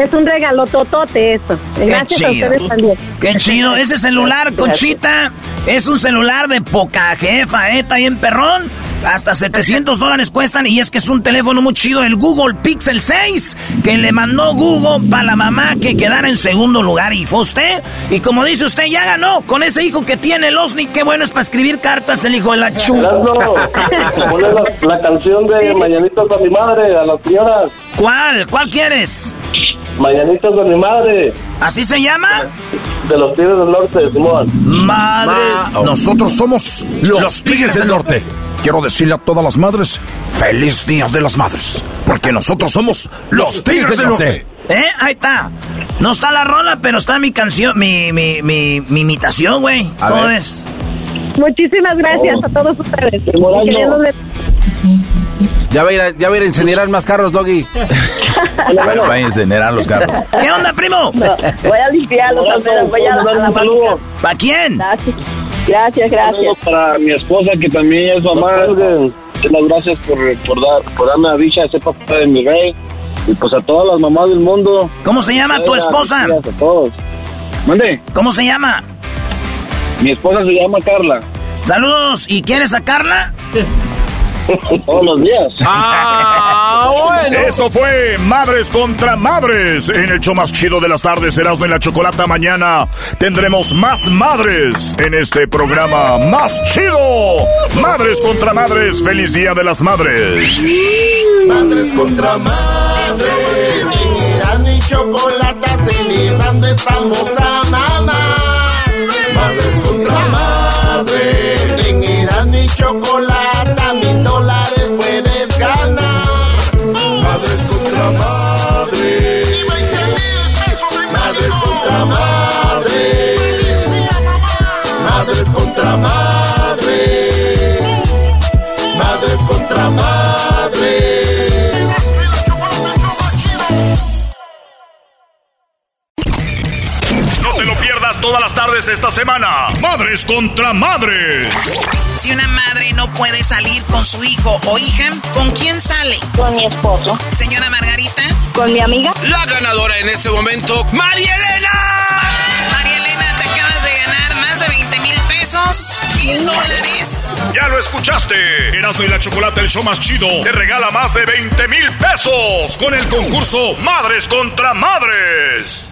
es un regalo totote eso. Gracias a ustedes también. Qué chido. [LAUGHS] Ese celular, Conchita, es un celular de poca jefa, ¿eh? Está bien perrón. Hasta 700 dólares cuestan y es que es un teléfono muy chido, el Google Pixel 6, que le mandó Google para la mamá que quedara en segundo lugar. Y fue usted. Y como dice usted, ya ganó con ese hijo que tiene el Osni. Qué bueno es para escribir cartas el hijo de la chu. [LAUGHS] la, la canción de Mañanitos a mi madre, a las señoras. ¿Cuál? ¿Cuál quieres? Mañanitos de mi madre. ¿Así se llama? De los Tigres del Norte, Simón. Madre. Nosotros somos los, Tigres del Norte. Quiero decirle a todas las madres, feliz Día de las Madres. Porque nosotros somos los Tigres del Norte. ¿Eh? Ahí está. No está la rola, pero está mi canción, mi, mi, mi, mi imitación, güey. A ¿Cómo ver. ves? Muchísimas gracias a todos ustedes. Ya va a ir a, ya va a ir a incinerar más carros, Doggy. [LAUGHS] Bueno, vayan a incinerar los carros. [LAUGHS] ¿Qué onda, primo? Voy a limpiarlos, apenas voy a, a la Un saludo. ¿Para quién? Gracias, gracias, gracias. Saludo para mi esposa que también es mamá. Muchas gracias por, por, dar, por darme la dicha de ser papá de mi rey. Y pues a todas las mamás del mundo. ¿Cómo se llama tu Gracias esposa? A todos. Mande, ¿Cómo se llama? mi esposa se llama Carla. Saludos. ¿Y quieres sacarla? [LAUGHS] [LAUGHS] Todos los días. Ah, [LAUGHS] bueno. Esto fue Madres contra Madres. En el show más chido de las tardes, Erasmo en la Chocolata. Mañana tendremos más madres en este programa más chido. Madres contra Madres. Feliz Día de las Madres. Madres contra madres. Erasmo y Chocolata celebrando estamos a mamás. Madres contra madres. En Erasmo y Chocolata mil todas las tardes esta semana. Madres contra Madres. Si una madre no puede salir con su hijo o hija, ¿con quién sale? Con mi esposo. Señora Margarita. Con mi amiga. La ganadora en este momento, María Elena. María Elena, te acabas de ganar más de 20 mil pesos, mil dólares. Ya lo escuchaste. Erasmo y la Chocolata, el show más chido, te regala más de 20 mil pesos con el concurso Madres contra Madres.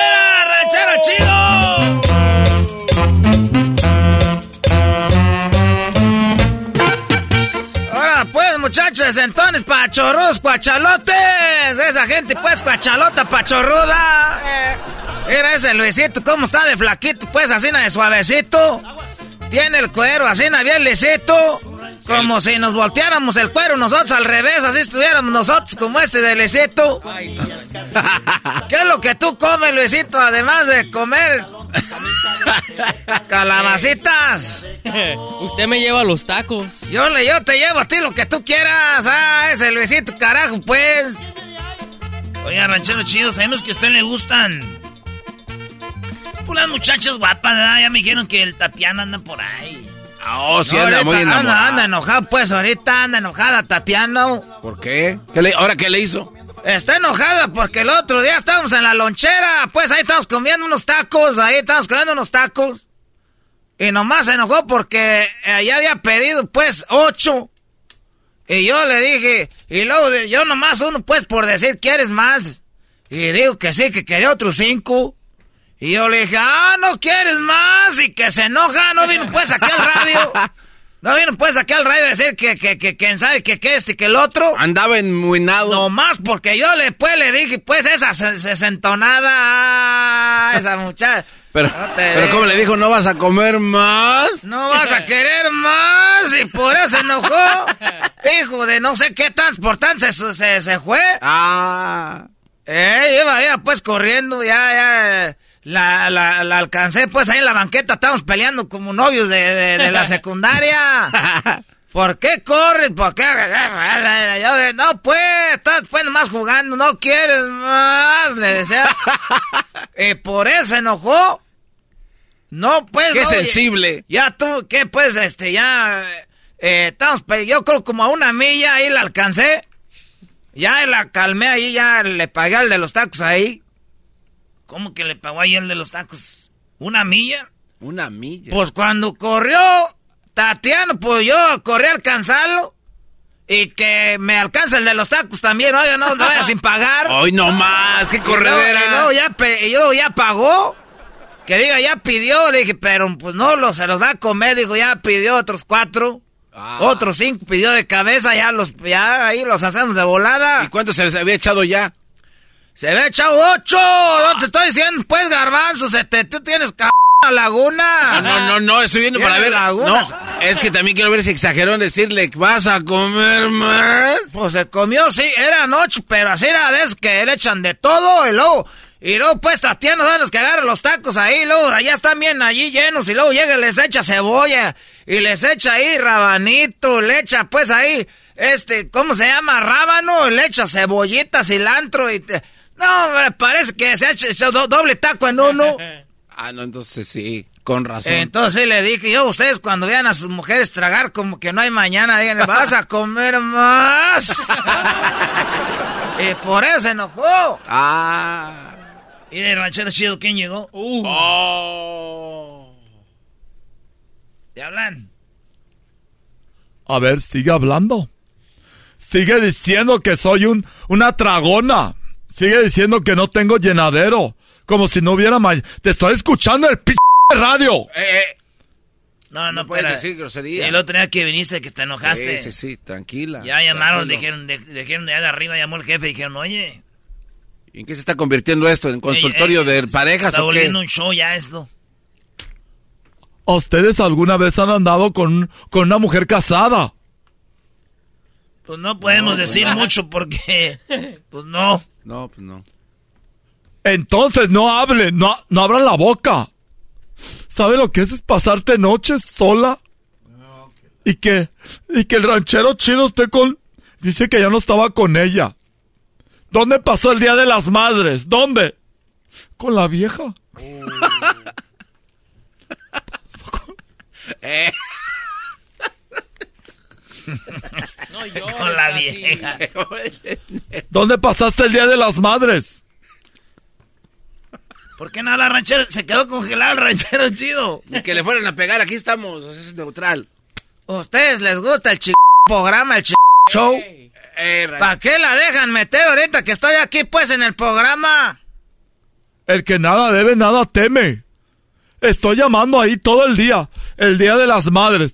Entonces, pachorros, cuachalotes. Esa gente, pues, cuachalota, pachorruda. Mira ese Luisito, cómo está de flaquito, pues, así de suavecito. Tiene el cuero así bien lisito. Como si nos volteáramos el cuero nosotros al revés, así estuviéramos nosotros como este de lisito. [LAUGHS] ¿Qué es lo que tú comes, Luisito, además de comer [LAUGHS] calabacitas? [LAUGHS] Usted me lleva los tacos. Yo, le, yo te llevo a ti lo que tú quieras. Ah, ese Luisito, carajo, pues. Oiga, ranchero chido, sabemos que a usted le gustan. Pues las muchachas guapas, ¿verdad? Ya me dijeron que el Tatiana anda por ahí. Oh, sí, No, anda muy enamorado. Anda, anda enojado, pues ahorita anda enojada Tatiana. ¿Por qué? ¿Qué le- ¿Ahora qué le hizo? Está enojada porque el otro día estábamos en la lonchera, pues ahí estábamos comiendo unos tacos, ahí estábamos comiendo unos tacos. Y nomás se enojó porque eh, ya había pedido pues ocho. Y yo le dije, y luego yo nomás uno pues por decir, ¿quieres más? Y digo que sí, que quería otros cinco. Y yo le dije, ah, no quieres más, y que se enoja, no vino pues aquí al radio. [LAUGHS] No vino pues aquí al radio a decir que, que, que, quién sabe que, que este y que el otro. Andaba enmuinado. No más porque yo le pues le dije, pues esa se- sesentonada, ah, esa muchacha. [LAUGHS] Pero, No pero ve. ¿cómo le dijo? ¿No vas a comer más? No vas a querer más y por eso se enojó. [LAUGHS] Hijo de no sé qué transportante se, se, se fue. Ah. Eh, iba, iba pues corriendo, ya, ya. La, la, la alcancé pues ahí en la banqueta, estábamos peleando como novios de, de, de la [LAUGHS] secundaria. [LAUGHS] ¿Por qué corres? ¿Por qué? Yo, no, pues, estás pues nomás jugando, no quieres más, le decía. [LAUGHS] y por eso se enojó. No, pues. Qué no, sensible. Ya tú, ¿qué pues? Este, ya. Eh, estamos, yo creo como a una milla ahí la alcancé. Ya la calmé ahí, ya le pagué al de los tacos ahí. ¿Cómo que le pagó ahí el de los tacos? ¿Una milla? Una milla. Pues cuando corrió Tatiano, pues yo corrí a alcanzarlo. Y que me alcanza el de los tacos también, oiga, no, no vaya sin [LAUGHS] pagar. Hoy no más, qué Y luego- corredera. Y luego, ya, y luego ya pagó. Que diga, ya pidió. Le dije, pero pues no, lo, se los va a comer. Dijo, ya pidió otros cuatro. Ah. Otros cinco pidió de cabeza. Ya los, ya ahí los hacemos de volada. ¿Y cuánto se había echado ya? Se había echado ocho. No te estoy diciendo, pues, garbanzo. Se te, tú tienes c laguna. No, no, no, estoy viendo para ver. lagunas. No, es que también quiero ver si exageró en decirle, ¿vas a comer más? Pues se comió, sí, eran ocho, pero así era de que le echan de todo y luego, y luego pues Tatiana da los que agarran los tacos ahí, luego allá están bien allí llenos y luego llega y les echa cebolla y les echa ahí rabanito, le echa pues ahí, este, ¿cómo se llama? Rábano, y le echa cebollita, cilantro y... te- No, me parece que se ha hecho, hecho do- doble taco en uno. [LAUGHS] Ah, no, entonces sí, con razón. Entonces le dije yo, ustedes cuando vean a sus mujeres tragar como que no hay mañana, díganle, vas a comer más. [LAUGHS] y por eso se enojó. Ah. ¿Y de ranchero chido quién llegó? Uh. Oh. ¿Te hablan? A ver, sigue hablando. Sigue diciendo que soy un, una tragona. Sigue diciendo que no tengo llenadero. Como si no hubiera mañana. Te estoy escuchando el p radio. Eh, No, no, No puedes decir grosería. Sí, el otro día que viniste que te enojaste. Sí, sí, sí, tranquila. Ya llamaron, dijeron, de, dijeron de allá de arriba, llamó el jefe y dijeron, oye. ¿En qué se está convirtiendo esto? ¿En consultorio eh, de eh, parejas Está o qué? volviendo un show ya esto. ¿A ustedes alguna vez han andado con, con una mujer casada? Pues no podemos decir mucho porque, pues no. No, pues no. Entonces no hablen, no, no abran la boca. ¿Sabe lo que es, es pasarte noches sola? Y que, y que el ranchero chido esté con... Dice que ya no estaba con ella. ¿Dónde pasó el Día de las Madres? ¿Dónde? Con la vieja. [LAUGHS] Eh. [LAUGHS] [LAUGHS] Con la vieja. [LAUGHS] ¿Dónde pasaste el Día de las Madres? ¿Por qué no la ranchero? Se quedó congelado el ranchero chido. Ni que le fueran a pegar, aquí estamos, es neutral. ¿Ustedes les gusta el ch programa, el ch show? Ra- ¿Para qué la dejan meter ahorita que estoy aquí pues en el programa? El que nada debe, nada teme. Estoy llamando ahí todo el día, el Día de las Madres.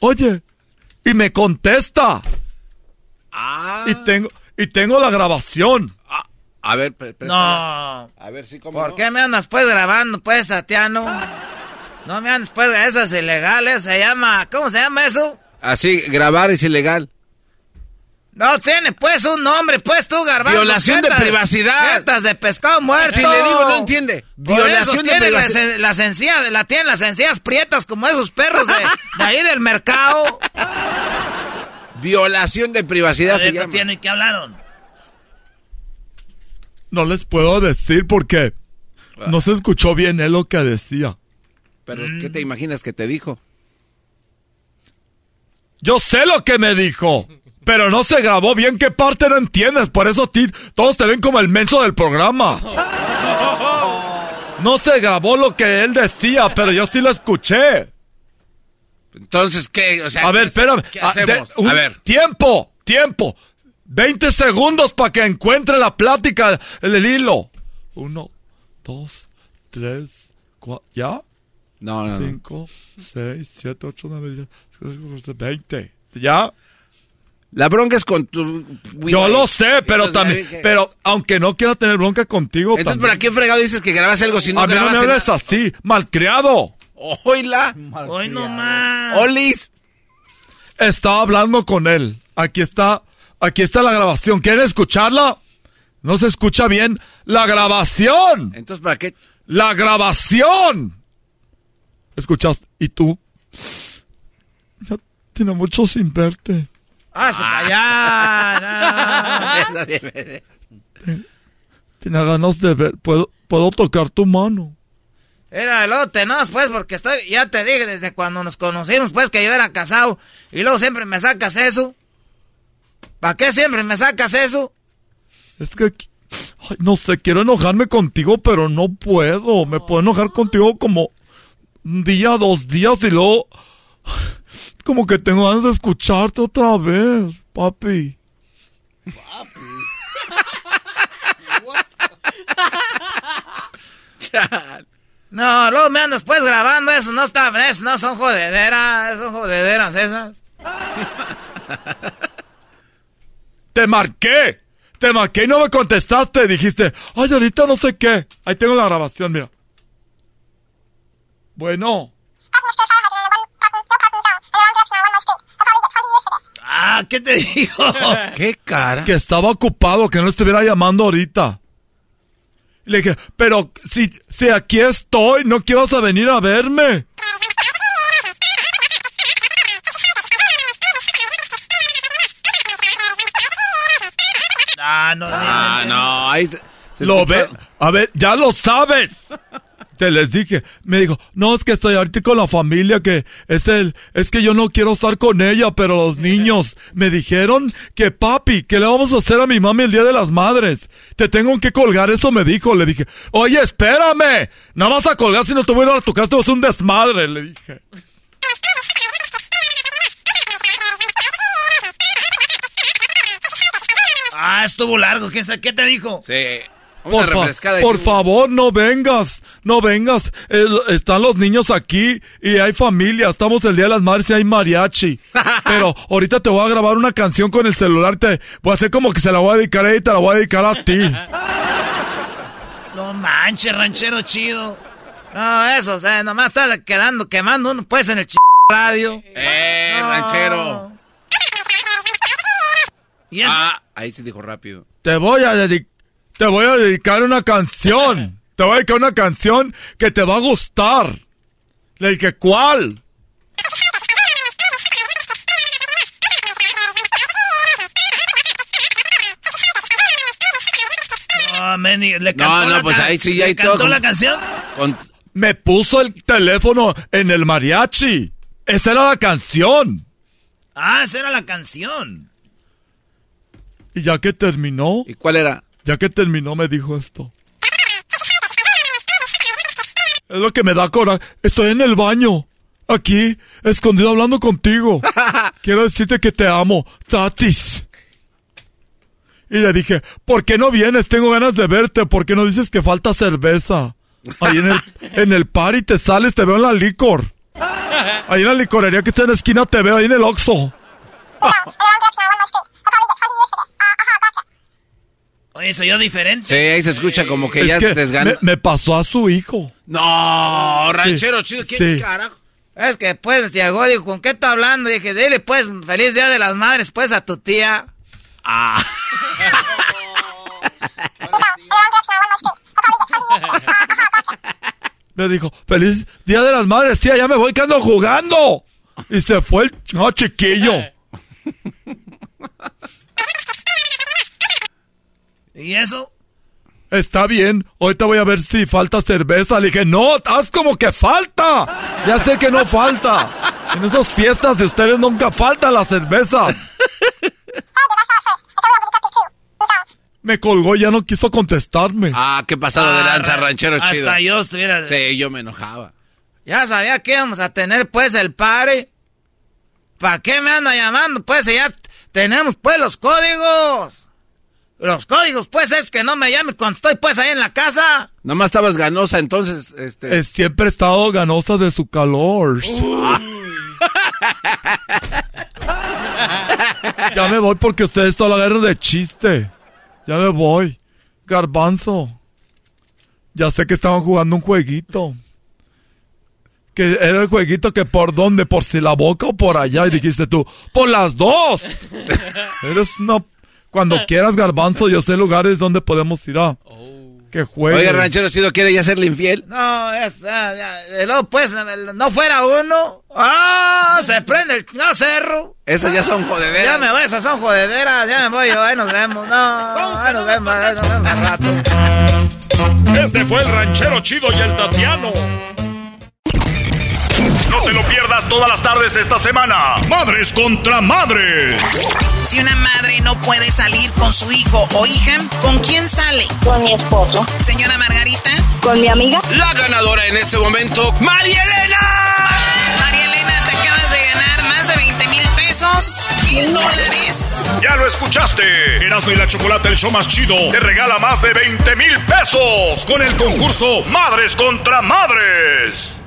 Oye, y me contesta. Ah. Y tengo, y tengo la grabación. A ver. No. A ver, sí, cómo ¿Por no? qué me andas pues grabando pues, Tatiano? No me andes pues, eso es ilegal, eso se llama, ¿cómo se llama eso? Así, grabar es ilegal. No tiene pues un nombre, pues tú, garbanzo. Violación de privacidad. jetas de pescado muerto. Si le digo, no entiende. Violación eso de privacidad. Las, las encías, la tienen las encías prietas como esos perros de, de ahí del mercado. Violación de privacidad A se ver, llama. Tatiana, ¿y qué hablaron? No les puedo decir porque no se escuchó bien él lo que decía. Pero, Mm. ¿qué te imaginas que te dijo? Yo sé lo que me dijo, pero no se grabó bien. ¿Qué parte no entiendes? Por eso ti, todos te ven como el menso del programa. [LAUGHS] No se grabó lo que él decía, pero yo sí lo escuché. Entonces, ¿qué? O sea, A ver, ¿qué- espérame. ¿Qué Ah, de- hacemos? un- A ver. Tiempo, tiempo. 20 segundos para que encuentre la plática, el, el hilo. Uno, dos, tres, cuatro. ¿Ya? No, no, no. Cinco, seis, siete, ocho, nueve, diez, once, veinte. ¿Ya? La bronca es con tu... Yo lo sé, pero Entonces, también, pero aunque no quiera tener bronca contigo, Entonces, también. ¿para qué fregado dices que grabas algo si no a mí no grabas me hables así, malcriado. Oíla. Hoy nomás. Olis. Estaba hablando con él. Aquí está, aquí está la grabación. ¿Quieren escucharla? No se escucha bien la grabación. Entonces, ¿para qué? la grabación. ¿Escuchaste? ¿Y tú? Ya tiene mucho sin verte. ¡Hasta Ah. allá! [LAUGHS] Tiene ganas de ver. ¿Puedo, puedo tocar tu mano? Era el otro, no, pues, porque estoy, ya te dije desde cuando nos conocimos, pues, que yo era casado. Y luego siempre me sacas eso. ¿Para qué siempre me sacas eso? Es que, ay, no sé, quiero enojarme contigo, pero no puedo. Me puedo enojar contigo como un día, dos días y luego... Como que tengo ganas de escucharte otra vez, papi. [LAUGHS] [LAUGHS] No, luego me andas pues grabando eso, no está, eso no son jodederas, son jodederas esas. [LAUGHS] Te marqué. Te marqué y no me contestaste. Dijiste, ay, ahorita no sé qué. Ahí tengo la grabación, mira. Bueno. Ah, ¿qué te dijo? [LAUGHS] ¿Qué cara? Que estaba ocupado, que no estuviera llamando ahorita. Y le dije, pero si, si aquí estoy, ¿no quieras a venir a verme? Ah, no, Ah, no, ahí se- se Lo ve, a ver, ya lo sabes. Te les dije, me dijo, no, es que estoy ahorita con la familia, que es el, es que yo no quiero estar con ella, pero los niños me dijeron que papi, que le vamos a hacer a mi mami el día de las madres. Te tengo que colgar, eso me dijo. Le dije, oye, espérame, no vas a colgar si no te voy a ir a tu casa, te vas a hacer un desmadre, le dije. Ah, estuvo largo, ¿qué, sa- qué te dijo? Sí. Por, fa- por favor, no vengas, no vengas. Están los niños aquí y hay familia. Estamos el Día de las Madres y hay mariachi. [LAUGHS] Pero ahorita te voy a grabar una canción con el celular. Te voy a hacer como que se la voy a dedicar a ella y te la voy a dedicar a ti. [LAUGHS] No manches, ranchero chido. No, eso, o sea, nomás está quedando, quemando uno, pues, en el ch... radio. ¡Eh, No. ranchero! Ah, ahí se dijo rápido. Te voy a dedicar, te voy a dedicar una canción. [LAUGHS] Te voy a dedicar una canción que te va a gustar. Le dije, ¿cuál? No, Manny, le No, cantó no, la pues ahí sí, ¿le ahí cantó todo. la canción? Con- Me puso el teléfono en el mariachi. Esa era la canción. Ah, esa era la canción. Y ya que terminó, ¿Y cuál era? Ya que terminó me dijo esto. Es lo que me da coraje. Estoy en el baño. Aquí, escondido hablando contigo. [LAUGHS] Quiero decirte que te amo. Tatis. Y le dije, ¿por qué no vienes? Tengo ganas de verte. ¿Por qué no dices que falta cerveza? Ahí en el, [LAUGHS] en el party te sales, te veo en la licor. [LAUGHS] Ahí en la licorería que está en la esquina te veo, ahí en el Oxxo. Oye, soy yo diferente. Sí, ahí se escucha como que Es ya que te desgana. me, me pasó a su hijo. No, ranchero chido, ¿quién Sí. carajo? Es que, pues, llegó, dijo, ¿con qué está hablando? dije, dile, pues, feliz Día de las Madres, pues, a tu tía. Ah. [LAUGHS] Le dijo, feliz día de las madres, tía, ya me voy que ando jugando. Y se fue el ch- chiquillo. [LAUGHS] ¿Y eso? Está bien, ahorita voy a ver si falta cerveza. Le dije, no, haz como que falta. Ya sé que no falta. En esas fiestas de ustedes nunca falta la cerveza. Me colgó y ya no quiso contestarme. Ah, qué pasado de lanza, ra- ranchero hasta chido. yo estuviera... Sí, yo me enojaba. Ya sabía que íbamos a tener, pues, el pare. ¿Para qué me anda llamando? Pues, si ya tenemos, pues, los códigos. Los códigos, pues, es que no me llame cuando estoy, pues, ahí en la casa. Nomás estabas ganosa, entonces, este... Eh, siempre he estado ganosa de su calor. [LAUGHS] ya me voy porque ustedes toda la guerra de chiste. Ya me voy. Garbanzo. Ya sé que estaban jugando un jueguito. Que era el jueguito que por dónde, por si la boca o por allá. Y dijiste tú, por las dos. [LAUGHS] Eres una... Cuando [LAUGHS] quieras, Garbanzo, yo sé lugares donde podemos ir a... Que juegue. Oiga, ranchero chido, ¿quiere ya serle infiel? No, es, ya, ya, luego pues, no fuera uno. ¡Ah! Se prende el no, cerro. Esas ya son jodederas. Ya me voy, esas son jodederas. Ya me voy yo, ahí nos vemos. No, ahí nos vemos, ahí nos vemos al rato. Este fue el ranchero chido y el Tatiano. No te lo pierdas todas las tardes esta semana. Madres contra madres. Si una madre no puede salir con su hijo o hija, ¿con quién sale? Con mi esposo. Señora Margarita. Con mi amiga. La ganadora en este momento, María Elena. María Elena, te acabas de ganar más de 20 mil pesos, mil dólares. Ya lo escuchaste. Erasmo y la Chocolate, el show más chido, te regala más de 20 mil pesos con el concurso Madres contra Madres.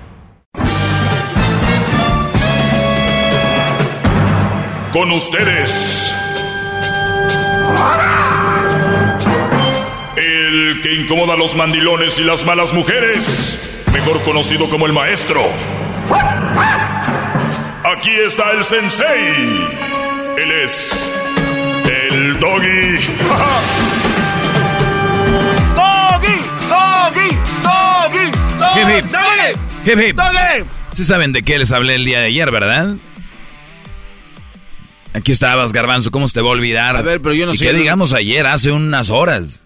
Con ustedes. El que incomoda a los mandilones y las malas mujeres, mejor conocido como el maestro. Aquí está el sensei. Él es el doggy. [LAUGHS] ¡Doggy! ¡Doggy! ¡Doggy! Hip, hip. ¡Doggy! Hip, hip. ¡Doggy! Sí saben de qué les hablé el día de ayer, ¿verdad? Aquí estabas, Garbanzo, ¿cómo se te va a olvidar? A ver, pero yo no ¿Y sé qué digamos ayer, hace unas horas?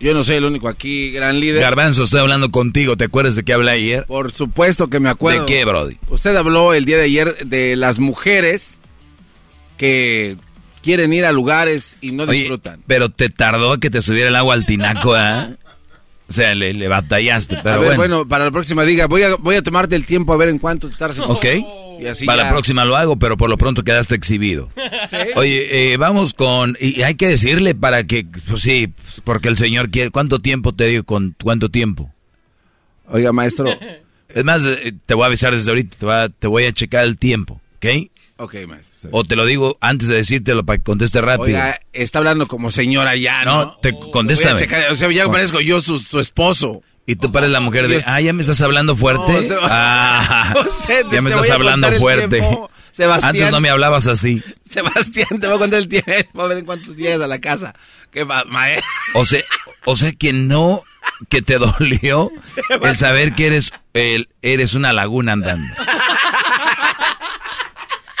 Yo no soy el único aquí, gran líder. Garbanzo, estoy hablando contigo, ¿te acuerdas de qué hablé ayer? Por supuesto que me acuerdo. ¿De qué, Brody? Usted habló el día de ayer de las mujeres que quieren ir a lugares y no Oye, disfrutan. pero te tardó a que te subiera el agua al tinaco, ¿ah? [LAUGHS] O sea, le, le batallaste, pero a ver, bueno. bueno. para la próxima diga, voy a, voy a tomarte el tiempo a ver en cuánto tardas. Ok. Y así Para ya. la próxima lo hago, pero por lo pronto quedaste exhibido. Oye, eh, vamos con... Y hay que decirle para que... Pues sí, porque el señor quiere... ¿Cuánto tiempo te digo? ¿Con cuánto tiempo? Oiga, maestro. Es más, eh, te voy a avisar desde ahorita, te, va- te voy a checar el tiempo, ¿ok? Ok, maestro. O te lo digo antes de decírtelo para que conteste rápido. Oiga, está hablando como señora ya, ¿no? no, te contéstame. Voy a checar, o sea, ya parezco yo su, su esposo. Y tú pares la mujer de, ah, ya me estás hablando fuerte. No, ah, [LAUGHS] Usted, ya me estás hablando fuerte. Sebastián. Antes no me hablabas así. [LAUGHS] Sebastián, te voy a contar el tiempo, [LAUGHS] a ver en cuánto llegas a la casa. ¿Qué? O sea, o sea que no, que te dolió el saber que eres, el, eres una laguna andando.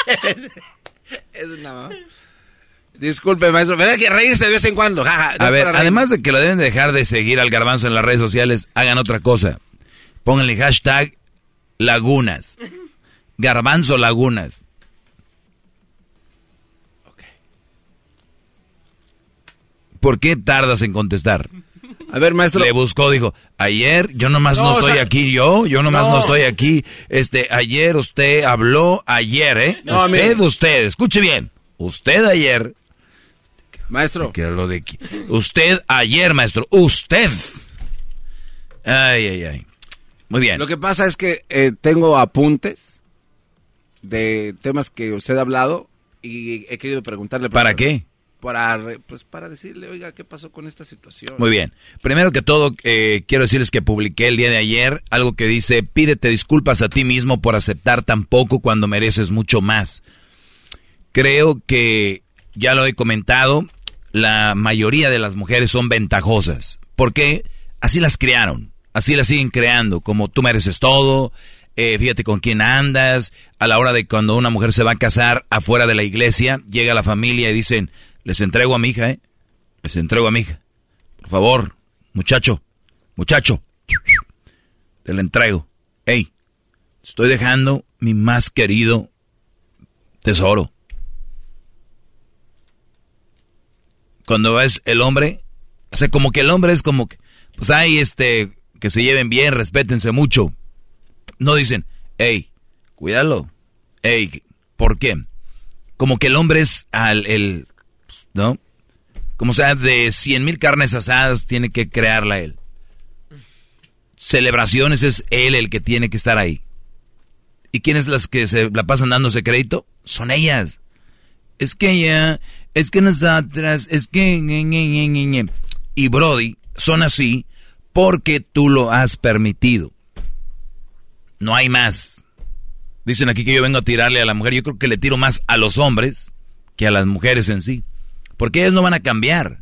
[LAUGHS] es una... Disculpe, maestro, pero hay que reírse de vez en cuando. A ver, además de que lo deben dejar de seguir al garbanzo en las redes sociales, hagan otra cosa. Pónganle hashtag lagunas. Garbanzo lagunas. ¿Por qué tardas en contestar? A ver, maestro. Le buscó, dijo, ayer yo nomás no, No, o estoy sea- aquí yo, yo nomás no. No. estoy aquí. Este, ayer usted habló, ayer, ¿eh? No, usted, mire. usted, escuche bien. Usted ayer. Maestro. Que lo de aquí. Usted ayer, maestro. Usted. Ay, ay, ay. Muy bien. Lo que pasa es que eh, tengo apuntes de temas que usted ha hablado y he querido preguntarle. ¿Para qué? Para, pues, para decirle, oiga, ¿qué pasó con esta situación? Muy bien. Primero que todo, eh, quiero decirles que publiqué el día de ayer algo que dice, pídete disculpas a ti mismo por aceptar tan poco cuando mereces mucho más. Creo que, ya lo he comentado, la mayoría de las mujeres son ventajosas. ¿Por qué? Así las crearon, así las siguen creando, como tú mereces todo, eh, fíjate con quién andas, a la hora de cuando una mujer se va a casar afuera de la iglesia, llega la familia y dicen, les entrego a mi hija, ¿eh? Les entrego a mi hija. Por favor, muchacho, muchacho, te la entrego. Hey, estoy dejando mi más querido tesoro. Cuando ves el hombre, o sea, como que el hombre es como que, pues hay este, que se lleven bien, respétense mucho. No dicen, hey, cuídalo. Hey, ¿por qué? Como que el hombre es al, el, ¿no? Como sea, de cien mil carnes asadas tiene que crearla él. Celebraciones es él el que tiene que estar ahí. ¿Y quiénes las que se la pasan dándose crédito? Son ellas. Es que ella, es que nosotras, es que... Y Brody, son así porque tú lo has permitido. No hay más. Dicen aquí que yo vengo a tirarle a la mujer. Yo creo que le tiro más a los hombres que a las mujeres en sí. Porque ellas no van a cambiar.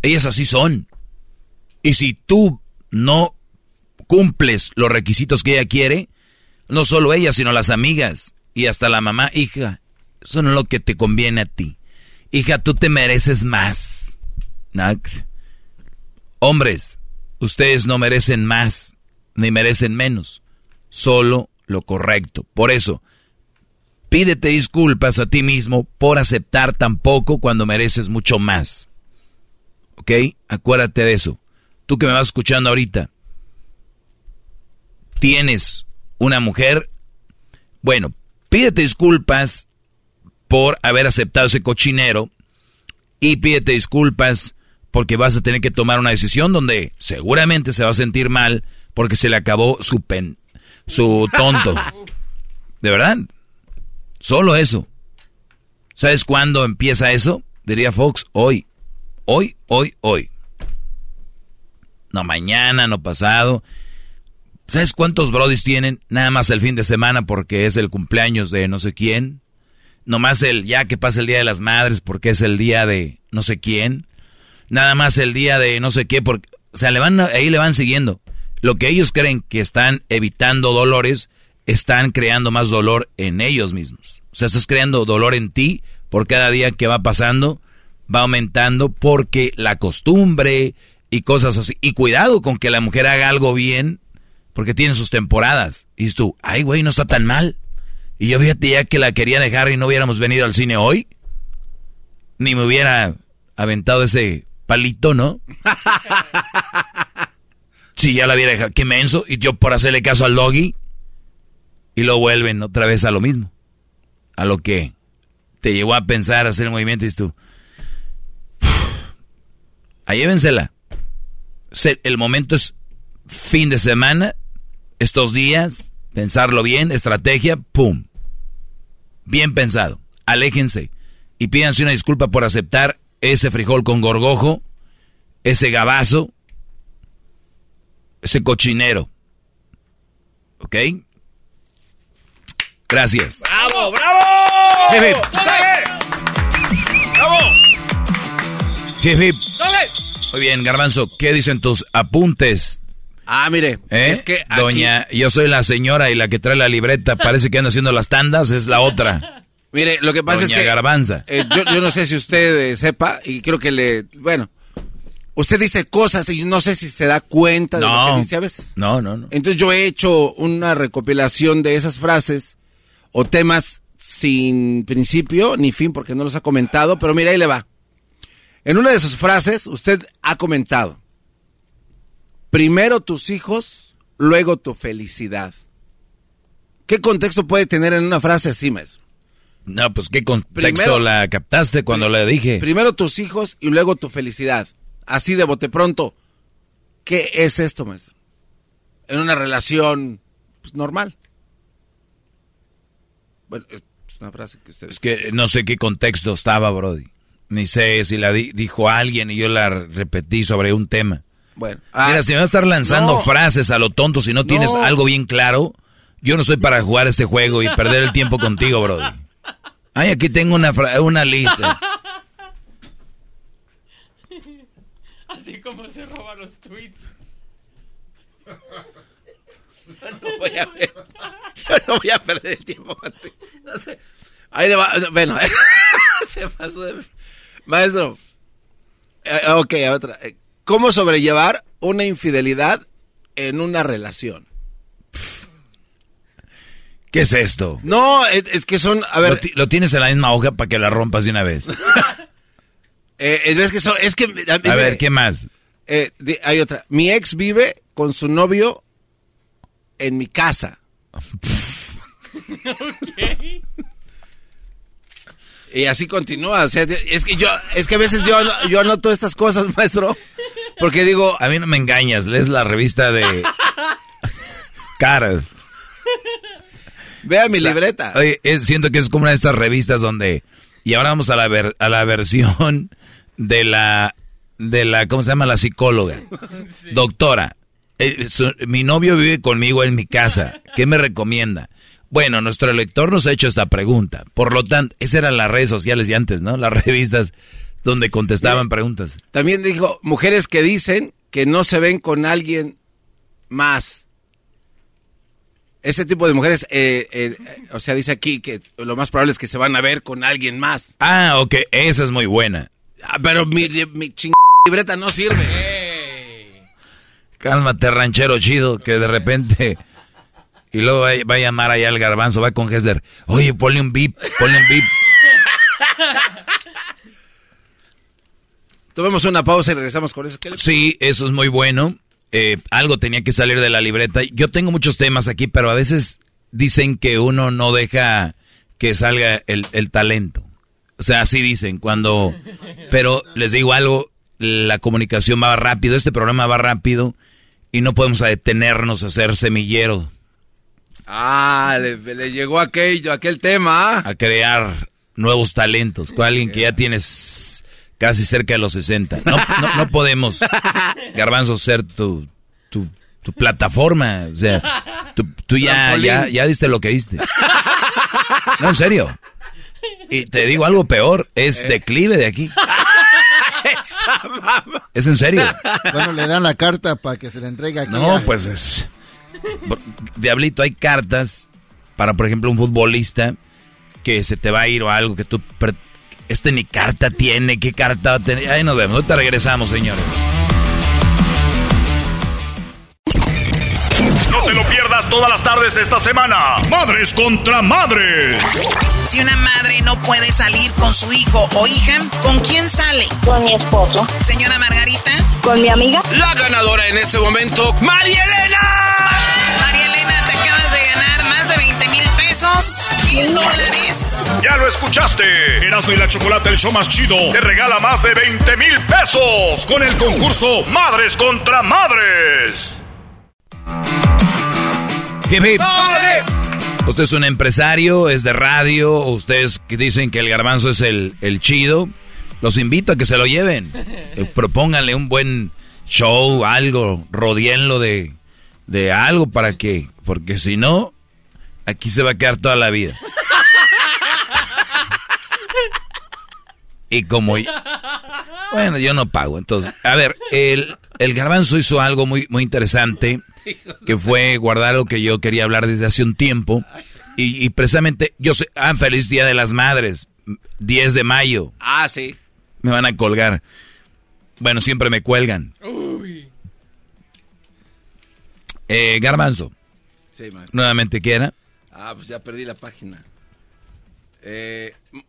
Ellas así son. Y si tú no cumples los requisitos que ella quiere, no solo ella, sino las amigas y hasta la mamá, hija, eso no es lo que te conviene a ti. Hija, tú te mereces más. Hombres, ustedes no merecen más, ni merecen menos, solo lo correcto. Por eso, pídete disculpas a ti mismo por aceptar tan poco cuando mereces mucho más. ¿Ok? Acuérdate de eso. Tú que me vas escuchando ahorita, tienes una mujer, bueno, pídete disculpas por haber aceptado ese cochinero y pídete disculpas porque vas a tener que tomar una decisión donde seguramente se va a sentir mal porque se le acabó su pen, su tonto. [LAUGHS] ¿De verdad? Solo eso. ¿Sabes cuándo empieza eso? Diría Fox, hoy. Hoy, hoy, hoy. No mañana, no pasado. ¿Sabes cuántos brodis tienen? Nada más el fin de semana porque es el cumpleaños de no sé quién. Nomás el ya que pasa el Día de las Madres porque es el día de no sé quién nada más el día de no sé qué, porque, o sea, le van, ahí le van siguiendo. Lo que ellos creen que están evitando dolores, están creando más dolor en ellos mismos. O sea, estás creando dolor en ti por cada día que va pasando, va aumentando porque la costumbre y cosas así. Y cuidado con que la mujer haga algo bien, porque tiene sus temporadas. Y dices tú, ay, güey, no está tan mal. Y yo fíjate ya que la quería dejar y no hubiéramos venido al cine hoy. Ni me hubiera aventado ese palito, ¿no? [LAUGHS] sí, ya la había dejado. Qué menso. Y yo por hacerle caso al doggy. Y lo vuelven otra vez a lo mismo. A lo que te llevó a pensar, hacer el movimiento y tú. Ahí llévensela. El momento es fin de semana, estos días, pensarlo bien, estrategia, pum. Bien pensado. Aléjense y pídanse una disculpa por aceptar ese frijol con gorgojo, ese gabazo, ese cochinero. ¿Ok? Gracias. ¡Bravo, bravo! Hip, ¡Bravo! Muy bien, Garbanzo, ¿qué dicen tus apuntes? Ah, mire, ¿Eh? es que aquí- Doña, yo soy la señora y la que trae la libreta, parece que anda haciendo las tandas, es la otra. [LAUGHS] Mire, lo que pasa Doña es que... Garbanza. eh, yo, yo no sé si usted eh, sepa, y creo que le... Bueno, usted dice cosas y no sé si se da cuenta de lo No. que dice a veces. No, no, no. Entonces yo he hecho una recopilación de esas frases o temas sin principio ni fin porque no los ha comentado, pero mira, ahí le va. En una de sus frases usted ha comentado, primero tus hijos, luego tu felicidad. ¿Qué contexto puede tener en una frase así, maestro? No, pues qué contexto Primero- la captaste cuando le dije. Primero tus hijos y luego tu felicidad. Así de bote pronto. ¿Qué es esto, maestro? En una relación pues, normal. Bueno, es una frase que usted... Es que no sé qué contexto estaba, Brody. Ni sé si la di- dijo alguien y yo la repetí sobre un tema. Bueno. Mira, si me va a estar lanzando no. frases a lo tonto si no, tienes No. algo bien claro, yo no estoy para jugar este juego y perder el tiempo contigo, Brody. Ay, aquí tengo una, fra- una lista. Así como se roban los tweets. [LAUGHS] no voy a ver. Yo no voy a perder el tiempo. No sé. Ahí le va. Bueno, [LAUGHS] se pasó de... Maestro. eh, ok, otra. Eh, ¿Cómo sobrellevar una infidelidad en una relación? ¿Qué es esto? No, es, es que son... A ver... Lo, ti- lo tienes en la misma hoja para que la rompas de una vez. [LAUGHS] eh, es, que son... Es que... A ver, ¿qué más? Eh, hay otra. Mi ex vive con su novio en mi casa. Y así continúa. O sea, es que yo, es que a veces yo, yo anoto estas cosas, [LAUGHS] maestro. Porque digo. A mí no me engañas, lees la revista de caras. Vea mi O sea, libreta. Oye, es- siento que es como una de estas revistas donde. Y ahora vamos a la, ver- a la versión de la. de la. ¿Cómo se llama? La psicóloga. Doctora, eh, su- mi novio vive conmigo en mi casa. ¿Qué me recomienda? Bueno, nuestro lector nos ha hecho esta pregunta. Por lo tanto, esas eran las redes sociales de antes, ¿no? Las [LAUGHS] revistas donde contestaban preguntas. También dijo mujeres que dicen que no se ven con alguien más. Ese tipo de mujeres, eh, eh, o sea, dice aquí que lo más probable es que se van a ver con alguien más. Ah, ok, esa es muy buena. Ah, pero mi, mi ching libreta no sirve. Cálmate, ranchero chido, que de repente... Y luego va, va a llamar allá al garbanzo, va con Hesler. Oye, ponle un bip, ponle un bip. Tomemos una pausa y regresamos con eso. ¿Qué le- Sí, eso es muy bueno. Eh, algo tenía que salir de la libreta. Yo tengo muchos temas aquí, pero a veces dicen que uno no deja que salga el, el talento. O sea, así dicen cuando... Pero les digo algo, la comunicación va rápido, este programa va rápido y no podemos detenernos a hacer semillero, Ah, le, le llegó aquello, aquel tema. ¿ah? a crear nuevos talentos con alguien que ya tienes casi cerca de los 60. No, no, no podemos, [LAUGHS] Garbanzo, ser tu, tu, tu plataforma. O sea, tú, tú ya, ya, ya diste lo que diste. No, en serio. Y te digo algo peor, es declive de aquí. [LAUGHS] Es en serio. Bueno, le dan la carta para que se le entregue aquí. No, a- pues es... Diablito, hay cartas para, por ejemplo, un futbolista que se te va a ir o algo que tú... Este ni carta tiene, ¿qué carta va a tener? Ahí nos vemos, ahorita regresamos, señores. Te lo pierdas todas las tardes esta semana. Madres contra madres. Si una madre no puede salir con su hijo o hija, ¿con quién sale? Con mi esposo. Señora Margarita. Con mi amiga. La ganadora en este momento, María Elena. María Elena, te acabas de ganar más de 20 mil pesos, mil dólares. Ya lo escuchaste. Erasmo y la Chocolate, el show más chido, te regala más de 20 mil pesos con el concurso Madres contra Madres. Hip, hip. Usted es un empresario, es de radio, ustedes dicen que el garbanzo es el, el chido. Los invito a que se lo lleven. Eh, [LAUGHS] propónganle un buen show, algo, rodeenlo de, de algo para que, porque si no, aquí se va a quedar toda la vida. Y como... Bueno, yo no pago, entonces... A ver, el, el garbanzo hizo algo muy, muy interesante, [LAUGHS] que fue guardar lo que yo quería hablar desde hace un tiempo. Y, y precisamente, yo sé... Ah, feliz Día de las Madres, 10 de mayo. Ah, sí. Me van a colgar. Bueno, siempre me cuelgan. Eh, garbanzo, Sí, maestro. nuevamente, ¿qué era? Ah, pues ya perdí la página. Eh, m-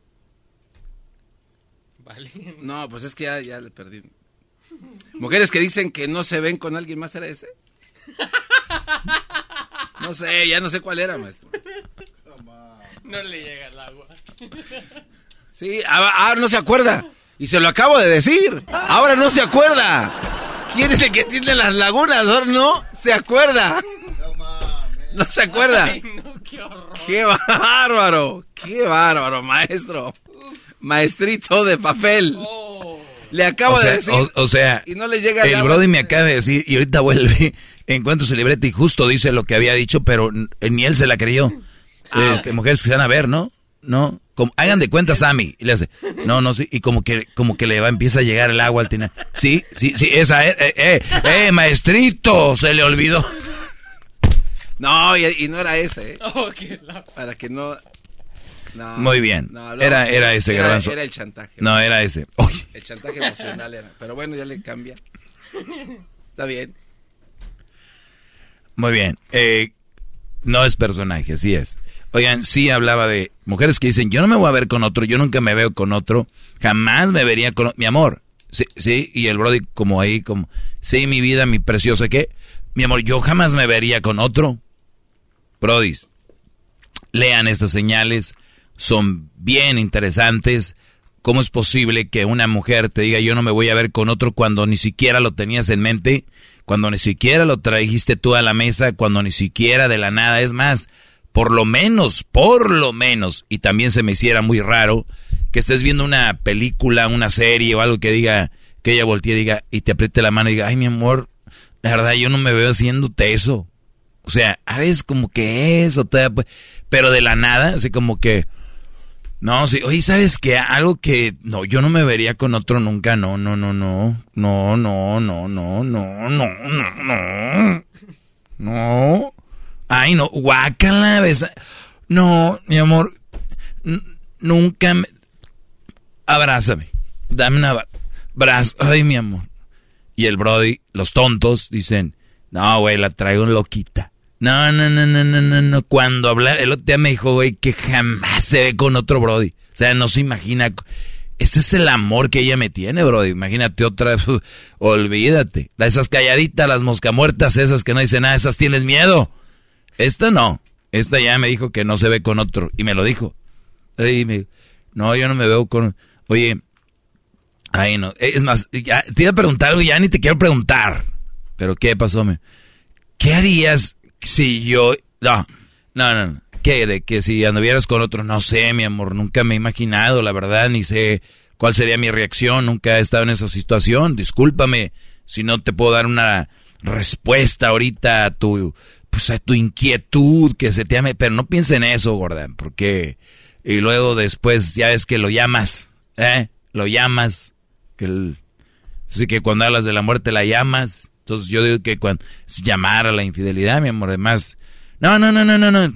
no, pues es que ya, ya le perdí. Mujeres que dicen que no se ven con alguien más, ¿era ese? No sé, ya no sé cuál era, maestro. No le llega el agua. Sí, ah, ah, no se acuerda. Y se lo acabo de decir. Ahora no se acuerda. ¿Quién es el que tiene las lagunas? Ahora no se acuerda. No se acuerda. Ay, no, qué horror. ¡Qué bárbaro! ¡Qué bárbaro, maestro! Maestrito de papel. Le acabo o sea, de decir. o- o sea, y no le llega el agua. Brody me acaba de decir y ahorita vuelve, encuentro su libreta y justo dice lo que había dicho, pero ni él se la creyó. Ah, Este, Mujeres que se van a ver, ¿no? No, como, hagan de cuenta Sammy. Y le hace, no, no, sí, y como que, como que le va, empieza a llegar el agua al tina. Sí, sí, sí, esa, eh, eh, eh, eh, maestrito, se le olvidó. No, y, y no era ese, ¿eh? Oh, Para que no. no, Muy bien. no, Era, era ese, era, garbanzo. Era el chantaje. No, era ese. Uy, El chantaje emocional era. Pero bueno, ya le cambia. [LAUGHS] Está bien. Muy bien. Eh, no es personaje, así es. Oigan, sí hablaba de mujeres que dicen, yo no me voy a ver con otro, yo nunca me veo con otro, jamás me vería con mi amor. Sí, sí, y el Brody como ahí, como, sí, mi vida, mi preciosa, ¿qué? Mi amor, yo jamás me vería con otro. Brodis, lean estas señales, son bien interesantes. ¿Cómo es posible que una mujer te diga yo no me voy a ver con otro cuando ni siquiera lo tenías en mente, cuando ni siquiera lo trajiste tú a la mesa, cuando ni siquiera de la nada? Es más, por lo menos, por lo menos, y también se me hiciera muy raro que estés viendo una película, una serie o algo que diga, que ella voltee y diga, y te apriete la mano y diga, ay mi amor, la verdad yo no me veo haciéndote eso. O sea, a veces como que eso, te- pero de la nada, así como que, No, sí, oye, ¿sabes qué? Algo que, no, yo no me vería con otro nunca, no, no, no, no, no, no, no, no, no, no, no, no, no, ay, no, guácala, besa, no, mi amor, nunca me, abrázame, dame una abrazo, ay, mi amor, y el Brody, los tontos, dicen, no, güey, la traigo loquita. No, no, no, no, no, no, no. Cuando habla, el otro día me dijo, güey, que jamás se ve con otro Brody. O sea, no se imagina. Ese es el amor que ella me tiene, Brody. Imagínate otra. olvídate. Esas calladitas, las moscamuertas, esas que no dicen nada, esas tienes miedo. Esta no. Esta ya me dijo que no se ve con otro. Y me lo dijo. Me, no, yo no me veo con. Oye, Ay, no. Es más, ya, te iba a preguntar algo ya ni te quiero preguntar. Pero ¿qué pasó? Me? ¿Qué harías si yo... No, no, no. ¿Qué? De que si anduvieras con otro, no sé, mi amor. Nunca me he imaginado, la verdad, ni sé cuál sería mi reacción. Nunca he estado en esa situación. Discúlpame si no te puedo dar una respuesta ahorita a tu, pues a tu inquietud que se te ame. Pero no piense en eso, Gordon, porque... Y luego después ya ves que lo llamas, ¿eh? Lo llamas que así que cuando hablas de la muerte la llamas. Entonces yo digo que cuando llamar a la infidelidad, mi amor, además. No, no, no, no, no, no.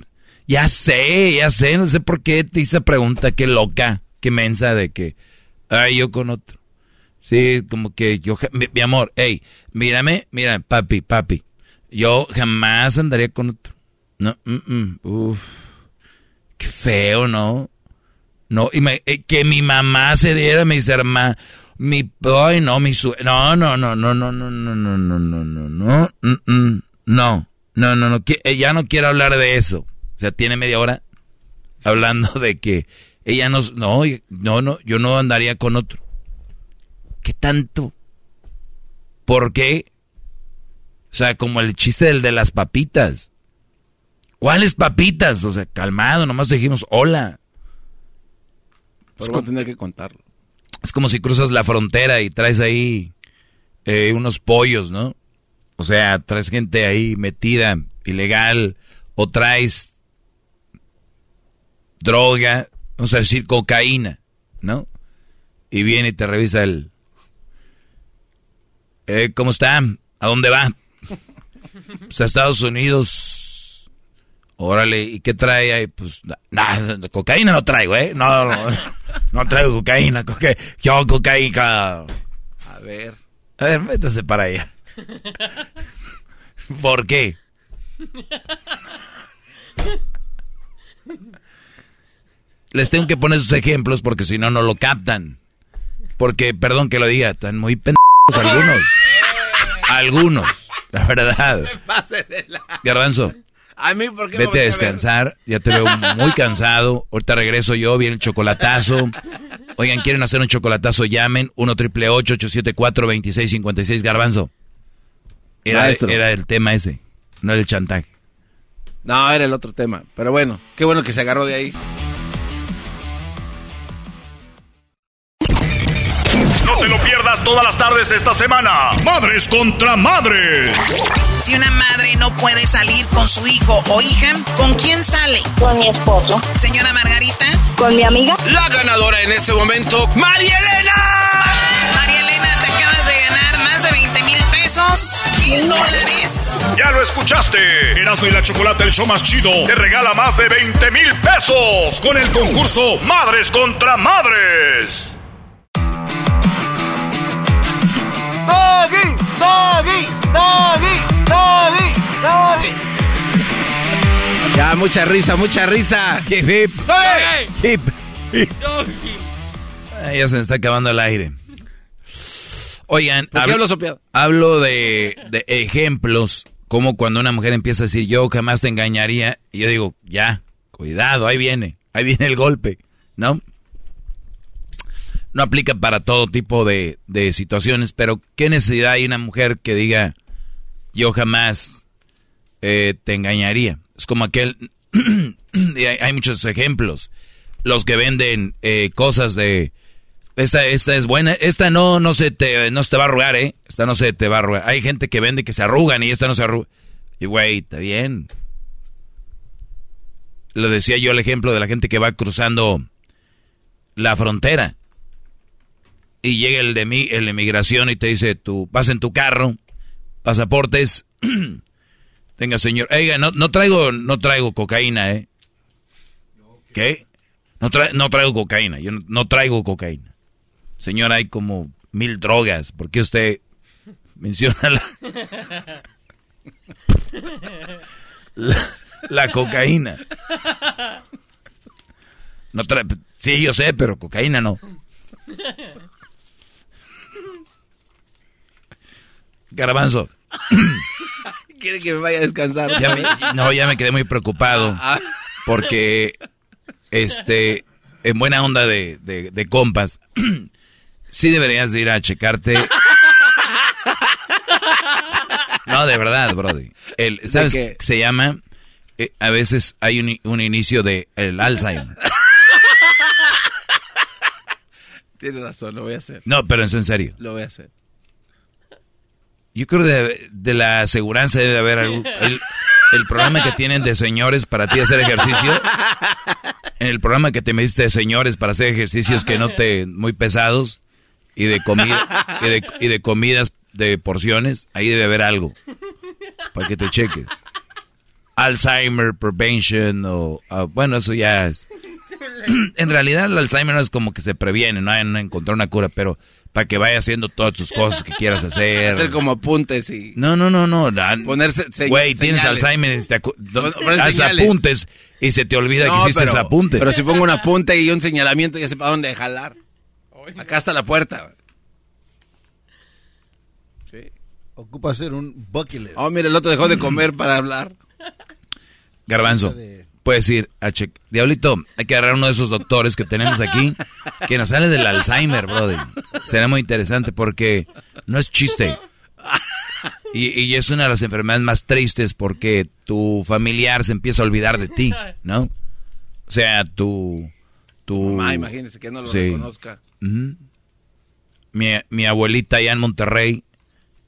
Ya sé, ya sé, no sé por qué te hice pregunta, qué loca, qué mensa de que, ay, yo con otro. Sí, como que yo, mi, amor, hey, mírame, mira, papi, papi, yo jamás andaría con otro. No, mm, mm, qué feo, ¿no? No, y eh, que mi mamá se diera a mis hermanos. Mi, ay, no, mi su, no, no, no, no, no, no, no, no, no, no, no, no, no, no, no, no, ya no quiero hablar de eso. O sea, tiene media hora hablando de que ella no, no, no, no, yo no andaría con otro. ¿Qué tanto? ¿Por qué? O sea, como el chiste del de las papitas. ¿Cuáles papitas? O sea, calmado, nomás dijimos hola. Pero a tener que contarlo. Es como si cruzas la frontera y traes ahí eh, unos pollos, ¿no? O sea, traes gente ahí metida, ilegal, o traes droga, vamos a decir cocaína, ¿no? Y viene y te revisa el... Eh, ¿Cómo está? ¿A dónde va? Pues a Estados Unidos. Órale, ¿y qué trae ahí? Pues nada, cocaína no traigo, ¿eh? No, no. No traigo cocaína, coque yo cocaína. A ver. A ver, métase para allá. ¿Por qué? Les tengo que poner sus ejemplos porque si no, no lo captan. Porque, perdón que lo diga, están muy pendejos algunos. Algunos, la verdad. [LAUGHS] Garbanzo. A mí, ¿por qué Vete a descansar, ya te veo muy [LAUGHS] cansado. Ahorita regreso yo, viene el chocolatazo. Oigan, ¿quieren hacer un chocolatazo? Llamen 1 triple 874 2656 Garbanzo. Era, era el tema ese, no era el chantaje. No, era el otro tema. Pero bueno, qué bueno que se agarró de ahí. Todas las tardes esta semana. Madres contra madres. Si una madre no puede salir con su hijo o hija, ¿con quién sale? Con mi esposo. Señora Margarita. Con mi amiga. La ganadora en este momento, María Elena. María Elena, te acabas de ganar más de 20 mil pesos. Mil dólares. Ya lo escuchaste. Erasmo y la Chocolate, el show más chido, te regala más de 20 mil pesos con el concurso Madres contra Madres. Doggy, doggy, doggy, doggy, doggy. Ya, mucha risa, mucha risa. Hip, hip. Hip, hip. ya se me está acabando el aire. Oigan, ¿Por qué hablo sopeado? hablo de, de ejemplos, como cuando una mujer empieza a decir, yo jamás te engañaría, y yo digo, ya, cuidado, ahí viene, ahí viene el golpe, ¿no? No aplica para todo tipo de, situaciones, pero ¿qué necesidad hay una mujer que diga, yo jamás eh, te engañaría? Es como aquel, [CLEARS THROAT] hay, muchos ejemplos, los que venden eh, cosas de, esta, esta es buena, esta no, no se te, no se te va a arrugar, ¿eh? Esta no se te va a arrugar. Hay gente que vende que se arrugan y esta no se arruga. Y güey, está bien. Lo decía yo el ejemplo de la gente que va cruzando la frontera. Y llega el de mí, el de migración y te dice, tú vas en tu carro, pasaportes, [CLEARS THROAT] tenga señor, oiga, no, no traigo, no traigo cocaína, eh. ¿Qué? No, no traigo cocaína, yo no, traigo cocaína. Señor, hay como mil drogas, ¿por qué usted [LAUGHS] menciona la, [LAUGHS] la, cocaína? Sí, yo sé, pero cocaína no. Garbanzo. [COUGHS] Quiere que me vaya a descansar. no, ya me quedé muy preocupado. Ah. Porque este, en buena onda de, de, compas, [COUGHS] sí deberías ir a checarte. [COUGHS] No, de verdad, Brody. El, ¿Sabes qué se llama? Eh, a veces hay un, un inicio de el Alzheimer. Tienes razón, lo voy a hacer. No, pero en serio. Lo voy a hacer. Yo creo de, de la aseguranza debe haber algún, el, programa que tienen de señores para ti hacer ejercicio en el programa que te metiste de señores para hacer ejercicios que no te muy pesados y de comida y de, comidas de porciones, ahí debe haber algo para que te cheques. Alzheimer prevention o ah, bueno, eso ya es. [CLEARS THROAT] en realidad el Alzheimer no es como que se previene, no hay no encontrar una cura, pero para que vaya haciendo todas tus cosas que quieras hacer. Hacer como apuntes y... No, no, no, no. Ponerse Güey, tienes Alzheimer y te haz apuntes y se te olvida que hiciste ese apunte. Pero si pongo un apunte y un señalamiento ya sé para dónde jalar. Acá está la puerta. Sí. Ocupa hacer un bucket list. Oh, mira, el otro dejó de comer para hablar. Garbanzo puedes ir a checar. Diablito, hay que agarrar uno de esos doctores que tenemos aquí que nos sale del Alzheimer, brother. Será muy interesante porque no es chiste. Y, es una de las enfermedades más tristes porque tu familiar se empieza a olvidar de ti, ¿no? O sea, tu... tu Mamá, imagínese que no lo reconozca. mi, mi, abuelita allá en Monterrey,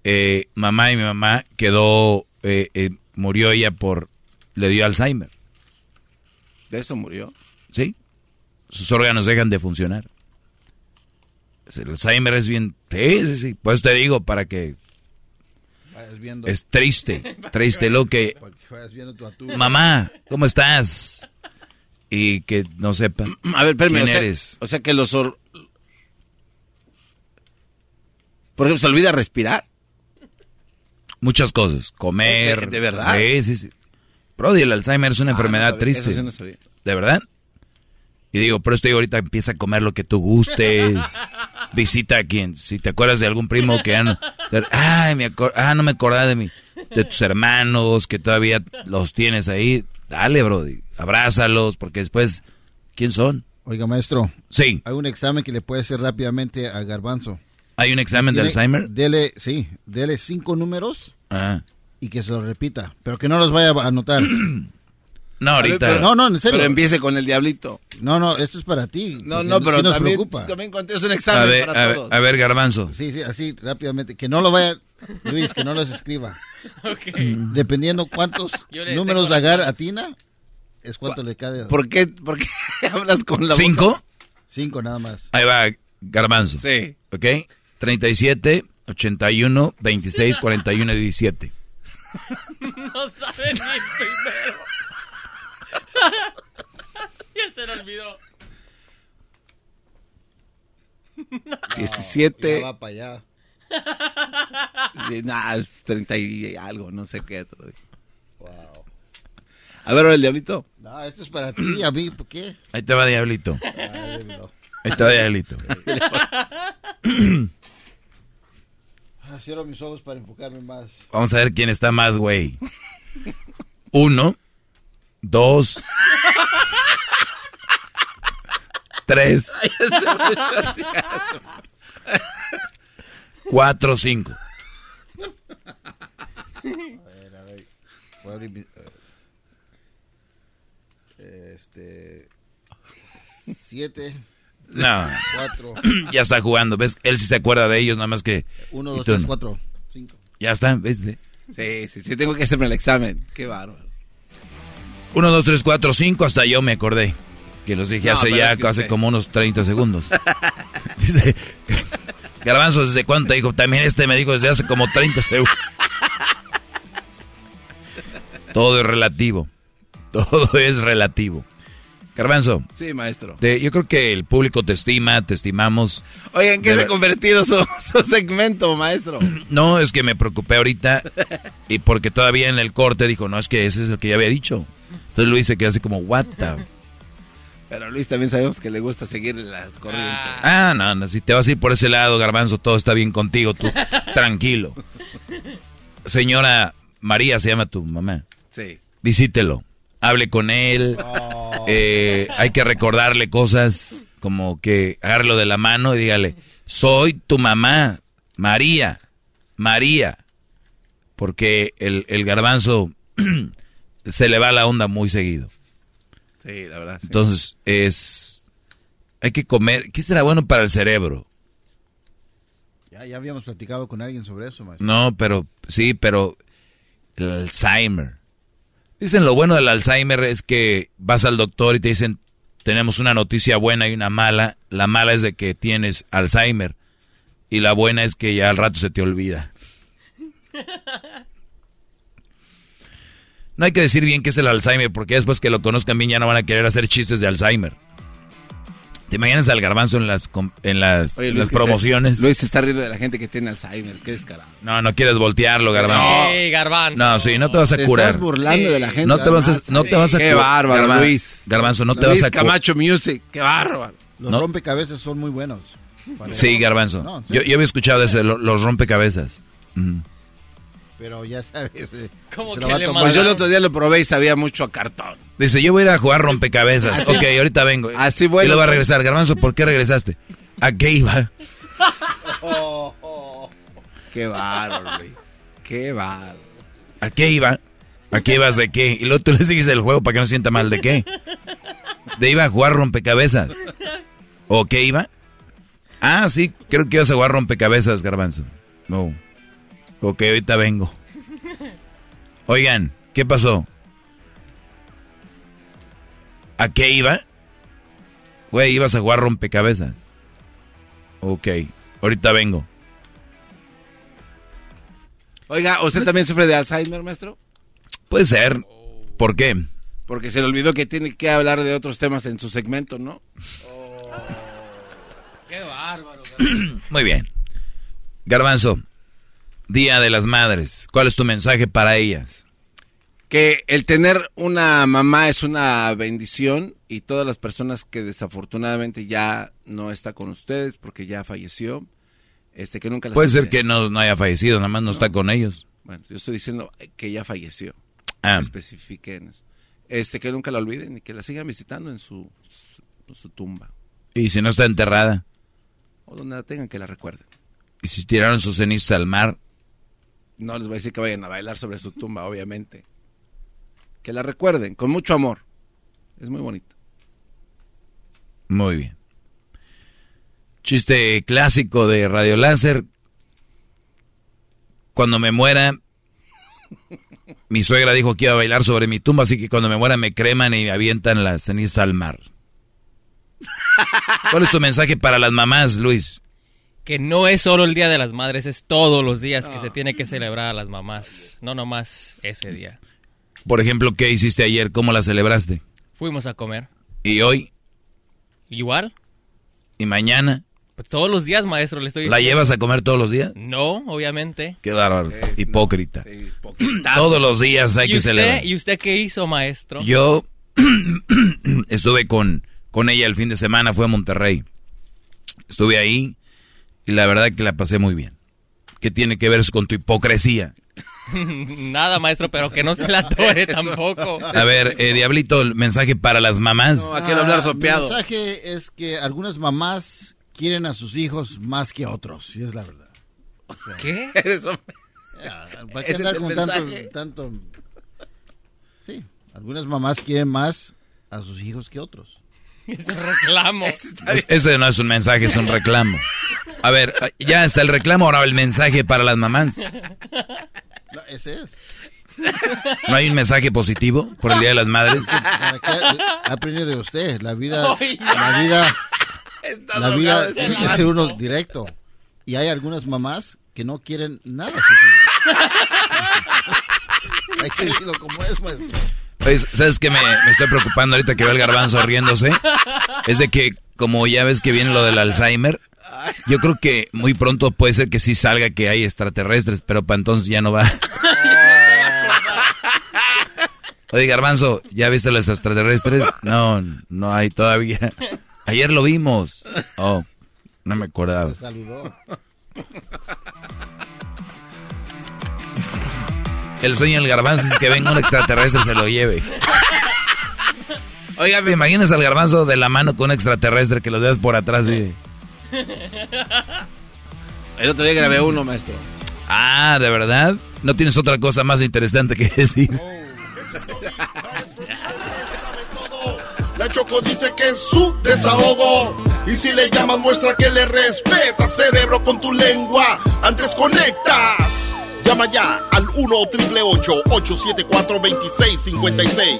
eh, mamá y mi mamá quedó... Eh, eh, murió ella por... Le dio Alzheimer. ¿De eso murió? Sí. Sus órganos dejan de funcionar. El Alzheimer es bien... Sí, sí, sí. Pues te digo, para que... Es triste, triste lo que... Mamá, ¿cómo estás? Y que no sepa. A ver, espérame, ¿quién eres? O sea que los... Por ejemplo, ¿se olvida respirar? Muchas cosas. Comer. ¿De verdad? Sí, sí, sí. Brody, el Alzheimer es una ah, enfermedad triste. ¿De verdad? Y digo, pero estoy ahorita empieza a comer lo que tú gustes. [LAUGHS] Visita a quien, si te acuerdas de algún primo que ya no, ay, me ah, no me acordaba de mi, de tus hermanos que todavía los tienes ahí. Dale, Brody, abrázalos porque después, ¿quién son? Oiga, maestro. Sí. Hay un examen que le puede hacer rápidamente a Garbanzo. ¿Hay un examen de Alzheimer? Dele, sí, dele cinco números. Ah y que se lo repita, pero que no los vaya a anotar. [CLEARS THROAT] No, ahorita. no, no, en serio. Pero empiece con el diablito. No, no, esto es para ti. No, no, pero también, también es un examen a ver, para a todos. Ver, a ver, Garbanzo. Sí, sí, así rápidamente. Que no lo vaya, Luis, que no los escriba. [LAUGHS] Okay. Dependiendo cuántos [LAUGHS] números agarra a Tina, es cuánto le cae. ¿Por qué, ¿Por qué [LAUGHS] hablas con la ¿Cinco? Cinco nada más. Ahí va, Garbanzo. Sí. ¿Ok? 37, 81, 26, 41 y 17. [LAUGHS] no sabe ni el primero. [LAUGHS] ya se lo olvidó. [LAUGHS] 17. va para allá. Nada, 30 y algo, no sé qué. Wow. A ver, el diablito. No, esto es para ti, a mí, ¿por qué? Ahí te va diablito. Ahí te va diablito. Ah, cierro mis ojos para enfocarme más. Vamos a ver quién está más, güey. Uno, dos, tres, cuatro, cinco. A ver, a ver. Voy a abrir mi, Este. Siete. No. [CLEARS THROAT] ya está jugando, ¿ves? Él sí se acuerda de ellos, nada más que... Uno, dos, tres, cuatro, cinco. Ya está, ¿ves? Sí, sí, sí, tengo que hacerme el examen. Qué bárbaro. Uno, dos, tres, cuatro, cinco, hasta yo me acordé. Que los dije No, hace ya, es que hace usted- como unos 30 segundos. [LAUGHS] [LAUGHS] Dice, Garbanzo, ¿desde cuánto dijo? También este me dijo desde hace como 30 segundos. Todo es relativo. Todo es relativo. Garbanzo. Sí, maestro. te- yo creo que el público te estima, te estimamos. Oye, ¿en qué De se ha ver- convertido su, [LAUGHS] su segmento, maestro? [CLEARS THROAT] No, es que me preocupé ahorita [LAUGHS] y porque todavía en el corte dijo, no, es que ese es el que ya había dicho. Entonces Luis se quedó así como, what the... Pero Luis también sabemos que le gusta seguir la corriente. Ah, no, no, si te vas a ir por ese lado, Garbanzo, todo está bien contigo, tú [LAUGHS] tranquilo. Señora María se llama tu mamá. Sí. Visítelo, hable con él. eh, hay que recordarle cosas como que agárrelo de la mano y dígale, soy tu mamá, María, María. Porque el, el garbanzo [CLEARS THROAT] se le va la onda muy seguido. Sí, la verdad. sí. Entonces es... Hay que comer... ¿Qué será bueno para el cerebro? Ya, ya habíamos platicado con alguien sobre eso, maestro. No, pero sí, pero el Alzheimer. Dicen lo bueno del Alzheimer es que vas al doctor y te dicen tenemos una noticia buena y una mala. La mala es de que tienes Alzheimer y la buena es que ya al rato se te olvida. [LAUGHS] No hay que decir bien qué es el Alzheimer porque después que lo conozcan bien ya no van a querer hacer chistes de Alzheimer. ¿Te imaginas al garbanzo en las en las, Oye, en Luis, las que se- promociones? Luis se está riendo de la gente que tiene Alzheimer. Qué descarado. No, no quieres voltearlo, garbanzo. Ey, garbanzo. No, sí, no te vas a Te curar. estás burlando de la gente. No te vas a, no te vas a Qué bárbaro, Luis. Garbanzo, no te Luis vas a cu- Camacho Music. Qué bárbaro. Los No. rompecabezas son muy buenos. Sí, garbanzo. No, en yo, yo había escuchado eso, lo- los rompecabezas. Pero ya sabes. eh, ¿Cómo se que la va a le tomar. Pues yo el otro día lo probé y sabía mucho a cartón. Dice, yo voy a ir a jugar rompecabezas. Ok, ahorita vengo. Así bueno. Y lo va a regresar. Garbanzo, ¿por qué regresaste? ¿A qué iba? [LAUGHS] Qué bárbaro, Luis. Qué bárbaro. ¿A qué iba? ¿A qué ibas de qué? Y luego tú le sigues el juego para que no sienta mal. ¿De qué? De iba a jugar rompecabezas. ¿O qué iba? Ah, sí, creo que ibas a jugar rompecabezas, Garbanzo. No. Ok, ahorita vengo. Oigan, ¿qué pasó? ¿A qué iba? Güey, ibas a jugar rompecabezas. Ok, ahorita vengo. Oiga, ¿usted también sufre de Alzheimer, maestro? Puede ser. ¿Por qué? Porque se le olvidó que tiene que hablar de otros temas en su segmento, ¿no? Qué bárbaro. [CLEARS THROAT] Muy bien. Garbanzo, Día de las Madres. ¿Cuál es tu mensaje para ellas? Que el tener una mamá es una bendición y todas las personas que desafortunadamente ya no está con ustedes porque ya falleció, este que nunca las Puede ser que no, no haya fallecido, nada más no, está con ellos. Bueno, yo estoy diciendo que ya falleció. Ah. Especifiquen eso. Este, que nunca la olviden y que la sigan visitando en su, su, su tumba. Y si no está enterrada, O donde la tengan, que la recuerden. y si tiraron sus cenizas al mar, No les voy a decir que vayan a bailar sobre su tumba, obviamente. Que la recuerden, con mucho amor. Es muy bonito. muy bien. Chiste clásico de Radio Láser. Cuando me muera, mi suegra dijo que iba a bailar sobre mi tumba, así que cuando me muera me creman y me avientan las cenizas al mar. ¿Cuál es tu mensaje para las mamás, Luis? Que no es solo el Día de las Madres, es todos los días que se tiene que celebrar a las mamás. No nomás ese día. Por ejemplo, ¿qué hiciste ayer? ¿Cómo la celebraste? Fuimos a comer. ¿Y hoy? ¿Igual? ¿Y mañana? Pues todos los días, maestro, le estoy ¿La diciendo. llevas a comer todos los días? No, obviamente. Qué bárbaro. Hipócrita. Todos los días hay ¿Y que usted, celebrar. ¿Y usted qué hizo, maestro? Yo [CLEARS THROAT] estuve con, con ella el fin de semana, fue a Monterrey. Estuve ahí y la verdad que la pasé muy bien. ¿Qué tiene que ver eso con tu hipocresía? [LAUGHS] Nada, maestro, pero que no se la tore [LAUGHS] tampoco. A ver, eh, Diablito, el mensaje para las mamás. Ah, Mi mensaje es que algunas mamás quieren a sus hijos más que otros, y es la verdad. ¿Qué? [LAUGHS] Ya, ¿Para qué Ese andar es el con tanto, tanto? Sí, algunas mamás quieren más a sus hijos que otros. Es un reclamo. Ese no es un mensaje, es un reclamo. A ver, ya está el reclamo, ahora el mensaje para las mamás. No, ese es. ¿No hay un mensaje positivo por el Día de las Madres? Ha aprendido de usted. La vida, la vida, la vida tiene que ser uno directo. Y hay algunas mamás que no quieren nada. [LAUGHS] hay que decirlo como es, maestro. ¿Sabes qué me, me, estoy preocupando ahorita que veo el garbanzo riéndose? Es de que, como ya ves que viene lo del Alzheimer, yo creo que muy pronto puede ser que sí salga que hay extraterrestres, pero para entonces ya no va. Oye, Garbanzo, ¿ya viste los extraterrestres? No, no hay todavía. Ayer lo vimos. Oh, no me acordaba. Saludó. El sueño del garbanzo es que venga un extraterrestre y se lo lleve. Oiga, ¿me imaginas al garbanzo de la mano con un extraterrestre que lo dejas por atrás y... El otro día grabé uno, maestro. Ah, ¿de verdad? ¿No tienes otra cosa más interesante que decir? La Choco dice que es su desahogo. Y si le llamas, muestra que le respeta, cerebro, con tu lengua. Antes conectas. Llama ya al 1-888-874-2656.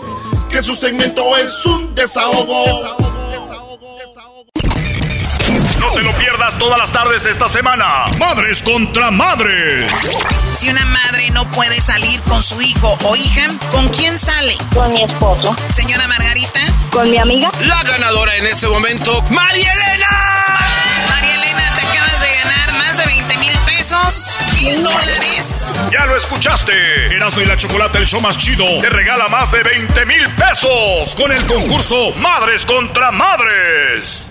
Que su segmento es un desahogo. No te lo pierdas todas las tardes esta semana. Madres contra madres. Si una madre no puede salir con su hijo o hija, ¿con quién sale? Con mi esposo. Señora Margarita. Con mi amiga. La ganadora en este momento, María Elena. Pesos, mil dólares. Ya lo escuchaste. Erasmo y la Chocolate, el show más chido, te regala más de 20 mil pesos con el concurso Madres contra Madres.